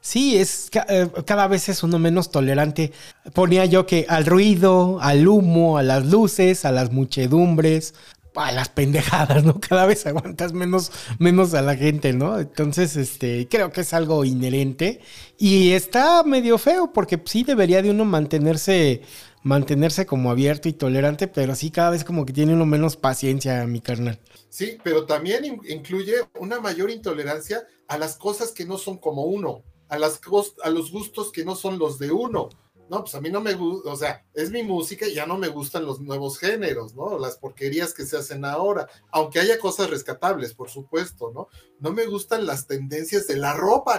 Sí, es eh, cada vez es uno menos tolerante. Ponía yo que al ruido, al humo, a las luces, a las muchedumbres, a las pendejadas, ¿no? Cada vez aguantas menos, menos a la gente, ¿no? Entonces, este, creo que es algo inherente y está medio feo porque sí debería de uno mantenerse, mantenerse como abierto y tolerante, pero sí cada vez como que tiene uno menos paciencia, mi carnal. Sí, pero también incluye una mayor intolerancia a las cosas que no son como uno a, las, a los gustos que no son los de uno. No, pues a mí no me gusta, o sea, es mi música y ya no me gustan los nuevos géneros, ¿no? Las porquerías que se hacen ahora, aunque haya cosas rescatables, por supuesto, ¿no? No me gustan las tendencias de la ropa,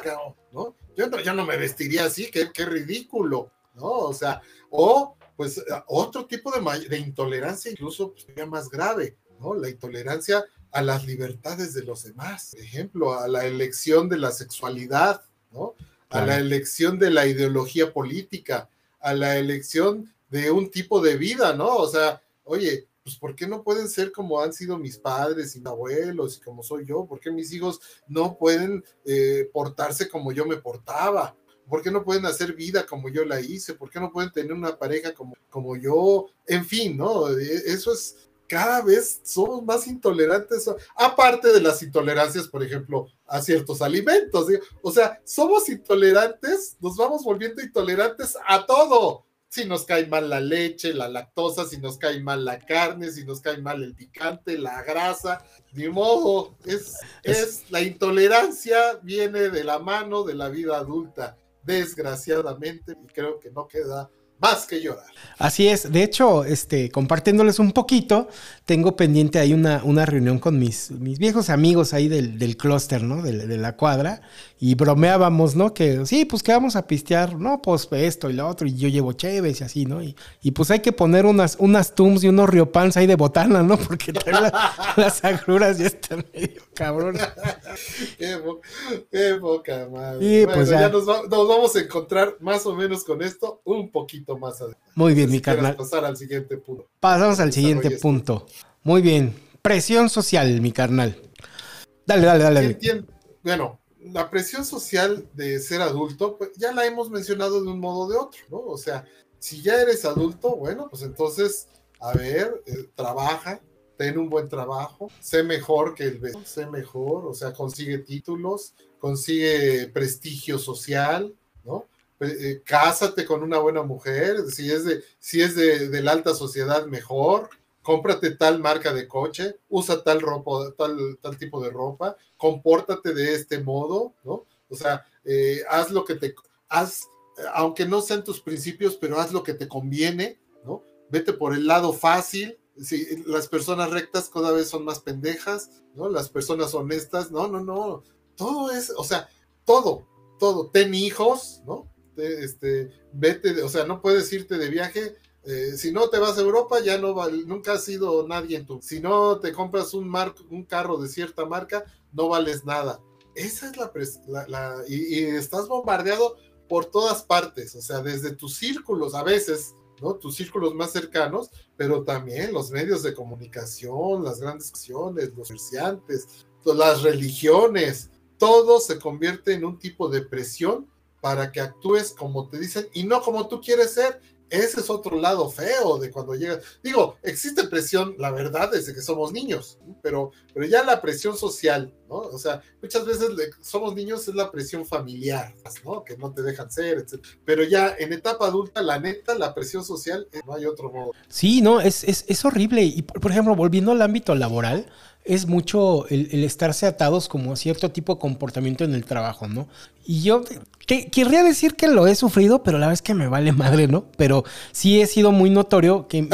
¿no? Yo no, yo no me vestiría así, qué, qué ridículo, ¿no? O sea, o pues otro tipo de, de intolerancia incluso pues, sería más grave, ¿no? La intolerancia a las libertades de los demás, por ejemplo, a la elección de la sexualidad, a la elección de la ideología política, a la elección de un tipo de vida, ¿no? O sea, oye, pues ¿por qué no pueden ser como han sido mis padres y mis abuelos y como soy yo? ¿Por qué mis hijos no pueden eh, portarse como yo me portaba? ¿Por qué no pueden hacer vida como yo la hice? ¿Por qué no pueden tener una pareja como, como yo? En fin, ¿no? E, eso es, cada vez somos más intolerantes, aparte de las intolerancias, por ejemplo, a ciertos alimentos. O sea, somos intolerantes, nos vamos volviendo intolerantes a todo. Si nos cae mal la leche, la lactosa, si nos cae mal la carne, si nos cae mal el picante, la grasa, ni modo, es, es la intolerancia viene de la mano de la vida adulta, desgraciadamente, y creo que no queda más que llorar. Así es. De hecho, este, compartiéndoles un poquito, tengo pendiente ahí una, una reunión con mis, mis viejos amigos ahí del, del clúster, ¿no? De, de, la cuadra. Y bromeábamos, ¿no? Que sí, pues que vamos a pistear, no, pues esto y lo otro. Y yo llevo chéves y así, ¿no? Y, y pues hay que poner unas, unas tums y unos riopans ahí de botana, ¿no? Porque las agruras ya están medio cabronas. qué, qué, poca madre. Y pues ya, nos, nos vamos a encontrar más o menos con esto un poquito más adelante. Muy bien, mi carnal. Pasar al siguiente punto. Pasamos al siguiente punto. Muy bien. Presión social, mi carnal. Dale, dale, dale. Bueno, la presión social de ser adulto, pues ya la hemos mencionado de un modo o de otro, ¿no? O sea, si ya eres adulto, bueno, pues entonces, a ver, eh, trabaja, ten un buen trabajo, sé mejor que el vecino, sé mejor, o sea, consigue títulos, consigue prestigio social. Eh, cásate con una buena mujer, si es de, si es de, la alta sociedad, mejor, cómprate tal marca de coche, usa tal ropa, tal, tal tipo de ropa, compórtate de este modo, ¿no? O sea, eh, haz lo que te, haz, aunque no sean tus principios, pero haz lo que te conviene, ¿no? Vete por el lado fácil, si las personas rectas cada vez son más pendejas, ¿no? Las personas honestas, no, no, no, todo es, o sea, todo, todo, ten hijos, ¿no? Este, vete, o sea, no puedes irte de viaje Eh, si no te vas a Europa, ya no nunca has sido nadie en tu. Si no te compras un, un carro de cierta marca, no vales nada. Esa es la. la, y, y, estás bombardeado por todas partes, o sea, desde tus círculos, a veces, ¿no? Tus círculos más cercanos, pero también los medios de comunicación, las grandes acciones, los comerciantes, las religiones, todo se convierte en un tipo de presión para que actúes como te dicen y no como tú quieres ser ese es otro lado feo de cuando llega. Digo, existe presión, la verdad, desde que somos niños, pero, pero ya la presión social, ¿no? O sea, muchas veces somos niños es la presión familiar, ¿no? Que no te dejan ser, etc. Pero ya en etapa adulta, la neta, la presión social, eh, no hay otro modo. Sí, no, es, es, es horrible. Y por ejemplo, volviendo al ámbito laboral, es mucho el, estarse atados como a cierto tipo de comportamiento en el trabajo, ¿no? Y yo que, querría decir que lo he sufrido, pero la es que me vale madre, ¿no? Pero sí he sido muy notorio que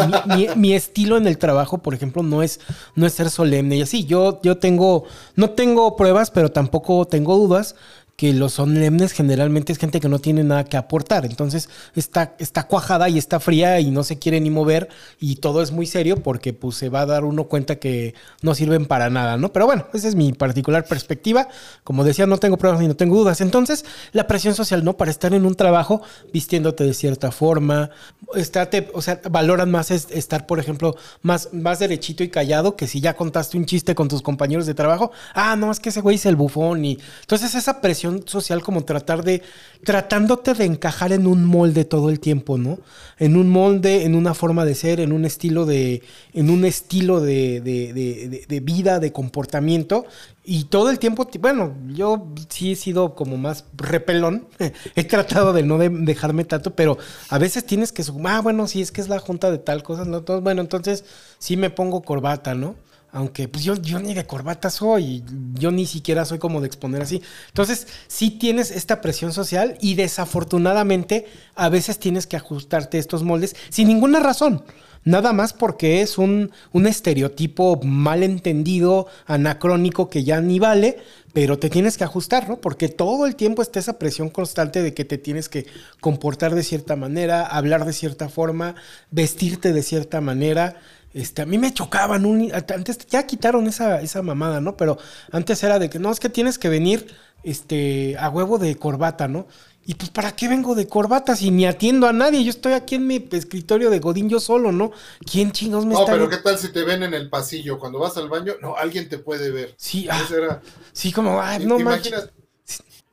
mi, estilo en el trabajo, por ejemplo, no es, no es ser solemne y así. Yo, yo tengo, no tengo pruebas, pero tampoco tengo dudas que los solemnes generalmente es gente que no tiene nada que aportar. Entonces está, está cuajada y está fría y no se quiere ni mover y todo es muy serio porque pues se va a dar uno cuenta que no sirven para nada, ¿no? Pero bueno, esa es mi particular perspectiva. Como decía, no tengo pruebas ni no tengo dudas. Entonces, la presión social, ¿no? Para estar en un trabajo vistiéndote de cierta forma, estate, o sea, valoran más estar, por ejemplo, más, más derechito y callado que si ya contaste un chiste con tus compañeros de trabajo. Ah, no, es que ese güey es el bufón y entonces esa presión social como tratar de, tratándote de encajar en un molde todo el tiempo, ¿no? En un molde, en una forma de ser, en un estilo de, en un estilo de, de vida, de comportamiento. Y todo el tiempo, bueno, yo sí he sido como más repelón. he tratado de no dejarme tanto, pero a veces tienes que sumar, ah, bueno, si es que es la junta de tal cosa, ¿no? Entonces, bueno, entonces sí me pongo corbata, ¿no? Aunque pues yo, yo ni de corbata soy, yo ni siquiera soy como de exponer así. Entonces, sí tienes esta presión social y desafortunadamente a veces tienes que ajustarte estos moldes sin ninguna razón. Nada más porque es un, un estereotipo mal entendido, anacrónico, que ya ni vale, pero te tienes que ajustar, ¿no? Porque todo el tiempo está esa presión constante de que te tienes que comportar de cierta manera, hablar de cierta forma, vestirte de cierta manera. Este, a mí me chocaban un, antes ya quitaron esa, esa mamada, ¿no? Pero antes era de que no, es que tienes que venir este, a huevo de corbata, ¿no? Y pues, ¿para qué vengo de corbata si ni atiendo a nadie? Yo estoy aquí en mi escritorio de Godín yo solo, ¿no? ¿Quién chingados me está No, pero ¿qué tal si te ven en el pasillo? Cuando vas al baño, no, alguien te puede ver. Sí, ah, sí, como, ay, no manches.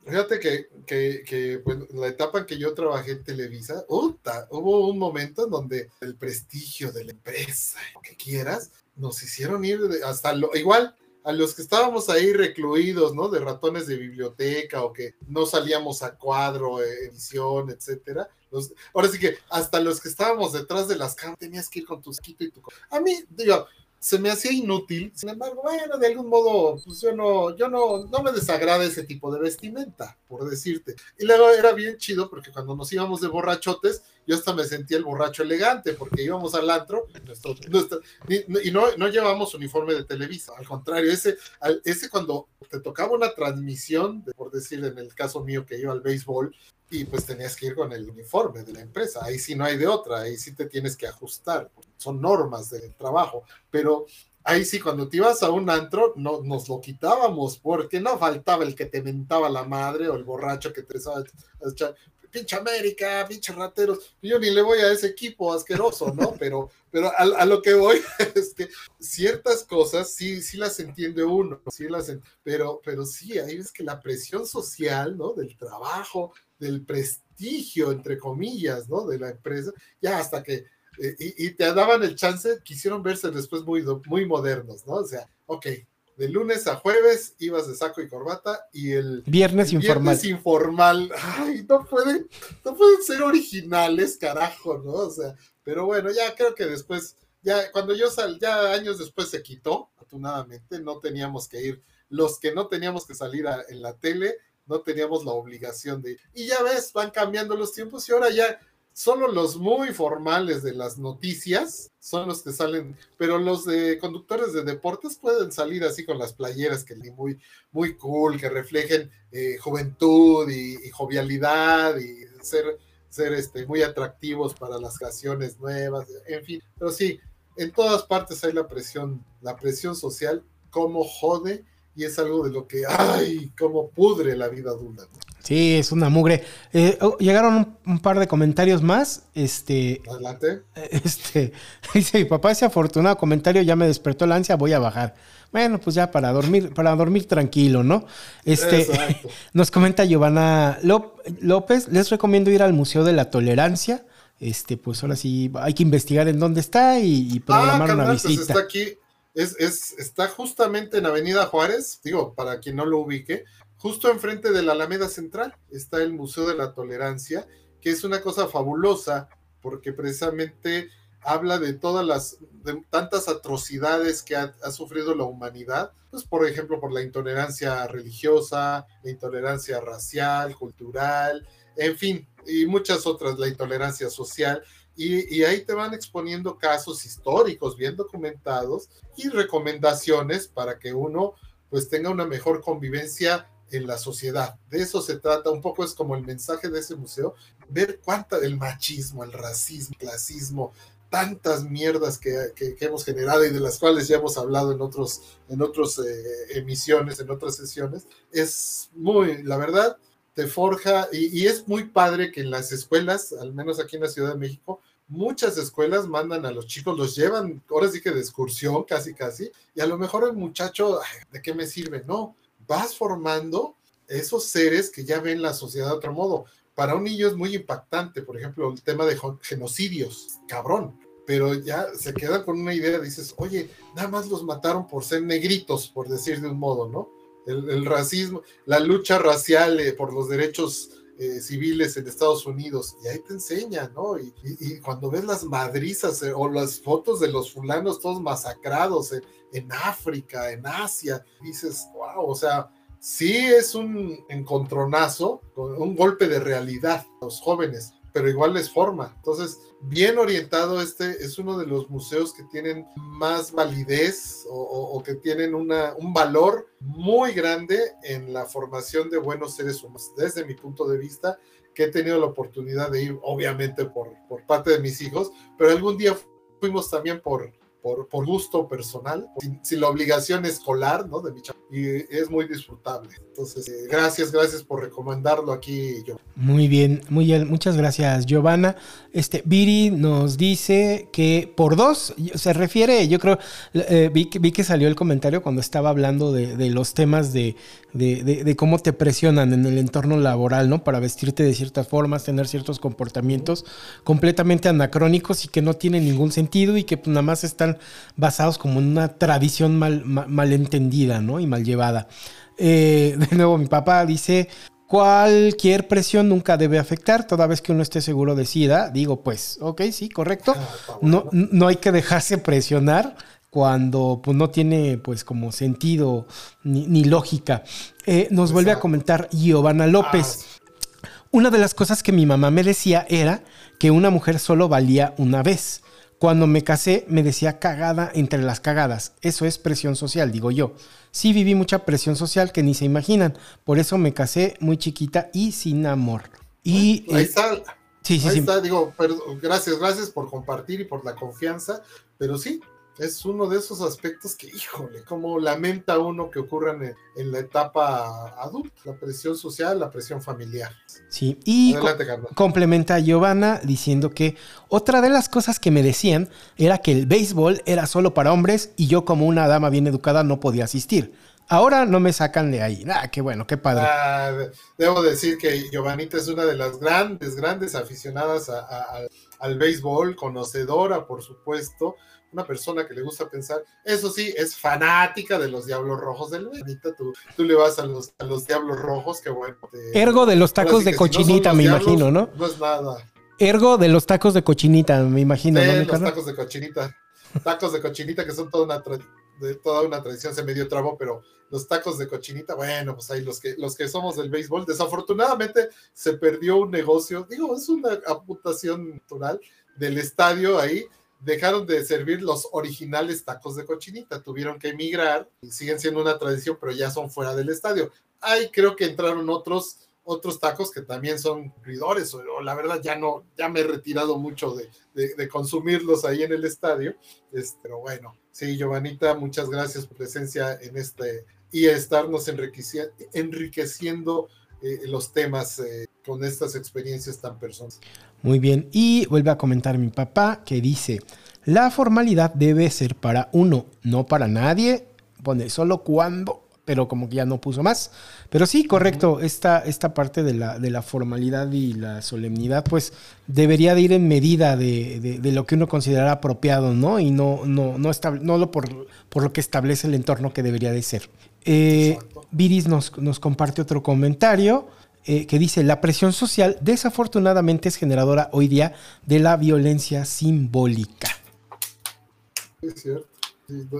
Fíjate que, que, que pues, la etapa en que yo trabajé en Televisa, hubo un momento en donde el prestigio de la empresa, lo que quieras, nos hicieron ir hasta lo igual a los que estábamos ahí recluidos, ¿no? De ratones de biblioteca o que no salíamos a cuadro, edición, etcétera. ahora sí que hasta los que estábamos detrás de las cámaras tenías que ir con tu esquito y tu... A mí, digo, se me hacía inútil. Sin embargo, bueno, de algún modo, pues yo no, yo no, no me desagrada ese tipo de vestimenta, por decirte. Y luego era bien chido porque cuando nos íbamos de borrachotes, yo hasta me sentía el borracho elegante porque íbamos al antro y no, no llevamos uniforme de Televisa. Al contrario, ese, ese cuando te tocaba una transmisión, por decir en el caso mío que iba al béisbol, y pues tenías que ir con el uniforme de la empresa. Ahí sí no hay de otra, ahí sí te tienes que ajustar, son normas del trabajo, pero ahí sí cuando te ibas a un antro no, nos lo quitábamos porque no faltaba el que te mentaba la madre o el borracho que te estaba pinche América, pinche rateros. Yo ni le voy a ese equipo asqueroso, ¿no? Pero, pero a, lo que voy es que ciertas cosas sí, sí las entiende uno, sí las pero, pero sí, ahí es que la presión social, ¿no? Del trabajo, del prestigio, entre comillas, ¿no? De la empresa, ya hasta que, eh, y, te daban el chance, quisieron verse después muy, muy modernos, ¿no? O sea, ok, de lunes a jueves ibas de saco y corbata y el viernes informal. Viernes informal, ay, no pueden, no pueden ser originales, carajo, ¿no? O sea, pero bueno, ya creo que después, ya cuando yo sal, ya años después se quitó, afortunadamente, no teníamos que ir, los que no teníamos que salir en la tele, no teníamos la obligación de ir. Y ya ves, van cambiando los tiempos y ahora ya solo los muy formales de las noticias son los que salen, pero los de conductores de deportes pueden salir así con las playeras que muy, muy cool, que reflejen eh, juventud y, jovialidad y ser ser este, muy atractivos para las creaciones nuevas, en fin, pero sí, en todas partes hay la presión, la presión social, como jode y es algo de lo que, ay, como pudre la vida adulta. Sí, es una mugre. Eh, oh, llegaron un, par de comentarios más. Este. Adelante. Este. Dice: Mi papá, ese afortunado comentario ya me despertó la ansia, voy a bajar. Bueno, pues ya para dormir, para dormir tranquilo, ¿no? Este. Nos comenta Giovanna López. Les recomiendo ir al Museo de la Tolerancia. Este, pues ahora sí hay que investigar en dónde está y, programar ah, una pues visita. está aquí. Es, es, está justamente en Avenida Juárez, digo, para quien no lo ubique, Justo enfrente de la Alameda Central está el Museo de la Tolerancia, que es una cosa fabulosa porque precisamente habla de todas las tantas atrocidades que ha, sufrido la humanidad, pues por ejemplo por la intolerancia religiosa, la intolerancia racial, cultural, en fin, y muchas otras, la intolerancia social. Y, y, ahí te van exponiendo casos históricos bien documentados y recomendaciones para que uno pues tenga una mejor convivencia en la sociedad. De eso se trata, un poco es como el mensaje de ese museo, ver cuánta del machismo, el racismo, el clasismo, tantas mierdas que, hemos generado y de las cuales ya hemos hablado en otros en otras eh, emisiones, en otras sesiones, es muy, la verdad, te forja y, es muy padre que en las escuelas, al menos aquí en la Ciudad de México, muchas escuelas mandan a los chicos, los llevan, ahora sí que de excursión, casi casi, y a lo mejor el muchacho, ¿de qué me sirve? No, vas formando esos seres que ya ven la sociedad de otro modo. Para un niño es muy impactante, por ejemplo, el tema de genocidios, cabrón, pero ya se queda con una idea, dices, oye, nada más los mataron por ser negritos, por decir de un modo, ¿no? El, racismo, la lucha racial eh, por los derechos eh, civiles en Estados Unidos, y ahí te enseña, ¿no? Y, cuando ves las madrizas eh, o las fotos de los fulanos todos masacrados en, en África, en Asia, dices, wow, o sea, sí es un encontronazo, un golpe de realidad los jóvenes, pero igual les forma. Entonces, bien orientado, este es uno de los museos que tienen más validez o, que tienen una, un valor muy grande en la formación de buenos seres humanos. Desde mi punto de vista, que he tenido la oportunidad de ir, obviamente por, por parte de mis hijos, pero algún día fuimos también por, por, gusto personal, sin, la obligación escolar, ¿no? De mi y es muy disfrutable. Entonces, eh, gracias, gracias por recomendarlo aquí, yo. Muy bien, muy bien, muchas gracias, Giovanna. Este, Viri nos dice que por dos, se refiere, yo creo, eh, vi, que salió el comentario cuando estaba hablando de, los temas de, de, cómo te presionan en el entorno laboral, ¿no? Para vestirte de ciertas formas, tener ciertos comportamientos completamente anacrónicos y que no tienen ningún sentido y que pues, nada más están basados como en una tradición mal, mal, entendida, ¿no? Y mal llevada. Eh, de nuevo, mi papá dice, cualquier presión nunca debe afectar, toda vez que uno esté seguro de sí, digo, pues, ok, sí, correcto. Ah, no, no hay que dejarse presionar cuando pues, no tiene pues como sentido ni, lógica. Eh, nos vuelve a comentar Giovanna López. Ah, una de las cosas que mi mamá me decía era que una mujer solo valía una vez. Cuando me casé me decía cagada entre las cagadas. Eso es presión social, digo yo. Sí viví mucha presión social que ni se imaginan. Por eso me casé muy chiquita y sin amor. Y, ahí está. Sí, sí, ahí está, digo, gracias, gracias por compartir y por la confianza. Pero sí, es uno de esos aspectos que, híjole, como lamenta uno que ocurran en, la etapa adulta, la presión social, la presión familiar. Sí, y complementa a Giovanna diciendo que otra de las cosas que me decían era que el béisbol era solo para hombres y yo como una dama bien educada no podía asistir. Ahora no me sacan de ahí. Ah, qué bueno, qué padre. Ah, debo decir que Giovanita es una de las grandes, grandes aficionadas al béisbol, conocedora, por supuesto una persona que le gusta pensar, eso sí, es fanática de los Diablos Rojos del Benita, tú, tú le vas a los, a los Diablos Rojos, que bueno. Ergo de los tacos de cochinita, me imagino, ¿no? No es nada. Ergo de los tacos de cochinita, me imagino, ¿no? los tacos de cochinita. Tacos de cochinita que son toda una, de toda una tradición, se medio trabo, pero los tacos de cochinita, bueno, pues ahí los que, los que somos del béisbol, desafortunadamente se perdió un negocio, digo, es una amputación natural del estadio ahí, dejaron de servir los originales tacos de cochinita, tuvieron que emigrar y siguen siendo una tradición, pero ya son fuera del estadio. Ahí creo que entraron otros otros tacos que también son cumplidores, o, la verdad ya no, ya me he retirado mucho de, de, consumirlos ahí en el estadio, este, pero bueno, sí, Giovanita, muchas gracias por presencia en este y estarnos enriqueciendo eh, los temas eh, con estas experiencias tan personales. Muy bien, y vuelve a comentar mi papá que dice, la formalidad debe ser para uno, no para nadie, pone solo cuando pero como que ya no puso más. Pero sí, correcto, esta, esta parte de la, de la formalidad y la solemnidad, pues debería de ir en medida de, lo que uno considera apropiado, ¿no? Y no, no, no, no lo por, por lo que establece el entorno que debería de ser. Eh, Viris nos, nos comparte otro comentario. Eh, que dice, la presión social desafortunadamente es generadora hoy día de la violencia simbólica. Es cierto.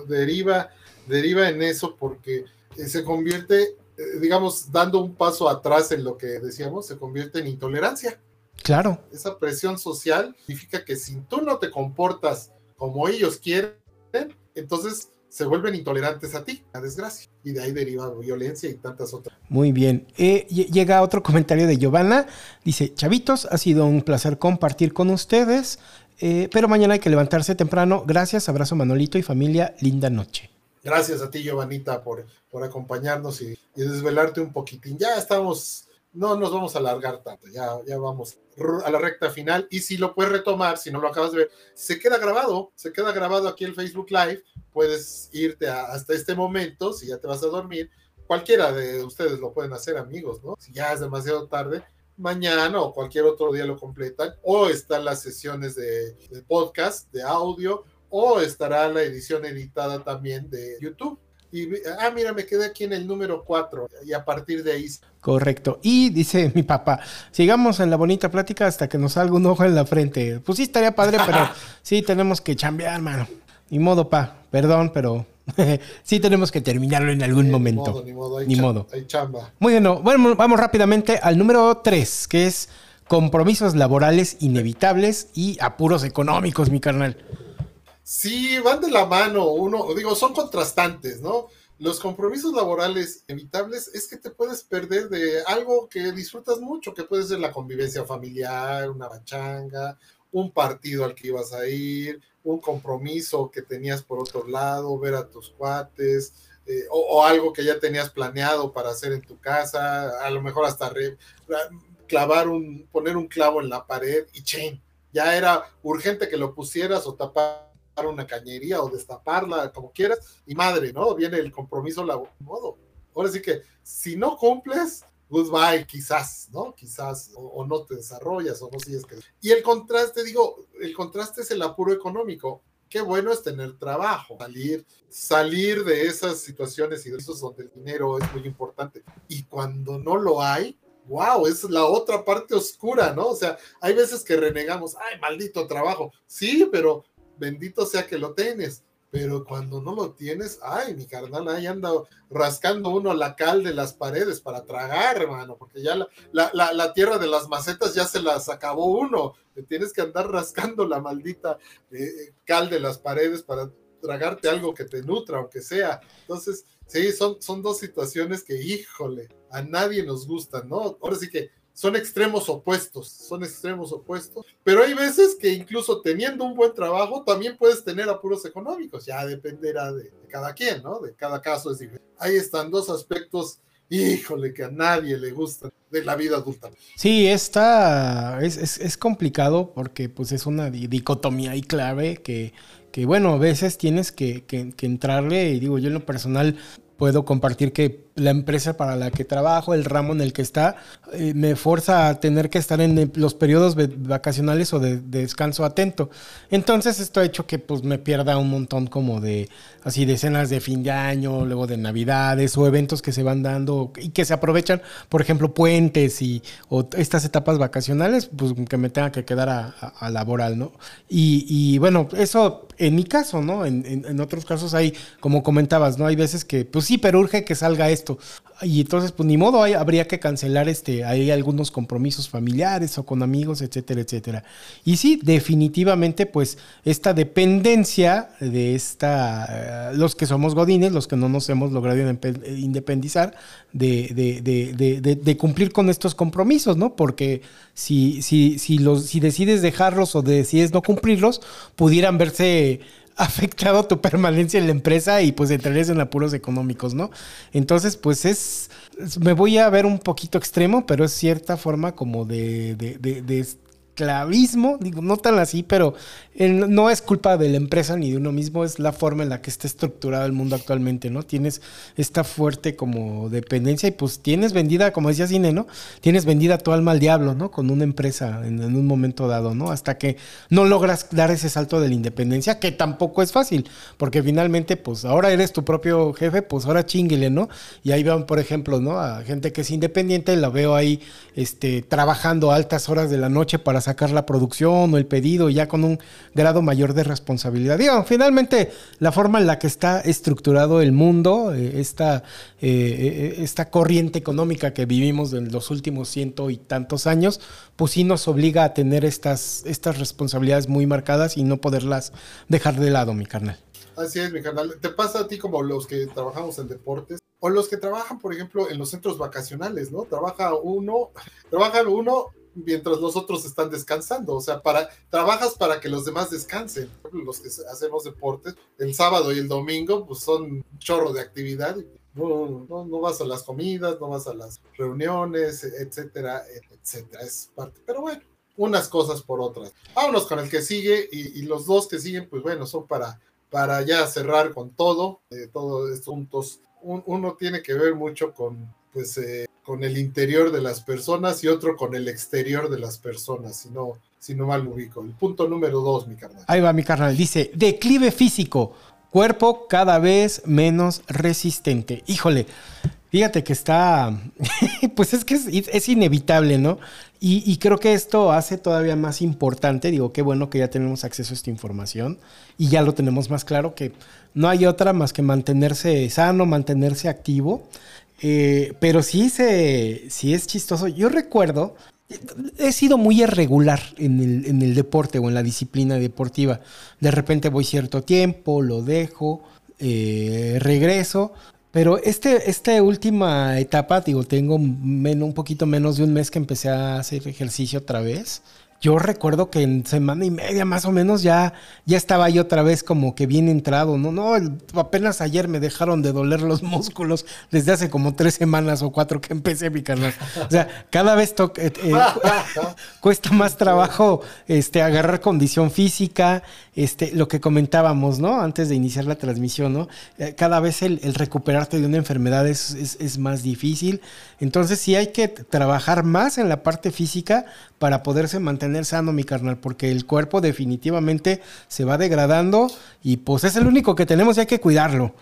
Deriva, deriva en eso porque eh, se convierte, eh, digamos, dando un paso atrás en lo que decíamos, se convierte en intolerancia. Claro. Esa presión social significa que si tú no te comportas como ellos quieren, entonces se vuelven intolerantes a ti, a desgracia. Y de ahí deriva violencia y tantas otras. Muy bien. Eh, llega otro comentario de Giovanna. Dice, Chavitos, ha sido un placer compartir con ustedes, pero mañana hay que levantarse temprano. Gracias, abrazo Manolito y familia, linda noche. Gracias a ti, Giovanita, por, por acompañarnos y, desvelarte un poquitín. Ya estamos, no nos vamos a alargar tanto, ya, ya vamos a la recta final. Y si lo puedes retomar, si no lo acabas de ver, se queda grabado, se queda grabado aquí el Facebook Live. Puedes irte hasta este momento, si ya te vas a dormir. Cualquiera de ustedes lo pueden hacer, amigos, ¿no? Si ya es demasiado tarde, mañana o cualquier otro día lo completan. O están las sesiones de, de podcast, de audio o estará la edición editada también de YouTube. Y, ah, mira, me quedé aquí en el número 4 y a partir de ahí. Correcto. Y dice mi papá, sigamos en la bonita plática hasta que nos salga un ojo en la frente. Pues sí, estaría padre, pero sí tenemos que chambear, mano. Ni modo, pa. Perdón, pero sí tenemos que terminarlo en algún momento. Ni modo, ni modo. Hay, chamba. Muy bien, bueno, vamos rápidamente al número 3, que es compromisos laborales inevitables y apuros económicos, mi carnal. Sí, van de la mano, uno, digo, son contrastantes, ¿no? Los compromisos laborales evitables es que te puedes perder de algo que disfrutas mucho, que puede ser la convivencia familiar, una bachanga, un partido al que ibas a ir, un compromiso que tenías por otro lado, ver a tus cuates, eh, o, algo que ya tenías planeado para hacer en tu casa, a lo mejor hasta clavar un, poner un clavo en la pared y chain. Ya era urgente que lo pusieras o tapar una cañería o destaparla, como quieras, y madre, ¿no? Viene el compromiso la modo. Ahora sí que si no cumples, goodbye, quizás, ¿no? Quizás, o, no te desarrollas, o no sigues que. Y el contraste, digo, el contraste es el apuro económico. Qué bueno es tener trabajo, salir, salir de esas situaciones y de esos donde el dinero es muy importante. Y cuando no lo hay, wow, es la otra parte oscura, ¿no? O sea, hay veces que renegamos, ay, maldito trabajo. Sí, pero bendito sea que lo tienes. Pero cuando no lo tienes, ay, mi carnal, ahí anda rascando uno la cal de las paredes para tragar, hermano, porque ya la, la, tierra de las macetas ya se las acabó uno. Tienes que andar rascando la maldita eh, cal de las paredes para tragarte algo que te nutra, aunque sea. Entonces, sí, son, son dos situaciones que, híjole, a nadie nos gustan, ¿no? Ahora sí que son extremos opuestos, son extremos opuestos, pero hay veces que incluso teniendo un buen trabajo también puedes tener apuros económicos, ya dependerá de, cada quien, ¿no? De cada caso es diferente. Ahí están dos aspectos, híjole, que a nadie le gustan de la vida adulta. Sí, está, es, complicado porque pues es una dicotomía y clave que, que bueno, a veces tienes que, que, que entrarle y digo, yo en lo personal puedo compartir que la empresa para la que trabajo, el ramo en el que está, eh, me fuerza a tener que estar en los periodos vacacionales o de, descanso atento. Entonces esto ha hecho que pues me pierda un montón como de así de cenas de fin de año, luego de navidades o eventos que se van dando y que se aprovechan, por ejemplo, puentes y o estas etapas vacacionales, pues que me tenga que quedar a, laboral, ¿no? Y, bueno, eso en mi caso, ¿no? En, en, en otros casos hay, como comentabas, ¿no? Hay veces que, pues sí, pero urge que salga esto y entonces, pues ni modo, habría que cancelar este, hay algunos compromisos familiares o con amigos, etcétera, etcétera. Y sí, definitivamente, pues esta dependencia de esta, eh, los que somos godines, los que no nos hemos logrado independizar, de, de, de, de, cumplir con estos compromisos, ¿no? Porque si, si, si, los, si decides dejarlos o decides no cumplirlos, pudieran verse afectado tu permanencia en la empresa y pues entrarías en apuros económicos, ¿no? Entonces, pues es, me voy a ver un poquito extremo, pero es cierta forma como de, de, de, de esclavismo, digo, no tan así, pero no es culpa de la empresa ni de uno mismo, es la forma en la que está estructurado el mundo actualmente, ¿no? Tienes esta fuerte como dependencia y pues tienes vendida, como decía Cine, ¿no? Tienes vendida tu alma al diablo, ¿no? Con una empresa en, un momento dado, ¿no? Hasta que no logras dar ese salto de la independencia, que tampoco es fácil, porque finalmente, pues ahora eres tu propio jefe, pues ahora chinguele, ¿no? Y ahí van, por ejemplo, ¿no? A gente que es independiente, la veo ahí, este, trabajando altas horas de la noche para sacar la producción o el pedido, ya con un grado mayor de responsabilidad. Digo, finalmente, la forma en la que está estructurado el mundo, eh, esta, eh, eh, esta corriente económica que vivimos en los últimos ciento y tantos años, pues sí nos obliga a tener estas, estas responsabilidades muy marcadas y no poderlas dejar de lado, mi carnal. Así es, mi carnal. ¿Te pasa a ti como los que trabajamos en deportes? O los que trabajan, por ejemplo, en los centros vacacionales, ¿no? Trabaja uno, trabajan uno mientras los otros están descansando. O sea, para, trabajas para que los demás descansen. Los que hacemos deportes, el sábado y el domingo, pues son un chorro de actividad. No, no, no, vas a las comidas, no vas a las reuniones, etcétera, etcétera. Es parte. Pero bueno, unas cosas por otras. Vámonos con el que sigue y, los dos que siguen, pues bueno, son para, para ya cerrar con todo, eh, todos estos puntos. uno tiene que ver mucho con, pues, eh, con el interior de las personas y otro con el exterior de las personas, si no, si no mal ubico. El punto número dos, mi carnal. Ahí va mi carnal. Dice, declive físico, cuerpo cada vez menos resistente. Híjole, fíjate que está, pues es que es, inevitable, ¿no? Y, y, creo que esto hace todavía más importante, digo, qué bueno que ya tenemos acceso a esta información y ya lo tenemos más claro que no hay otra más que mantenerse sano, mantenerse activo eh, pero sí, se, sí es chistoso. Yo recuerdo, he sido muy irregular en el, en el, deporte o en la disciplina deportiva. De repente voy cierto tiempo, lo dejo, eh, regreso. Pero este, esta última etapa, digo, tengo un poquito menos de un mes que empecé a hacer ejercicio otra vez yo recuerdo que en semana y media más o menos ya, ya estaba yo otra vez como que bien entrado. No, no, apenas ayer me dejaron de doler los músculos desde hace como tres semanas o cuatro que empecé mi canal. O sea, cada vez eh, eh, cuesta más trabajo este, agarrar condición física, este, lo que comentábamos, ¿no? Antes de iniciar la transmisión, ¿no? Eh, cada vez el, recuperarte de una enfermedad es, es más difícil. Entonces sí hay que trabajar más en la parte física para poderse mantener sano, mi carnal, porque el cuerpo definitivamente se va degradando y pues es el único que tenemos y hay que cuidarlo.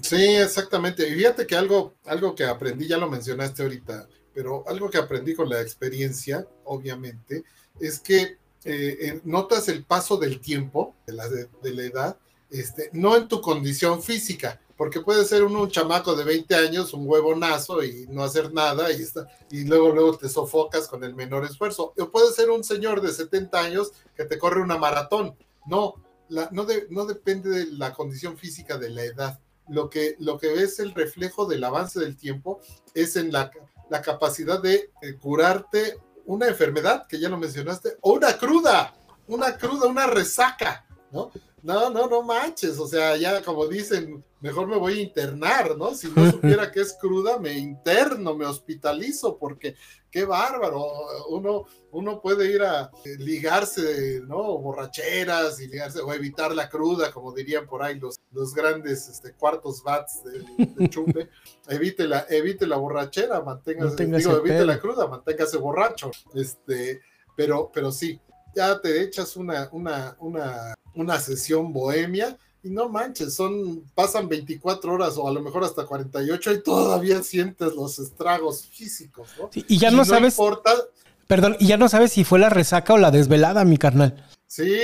Sí, exactamente. Y fíjate que algo, algo que aprendí, ya lo mencionaste ahorita, pero algo que aprendí con la experiencia, obviamente, es que eh, eh, notas el paso del tiempo, de la, de la edad, este, no en tu condición física, porque puede ser uno un chamaco de 20 años, un huevonazo y no hacer nada y, está, y luego, luego te sofocas con el menor esfuerzo. O puede ser un señor de 70 años que te corre una maratón. No, la, no, no depende de la condición física de la edad. Lo que, lo que es el reflejo del avance del tiempo es en la, la capacidad de eh, curarte una enfermedad, que ya lo mencionaste, o una cruda, una cruda, una resaca, ¿no? No, no, no manches, o sea, ya como dicen, mejor me voy a internar, ¿no? Si no supiera que es cruda, me interno, me hospitalizo, porque qué bárbaro, uno, uno puede ir a ligarse, ¿no? Borracheras y ligarse, o evitar la cruda, como dirían por ahí los, los grandes este, cuartos bats de, chumbe. evite, la, evite la borrachera, manténgase, digo, evite la cruda, manténgase borracho, este, pero, pero sí, ya te echas una, una, una, una sesión bohemia y no manches, son, pasan 24 horas o a lo mejor hasta 48 y todavía sientes los estragos físicos, ¿no? y ya no, sabes. Perdón, y ya no sabes si fue la resaca o la desvelada, mi carnal. Sí,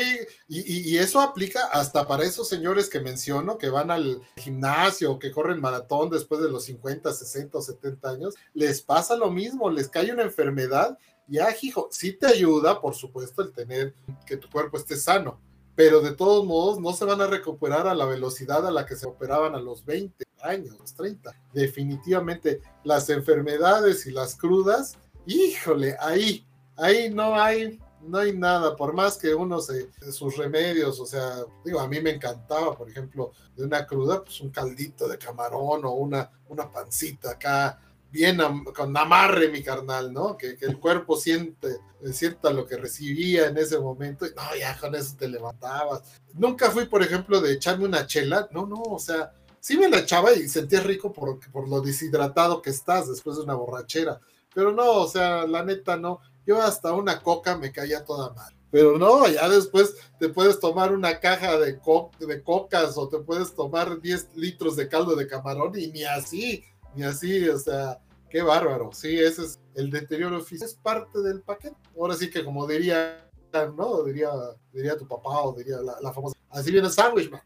y, eso aplica hasta para esos señores que menciono, que van al gimnasio, que corren maratón después de los 50, 60 o 70 años, les pasa lo mismo, les cae una enfermedad, ya, hijo, sí te ayuda, por supuesto, el tener que tu cuerpo esté sano, pero de todos modos no se van a recuperar a la velocidad a la que se operaban a los 20 años, los 30. Definitivamente las enfermedades y las crudas, híjole, ahí, ahí no hay no hay nada, por más que uno se, sus remedios, o sea, digo, a mí me encantaba, por ejemplo, de una cruda, pues un caldito de camarón o una, una pancita acá, bien con amarre, mi carnal, ¿no? Que, el cuerpo siente, sienta lo que recibía en ese momento, y no, ya con eso te levantabas. Nunca fui, por ejemplo, de echarme una chela, no, no, o sea, sí me la echaba y sentía rico por, por lo deshidratado que estás después de una borrachera, pero no, o sea, la neta no yo hasta una coca me caía toda mal. Pero no, ya después te puedes tomar una caja de, de cocas o te puedes tomar 10 litros de caldo de camarón y ni así, ni así, o sea, qué bárbaro. Sí, ese es el deterioro físico, es parte del paquete. Ahora sí que como diría, ¿no? Diría, diría tu papá o diría la, la famosa, así viene el sándwich, man.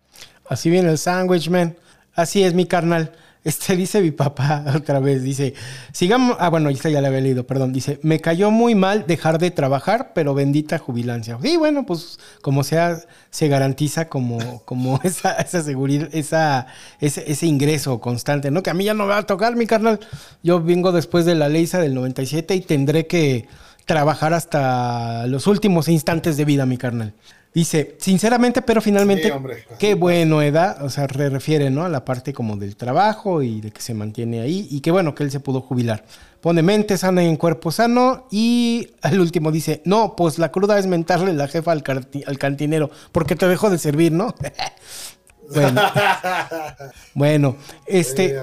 Así viene el sándwich, man. Así es mi carnal. Este dice mi papá otra vez, dice, sigamos, ah bueno, ya le había leído, perdón, dice, me cayó muy mal dejar de trabajar, pero bendita jubilancia. Y bueno, pues como sea, se garantiza como, como esa, esa seguridad, esa, ese, ese, ingreso constante, ¿no? Que a mí ya no me va a tocar, mi carnal. Yo vengo después de la ley del 97 y tendré que trabajar hasta los últimos instantes de vida, mi carnal. Dice, sinceramente, pero finalmente, qué bueno, edad, o sea, refiere, ¿no? A la parte como del trabajo y de que se mantiene ahí y qué bueno que él se pudo jubilar. Pone mente sana y en cuerpo sano y al último dice, no, pues la cruda es mentarle la jefa al, al cantinero porque te dejó de servir, ¿no? bueno, bueno, este,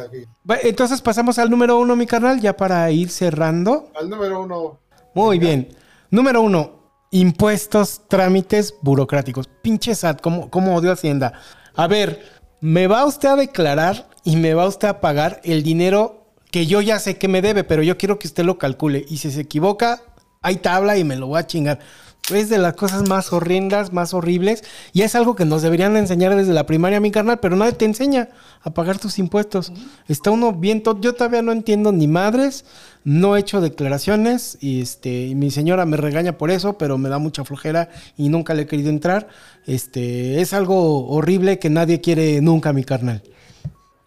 entonces pasamos al número uno, mi carnal, ya para ir cerrando. Al número uno. Muy bien. Número uno, Impuestos, trámites burocráticos. Pinche SAT, ¿cómo, cómo odio Hacienda? A ver, me va usted a declarar y me va usted a pagar el dinero que yo ya sé que me debe, pero yo quiero que usted lo calcule. Y si se equivoca, hay tabla y me lo voy a chingar es de las cosas más horrendas, más horribles, y es algo que nos deberían enseñar desde la primaria, mi carnal, pero nadie te enseña a pagar tus impuestos. Está uno bien todo, yo todavía no entiendo ni madres, no he hecho declaraciones, y este, mi señora me regaña por eso, pero me da mucha flojera y nunca le he querido entrar. Este, es algo horrible que nadie quiere nunca, mi carnal.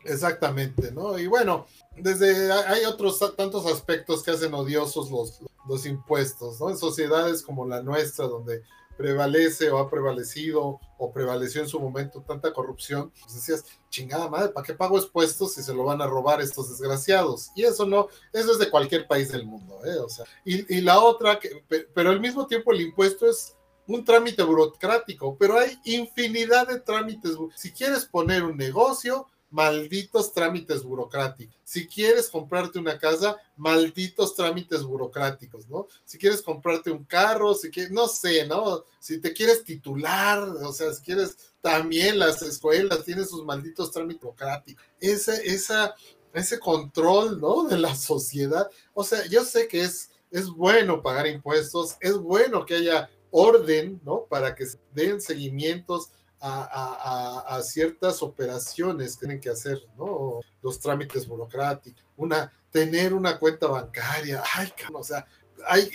Exactamente, ¿no? Y bueno, desde hay otros tantos aspectos que hacen odiosos los, los impuestos, ¿no? En sociedades como la nuestra, donde prevalece o ha prevalecido o prevaleció en su momento tanta corrupción, pues decías, chingada madre, ¿para qué pago impuestos si se lo van a robar estos desgraciados? Y eso no, eso es de cualquier país del mundo, ¿eh? O sea, y, y la otra, que, pero al mismo tiempo el impuesto es un trámite burocrático, pero hay infinidad de trámites. Si quieres poner un negocio, malditos trámites burocráticos. Si quieres comprarte una casa, malditos trámites burocráticos, ¿no? Si quieres comprarte un carro, si quieres, no sé, ¿no? Si te quieres titular, o sea, si quieres, también las escuelas tienen sus malditos trámites burocráticos. Ese, esa, ese control, ¿no? De la sociedad. O sea, yo sé que es, es bueno pagar impuestos, es bueno que haya orden, ¿no? Para que se den seguimientos a, ciertas operaciones tienen que hacer, ¿no? Los trámites burocráticos, tener una cuenta bancaria, ay, o sea,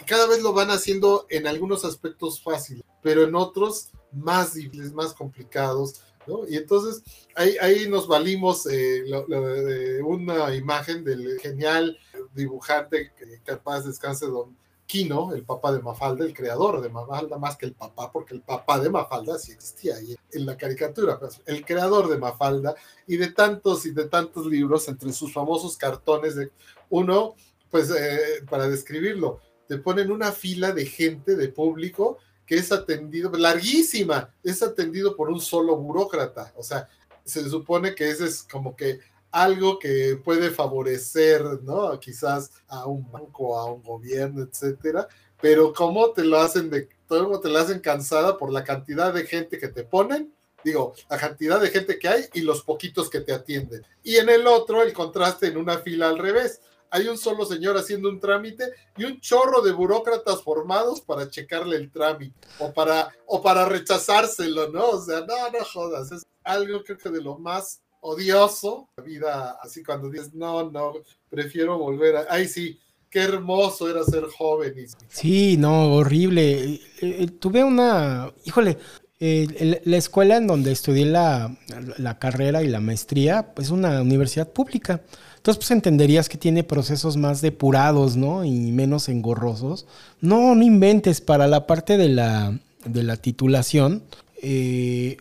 cada vez lo van haciendo en algunos aspectos fáciles, pero en otros más difíciles, más complicados, ¿no? Y entonces ahí, ahí nos valimos eh, de una imagen del genial dibujante que capaz descanse don El papá de Mafalda, el creador de Mafalda, más que el papá, porque el papá de Mafalda sí existía ahí en la caricatura, el creador de Mafalda y de tantos y de tantos libros, entre sus famosos cartones, de uno, pues eh, para describirlo, te ponen una fila de gente, de público, que es atendido, larguísima, es atendido por un solo burócrata, o sea, se supone que ese es como que algo que puede favorecer, ¿no? Quizás a un banco, a un gobierno, etcétera, pero cómo te lo hacen de, cómo te lo hacen cansada por la cantidad de gente que te ponen, digo, la cantidad de gente que hay y los poquitos que te atienden. Y en el otro, el contraste en una fila al revés. hay un solo señor haciendo un trámite y un chorro de burócratas formados para checarle el trámite o para, o para rechazárselo, ¿no? O sea, no, no jodas, es algo creo que de lo más odioso, la vida así cuando dices, no, no, prefiero volver a, ay sí, qué hermoso era ser joven. Sí, no, horrible. Eh, eh, tuve una, híjole, eh, la escuela en donde estudié la, la, carrera y la maestría, pues una universidad pública. Entonces, pues entenderías que tiene procesos más depurados, ¿no? Y menos engorrosos. No, no inventes, para la parte de la, de la titulación, me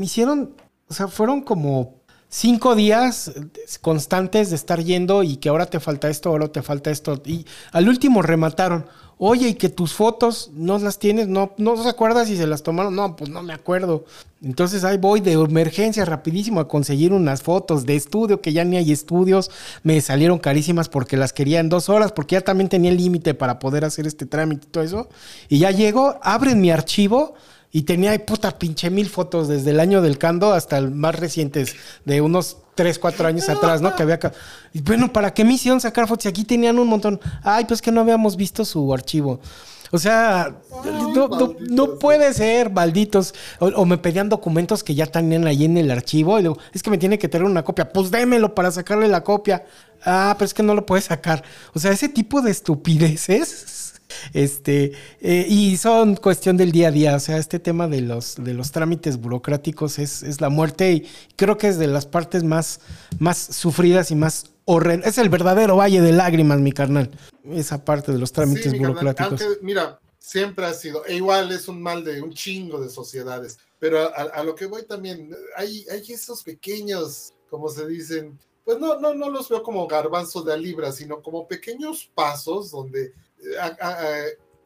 hicieron, o sea, fueron como cinco días constantes de estar yendo y que ahora te falta esto, ahora te falta esto. Y al último remataron. Oye, y que tus fotos no las tienes, no, no se acuerdas si se las tomaron. No, pues no me acuerdo. Entonces ahí voy de emergencia rapidísimo a conseguir unas fotos de estudio, que ya ni hay estudios. Me salieron carísimas porque las quería en dos horas, porque ya también tenía el límite para poder hacer este trámite y todo eso. Y ya llego, abren mi archivo y tenía puta pinche mil fotos desde el año del Cando hasta el más recientes, de unos 3, 4 años atrás, ¿no? Que había. Y bueno, ¿para qué me hicieron sacar fotos? Y aquí tenían un montón. Ay, pues que no habíamos visto su archivo. O sea, no, puede ser, malditos. O, me pedían documentos que ya tenían ahí en el archivo. Y luego, es que me tiene que tener una copia. Pues démelo para sacarle la copia. Ah, pero es que no lo puedes sacar. O sea, ese tipo de estupideces este, eh, y son cuestión del día a día. O sea, este tema de los, de los trámites burocráticos es, es la muerte y creo que es de las partes más, más sufridas y más horrendas. Es el verdadero valle de lágrimas, mi carnal. Esa parte de los trámites burocráticos. mira, siempre ha sido, e igual es un mal de un chingo de sociedades. Pero a, lo que voy también, hay, hay esos pequeños, como se dicen, pues no, no, no los veo como garbanzos de a libra, sino como pequeños pasos donde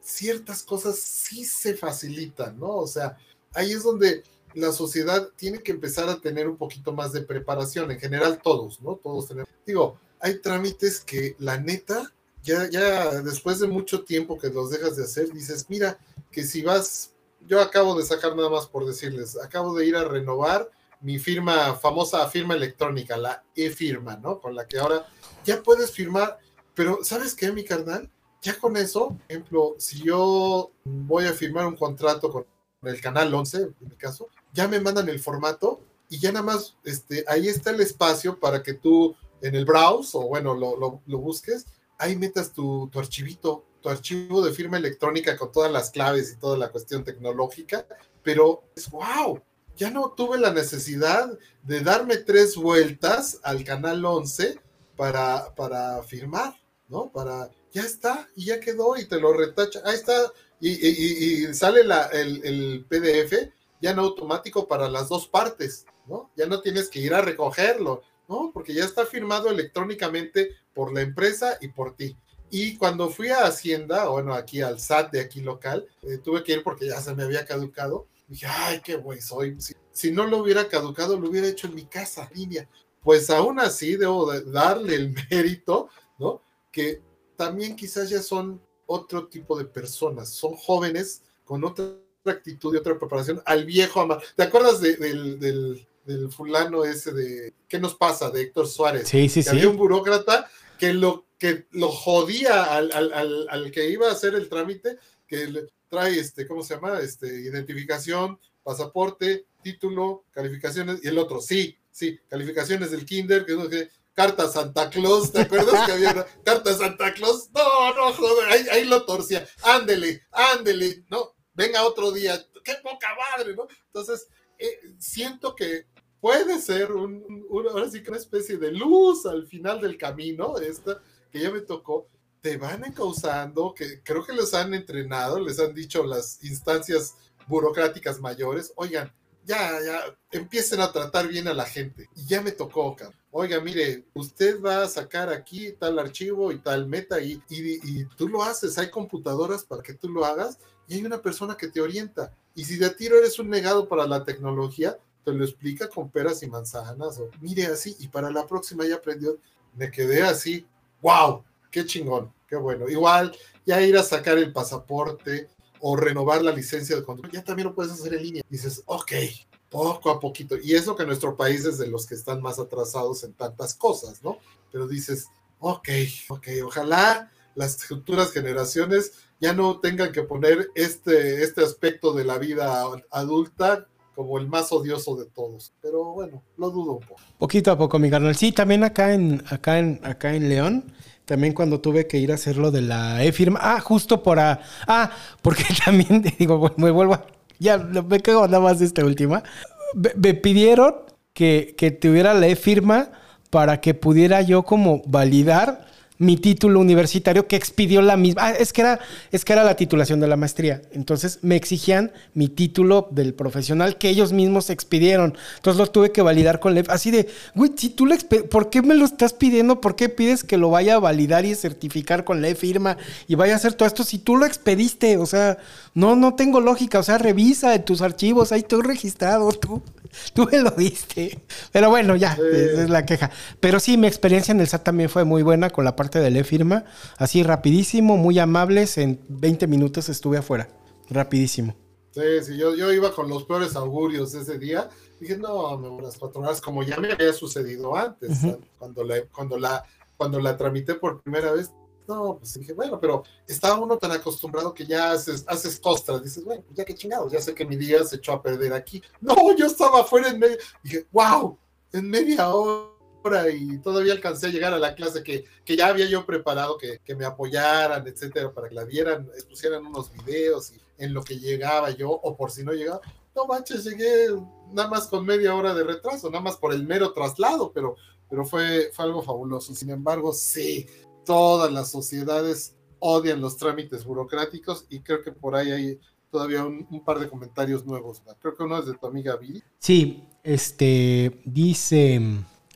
ciertas cosas sí se facilitan, ¿no? O sea, ahí es donde la sociedad tiene que empezar a tener un poquito más de preparación, en general todos, ¿no? Todos tenemos. Digo, hay trámites que la neta, ya, ya después de mucho tiempo que los dejas de hacer, dices, mira, que si vas, yo acabo de sacar nada más por decirles, acabo de ir a renovar mi firma, famosa firma electrónica, la e-firma, ¿no? Con la que ahora ya puedes firmar, pero ¿sabes qué, mi carnal? Ya con eso, por ejemplo, si yo voy a firmar un contrato con el canal 11, en mi caso, ya me mandan el formato y ya nada más, este, ahí está el espacio para que tú en el browse o bueno, lo, lo, busques, ahí metas tu, tu, archivito, tu archivo de firma electrónica con todas las claves y toda la cuestión tecnológica, pero es wow, ya no tuve la necesidad de darme tres vueltas al canal 11 para, para firmar, ¿no? Para ya está, y ya quedó, y te lo retacha, ahí está, y, sale el, PDF ya en automático para las dos partes, ¿no? Ya no tienes que ir a recogerlo, ¿no? Porque ya está firmado electrónicamente por la empresa y por ti. Y cuando fui a Hacienda, bueno, aquí al SAT de aquí local, eh, tuve que ir porque ya se me había caducado. Dije, ay, qué güey soy. Si, si, no lo hubiera caducado, lo hubiera hecho en mi casa, línea. Pues aún así debo darle el mérito, ¿no? Que también quizás ya son otro tipo de personas, son jóvenes con otra actitud y otra preparación al viejo amar. ¿Te acuerdas del, del, fulano ese de ¿Qué nos pasa? de Héctor Suárez? Sí, sí, sí. Había un burócrata que lo, que lo jodía al, al, al, que iba a hacer el trámite, que le trae, este, ¿cómo se llama? Este, identificación, pasaporte, título, calificaciones, y el otro, sí, sí, calificaciones del kinder, que, que Carta Santa Claus, ¿te acuerdas que había Carta Santa Claus? No, no, joder, ahí, lo torcía. Ándele, ándele, ¿no? Venga otro día. ¡Qué poca madre, ¿no? Entonces, eh, siento que puede ser un, ahora sí que una especie de luz al final del camino, esta que ya me tocó. Te van encauzando, que creo que les han entrenado, les han dicho las instancias burocráticas mayores, oigan, ya, ya, empiecen a tratar bien a la gente. Y ya me tocó, oiga, mire, usted va a sacar aquí tal archivo y tal meta y, y, tú lo haces, hay computadoras para que tú lo hagas y hay una persona que te orienta. Y si de tiro eres un negado para la tecnología, te lo explica con peras y manzanas o mire así y para la próxima ya aprendió. Me quedé así, wow, qué chingón, qué bueno. Igual ya ir a sacar el pasaporte o renovar la licencia de conductor, ya también lo puedes hacer en línea. dices, ok, poco a poquito. Y eso que nuestro país es de los que están más atrasados en tantas cosas, ¿no? Pero dices, ok, ok, ojalá las futuras generaciones ya no tengan que poner este, este aspecto de la vida adulta como el más odioso de todos. Pero bueno, lo dudo un poco. Poquito a poco, mi carnal. Sí, también acá en, acá en, acá en León, también cuando tuve que ir a hacer lo de la e-firma. Ah, justo por Ah, porque también, digo, me vuelvo a, Ya, me quedo nada más de esta última. Me, pidieron que, que tuviera la e-firma para que pudiera yo como validar mi título universitario que expidió la misma. Ah, es que era, es que era la titulación de la maestría. Entonces me exigían mi título del profesional que ellos mismos expidieron. Entonces lo tuve que validar con la Así de, güey, si tú lo ¿por qué me lo estás pidiendo? ¿Por qué pides que lo vaya a validar y certificar con la firma y vaya a hacer todo esto si tú lo expediste? O sea, no, no tengo lógica. O sea, revisa en tus archivos, ahí estoy registrado, tú. Tú me lo diste. Pero bueno, ya, esa es la queja. Pero sí, mi experiencia en el SAT también fue muy buena con la parte del e-firma. Así rapidísimo, muy amables. En 20 minutos estuve afuera. Rapidísimo. Sí, sí, yo, yo iba con los peores augurios ese día. Dije, no, me las cuatro horas, como ya me había sucedido antes, cuando, la, cuando, la, cuando la tramité por primera vez, no, pues dije, bueno, pero estaba uno tan acostumbrado que ya haces, haces costras. Dices, bueno, pues ya que chingados, ya sé que mi día se echó a perder aquí. No, yo estaba afuera en medio. Dije, wow, en media hora y todavía alcancé a llegar a la clase que, que ya había yo preparado, que, que, me apoyaran, etcétera, para que la vieran, pusieran unos videos y en lo que llegaba yo, o por si no llegaba. No manches, llegué nada más con media hora de retraso, nada más por el mero traslado, pero, pero fue, fue algo fabuloso. Sin embargo, sí, todas las sociedades odian los trámites burocráticos y creo que por ahí hay todavía un, par de comentarios nuevos. Creo que uno es de tu amiga Viri. Sí, este dice,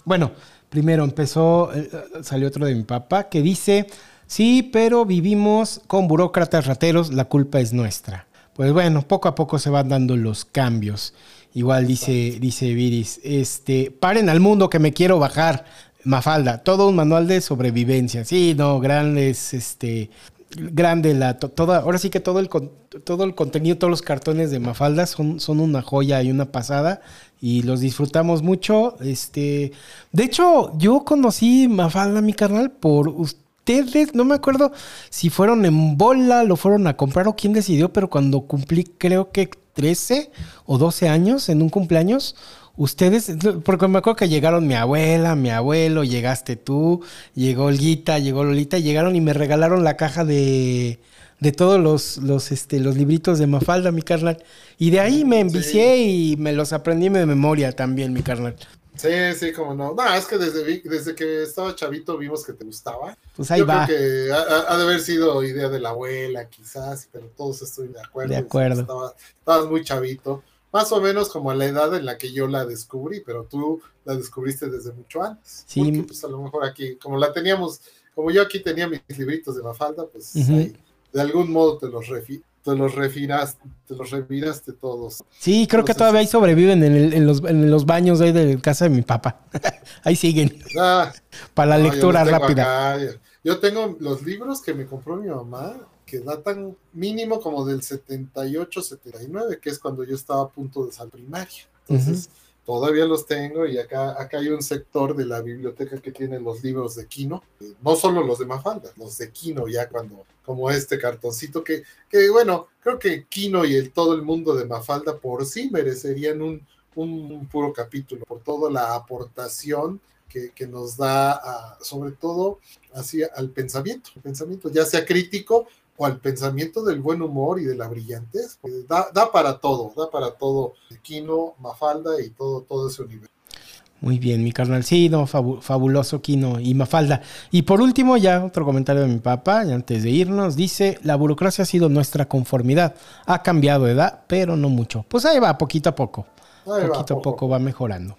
bueno, primero empezó, eh, salió otro de mi papá que dice, sí, pero vivimos con burócratas rateros, la culpa es nuestra. Pues bueno, poco a poco se van dando los cambios. Igual dice, dice Viris, este, paren al mundo que me quiero bajar. Mafalda, todo un manual de sobrevivencia. Sí, no, grandes, este, grande la toda, ahora sí que todo el todo el contenido, todos los cartones de Mafalda son, son una joya y una pasada y los disfrutamos mucho. Este, de hecho, yo conocí Mafalda, mi carnal, por ustedes, no me acuerdo si fueron en bola, lo fueron a comprar o quién decidió, pero cuando cumplí creo que 13 o 12 años en un cumpleaños, Ustedes, porque me acuerdo que llegaron mi abuela, mi abuelo, llegaste tú, llegó Olguita, llegó Lolita, llegaron y me regalaron la caja de, de todos los, los, este, los libritos de Mafalda, mi carnal. Y de ahí me envicié y me los aprendí de memoria también, mi carnal. Sí, sí, como no. No, es que desde, desde que estaba chavito vimos que te gustaba. Pues ahí va. Creo que ha, de haber sido idea de la abuela, quizás, pero todos estoy de acuerdo. De acuerdo. estabas muy chavito más o menos como a la edad en la que yo la descubrí, pero tú la descubriste desde mucho antes. Sí. Porque, pues a lo mejor aquí, como la teníamos, como yo aquí tenía mis libritos de Mafalda, pues ahí, de algún modo te los refi te los refinaste, te los refinaste todos. Sí, creo que todavía ahí sobreviven en, los, en, los, baños ahí de casa de mi papá. ahí siguen. Ah, Para la lectura rápida. yo tengo los libros que me compró mi mamá que datan mínimo como del 78, 79, que es cuando yo estaba a punto de salir primaria. Entonces, todavía los tengo y acá, acá hay un sector de la biblioteca que tiene los libros de Kino, no solo los de Mafalda, los de Kino ya cuando, como este cartoncito que, que bueno, creo que Kino y el, todo el mundo de Mafalda por sí merecerían un, un, puro capítulo, por toda la aportación que, que, nos da sobre todo así al pensamiento, pensamiento ya sea crítico o al pensamiento del buen humor y de la brillantez. Pues, da, para todo, da para todo Kino, Mafalda y todo, todo ese universo. Muy bien, mi carnal. Sí, no, fabuloso Kino y Mafalda. Y por último, ya otro comentario de mi papá, antes de irnos, dice, la burocracia ha sido nuestra conformidad. Ha cambiado de edad, pero no mucho. Pues ahí va, poquito a poco. Poquito a poco va mejorando.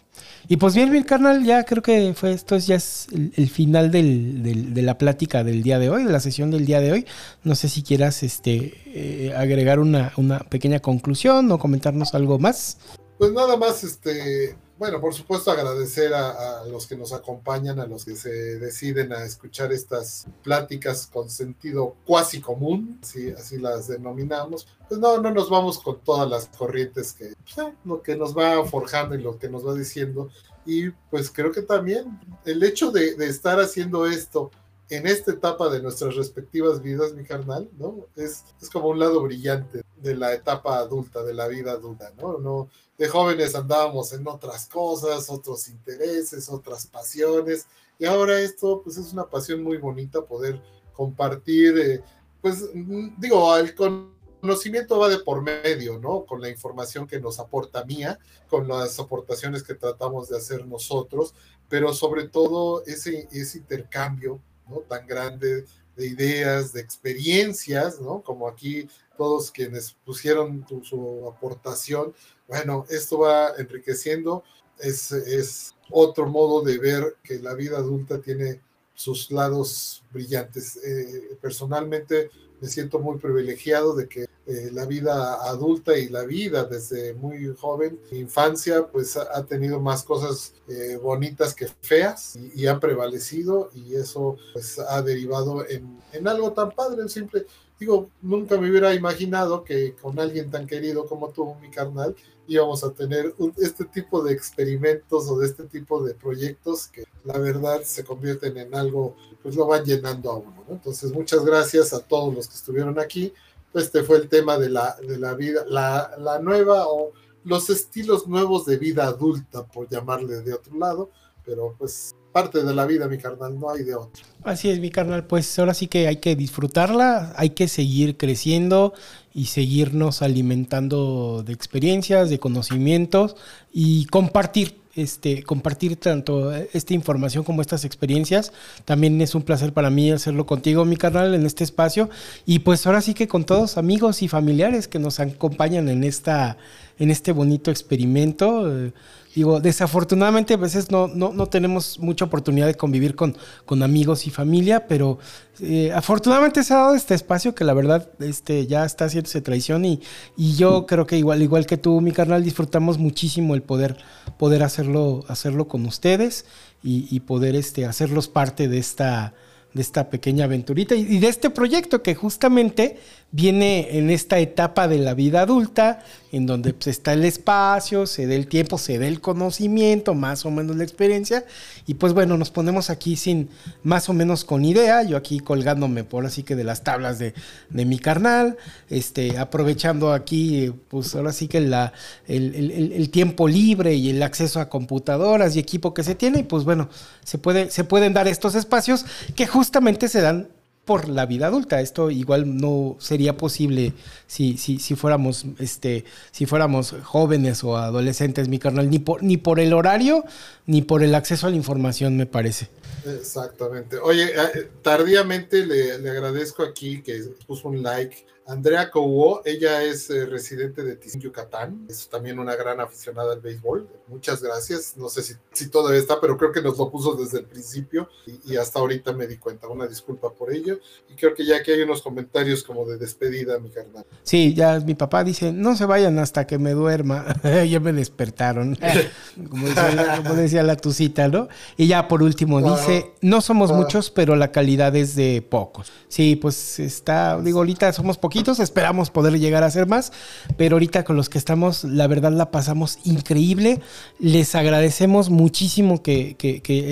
Y pues bien, mi carnal, ya creo que fue esto ya es el, final de la plática del día de hoy, de la sesión del día de hoy. No sé si quieras este, eh, agregar una, pequeña conclusión o comentarnos algo más. Pues nada más, este, bueno, por supuesto agradecer a, los que nos acompañan, a los que se deciden a escuchar estas pláticas con sentido cuasi común, así, así las denominamos. Pues no, no nos vamos con todas las corrientes que pues, eh, lo que nos va forjando y lo que nos va diciendo. Y pues creo que también el hecho de, de estar haciendo esto en esta etapa de nuestras respectivas vidas, mi carnal, ¿no? Es, es como un lado brillante de la etapa adulta, de la vida adulta, ¿no? no de jóvenes andábamos en otras cosas, otros intereses, otras pasiones, y ahora esto pues es una pasión muy bonita poder compartir, eh, pues mm, digo, el conocimiento va de por medio, ¿no? Con la información que nos aporta Mía, con las aportaciones que tratamos de hacer nosotros, pero sobre todo ese, ese intercambio, ¿no? Tan grande de ideas, de experiencias, ¿no? Como aquí todos quienes pusieron su aportación, bueno, esto va enriqueciendo, es, es otro modo de ver que la vida adulta tiene sus lados brillantes. Eh, personalmente me siento muy privilegiado de que eh, la vida adulta y la vida desde muy joven, mi infancia, pues ha, tenido más cosas eh, bonitas que feas y, han prevalecido y eso pues ha derivado en, en algo tan padre, simple. Digo, nunca me hubiera imaginado que con alguien tan querido como tú, mi carnal, íbamos a tener este tipo de experimentos o de este tipo de proyectos que la verdad se convierten en algo, pues lo van llenando a uno. Entonces, muchas gracias a todos los que estuvieron aquí. Este fue el tema de la, de la vida, la, la nueva o los estilos nuevos de vida adulta, por llamarle de otro lado, pero pues parte de la vida, mi carnal, no hay de otro. Así es, mi carnal, pues ahora sí que hay que disfrutarla, hay que seguir creciendo y seguirnos alimentando de experiencias, de conocimientos y compartir. Este, compartir tanto esta información como estas experiencias. También es un placer para mí hacerlo contigo, mi carnal, en este espacio. Y pues ahora sí que con todos amigos y familiares que nos acompañan en, esta, en este bonito experimento. Eh, Digo, desafortunadamente a veces no, no, no, tenemos mucha oportunidad de convivir con, con amigos y familia, pero eh, afortunadamente se ha dado este espacio que la verdad este, ya está haciéndose traición y, y yo creo que igual, igual que tú, mi carnal, disfrutamos muchísimo el poder, poder hacerlo, hacerlo con ustedes y, y poder este, hacerlos parte de esta, de esta pequeña aventurita y de este proyecto que justamente viene en esta etapa de la vida adulta, en donde pues, está el espacio, se da el tiempo, se da el conocimiento, más o menos la experiencia, y pues bueno, nos ponemos aquí sin más o menos con idea, yo aquí colgándome por así que de las tablas de, mi carnal, este, aprovechando aquí, pues ahora sí que la, el, tiempo libre y el acceso a computadoras y equipo que se tiene, y pues bueno, se, puede, se pueden dar estos espacios que justamente se dan por la vida adulta. Esto igual no sería posible si, si, si fuéramos este, si fuéramos jóvenes o adolescentes, mi carnal, ni por, ni por el horario, ni por el acceso a la información, me parece. Exactamente. Oye, eh, tardíamente le, le agradezco aquí que puso un like Andrea Cobo, ella es eh, residente de Tizín, Yucatán, es también una gran aficionada al béisbol. Muchas gracias. No sé si, si todavía está, pero creo que nos lo puso desde el principio y, hasta ahorita me di cuenta. Una disculpa por ello. Y creo que ya aquí hay unos comentarios como de despedida, mi carnal. Sí, ya mi papá dice, no se vayan hasta que me duerma. ya me despertaron. como, decía la, tucita, ¿no? Y ya por último dice, no somos muchos, pero la calidad es de pocos. Sí, pues está, digo, ahorita somos poquitos esperamos poder llegar a ser más, pero ahorita con los que estamos, la verdad la pasamos increíble. Les agradecemos muchísimo que,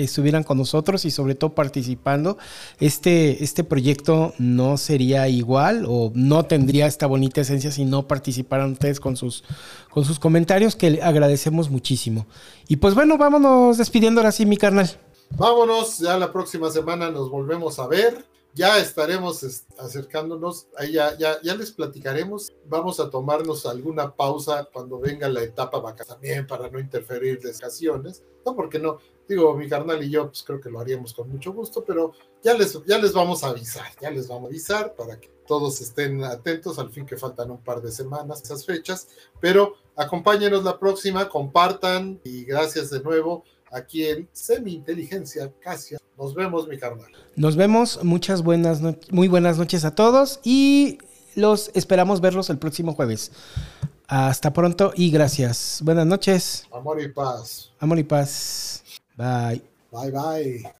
estuvieran con nosotros y sobre todo participando. Este, este proyecto no sería igual o no tendría esta bonita esencia si no participaran ustedes con sus, con sus comentarios, que agradecemos muchísimo. Y pues bueno, vámonos despidiendo ahora sí, mi carnal. Vámonos, ya la próxima semana nos volvemos a ver. Ya estaremos acercándonos, ahí ya, ya, ya, les platicaremos. Vamos a tomarnos alguna pausa cuando venga la etapa vaca también para no interferir de vacaciones. No, porque no, digo, mi carnal y yo, pues creo que lo haríamos con mucho gusto, pero ya les, ya les vamos a avisar, ya les vamos a avisar para que todos estén atentos, al fin que faltan un par de semanas esas fechas, pero acompáñenos la próxima, compartan y gracias de nuevo aquí en Semi Inteligencia Casia. Nos vemos, mi carnal. Nos vemos. Muchas buenas, muy buenas noches a todos y los esperamos verlos el próximo jueves. Hasta pronto y gracias. Buenas noches. Amor y paz. Amor y paz. Bye. Bye bye.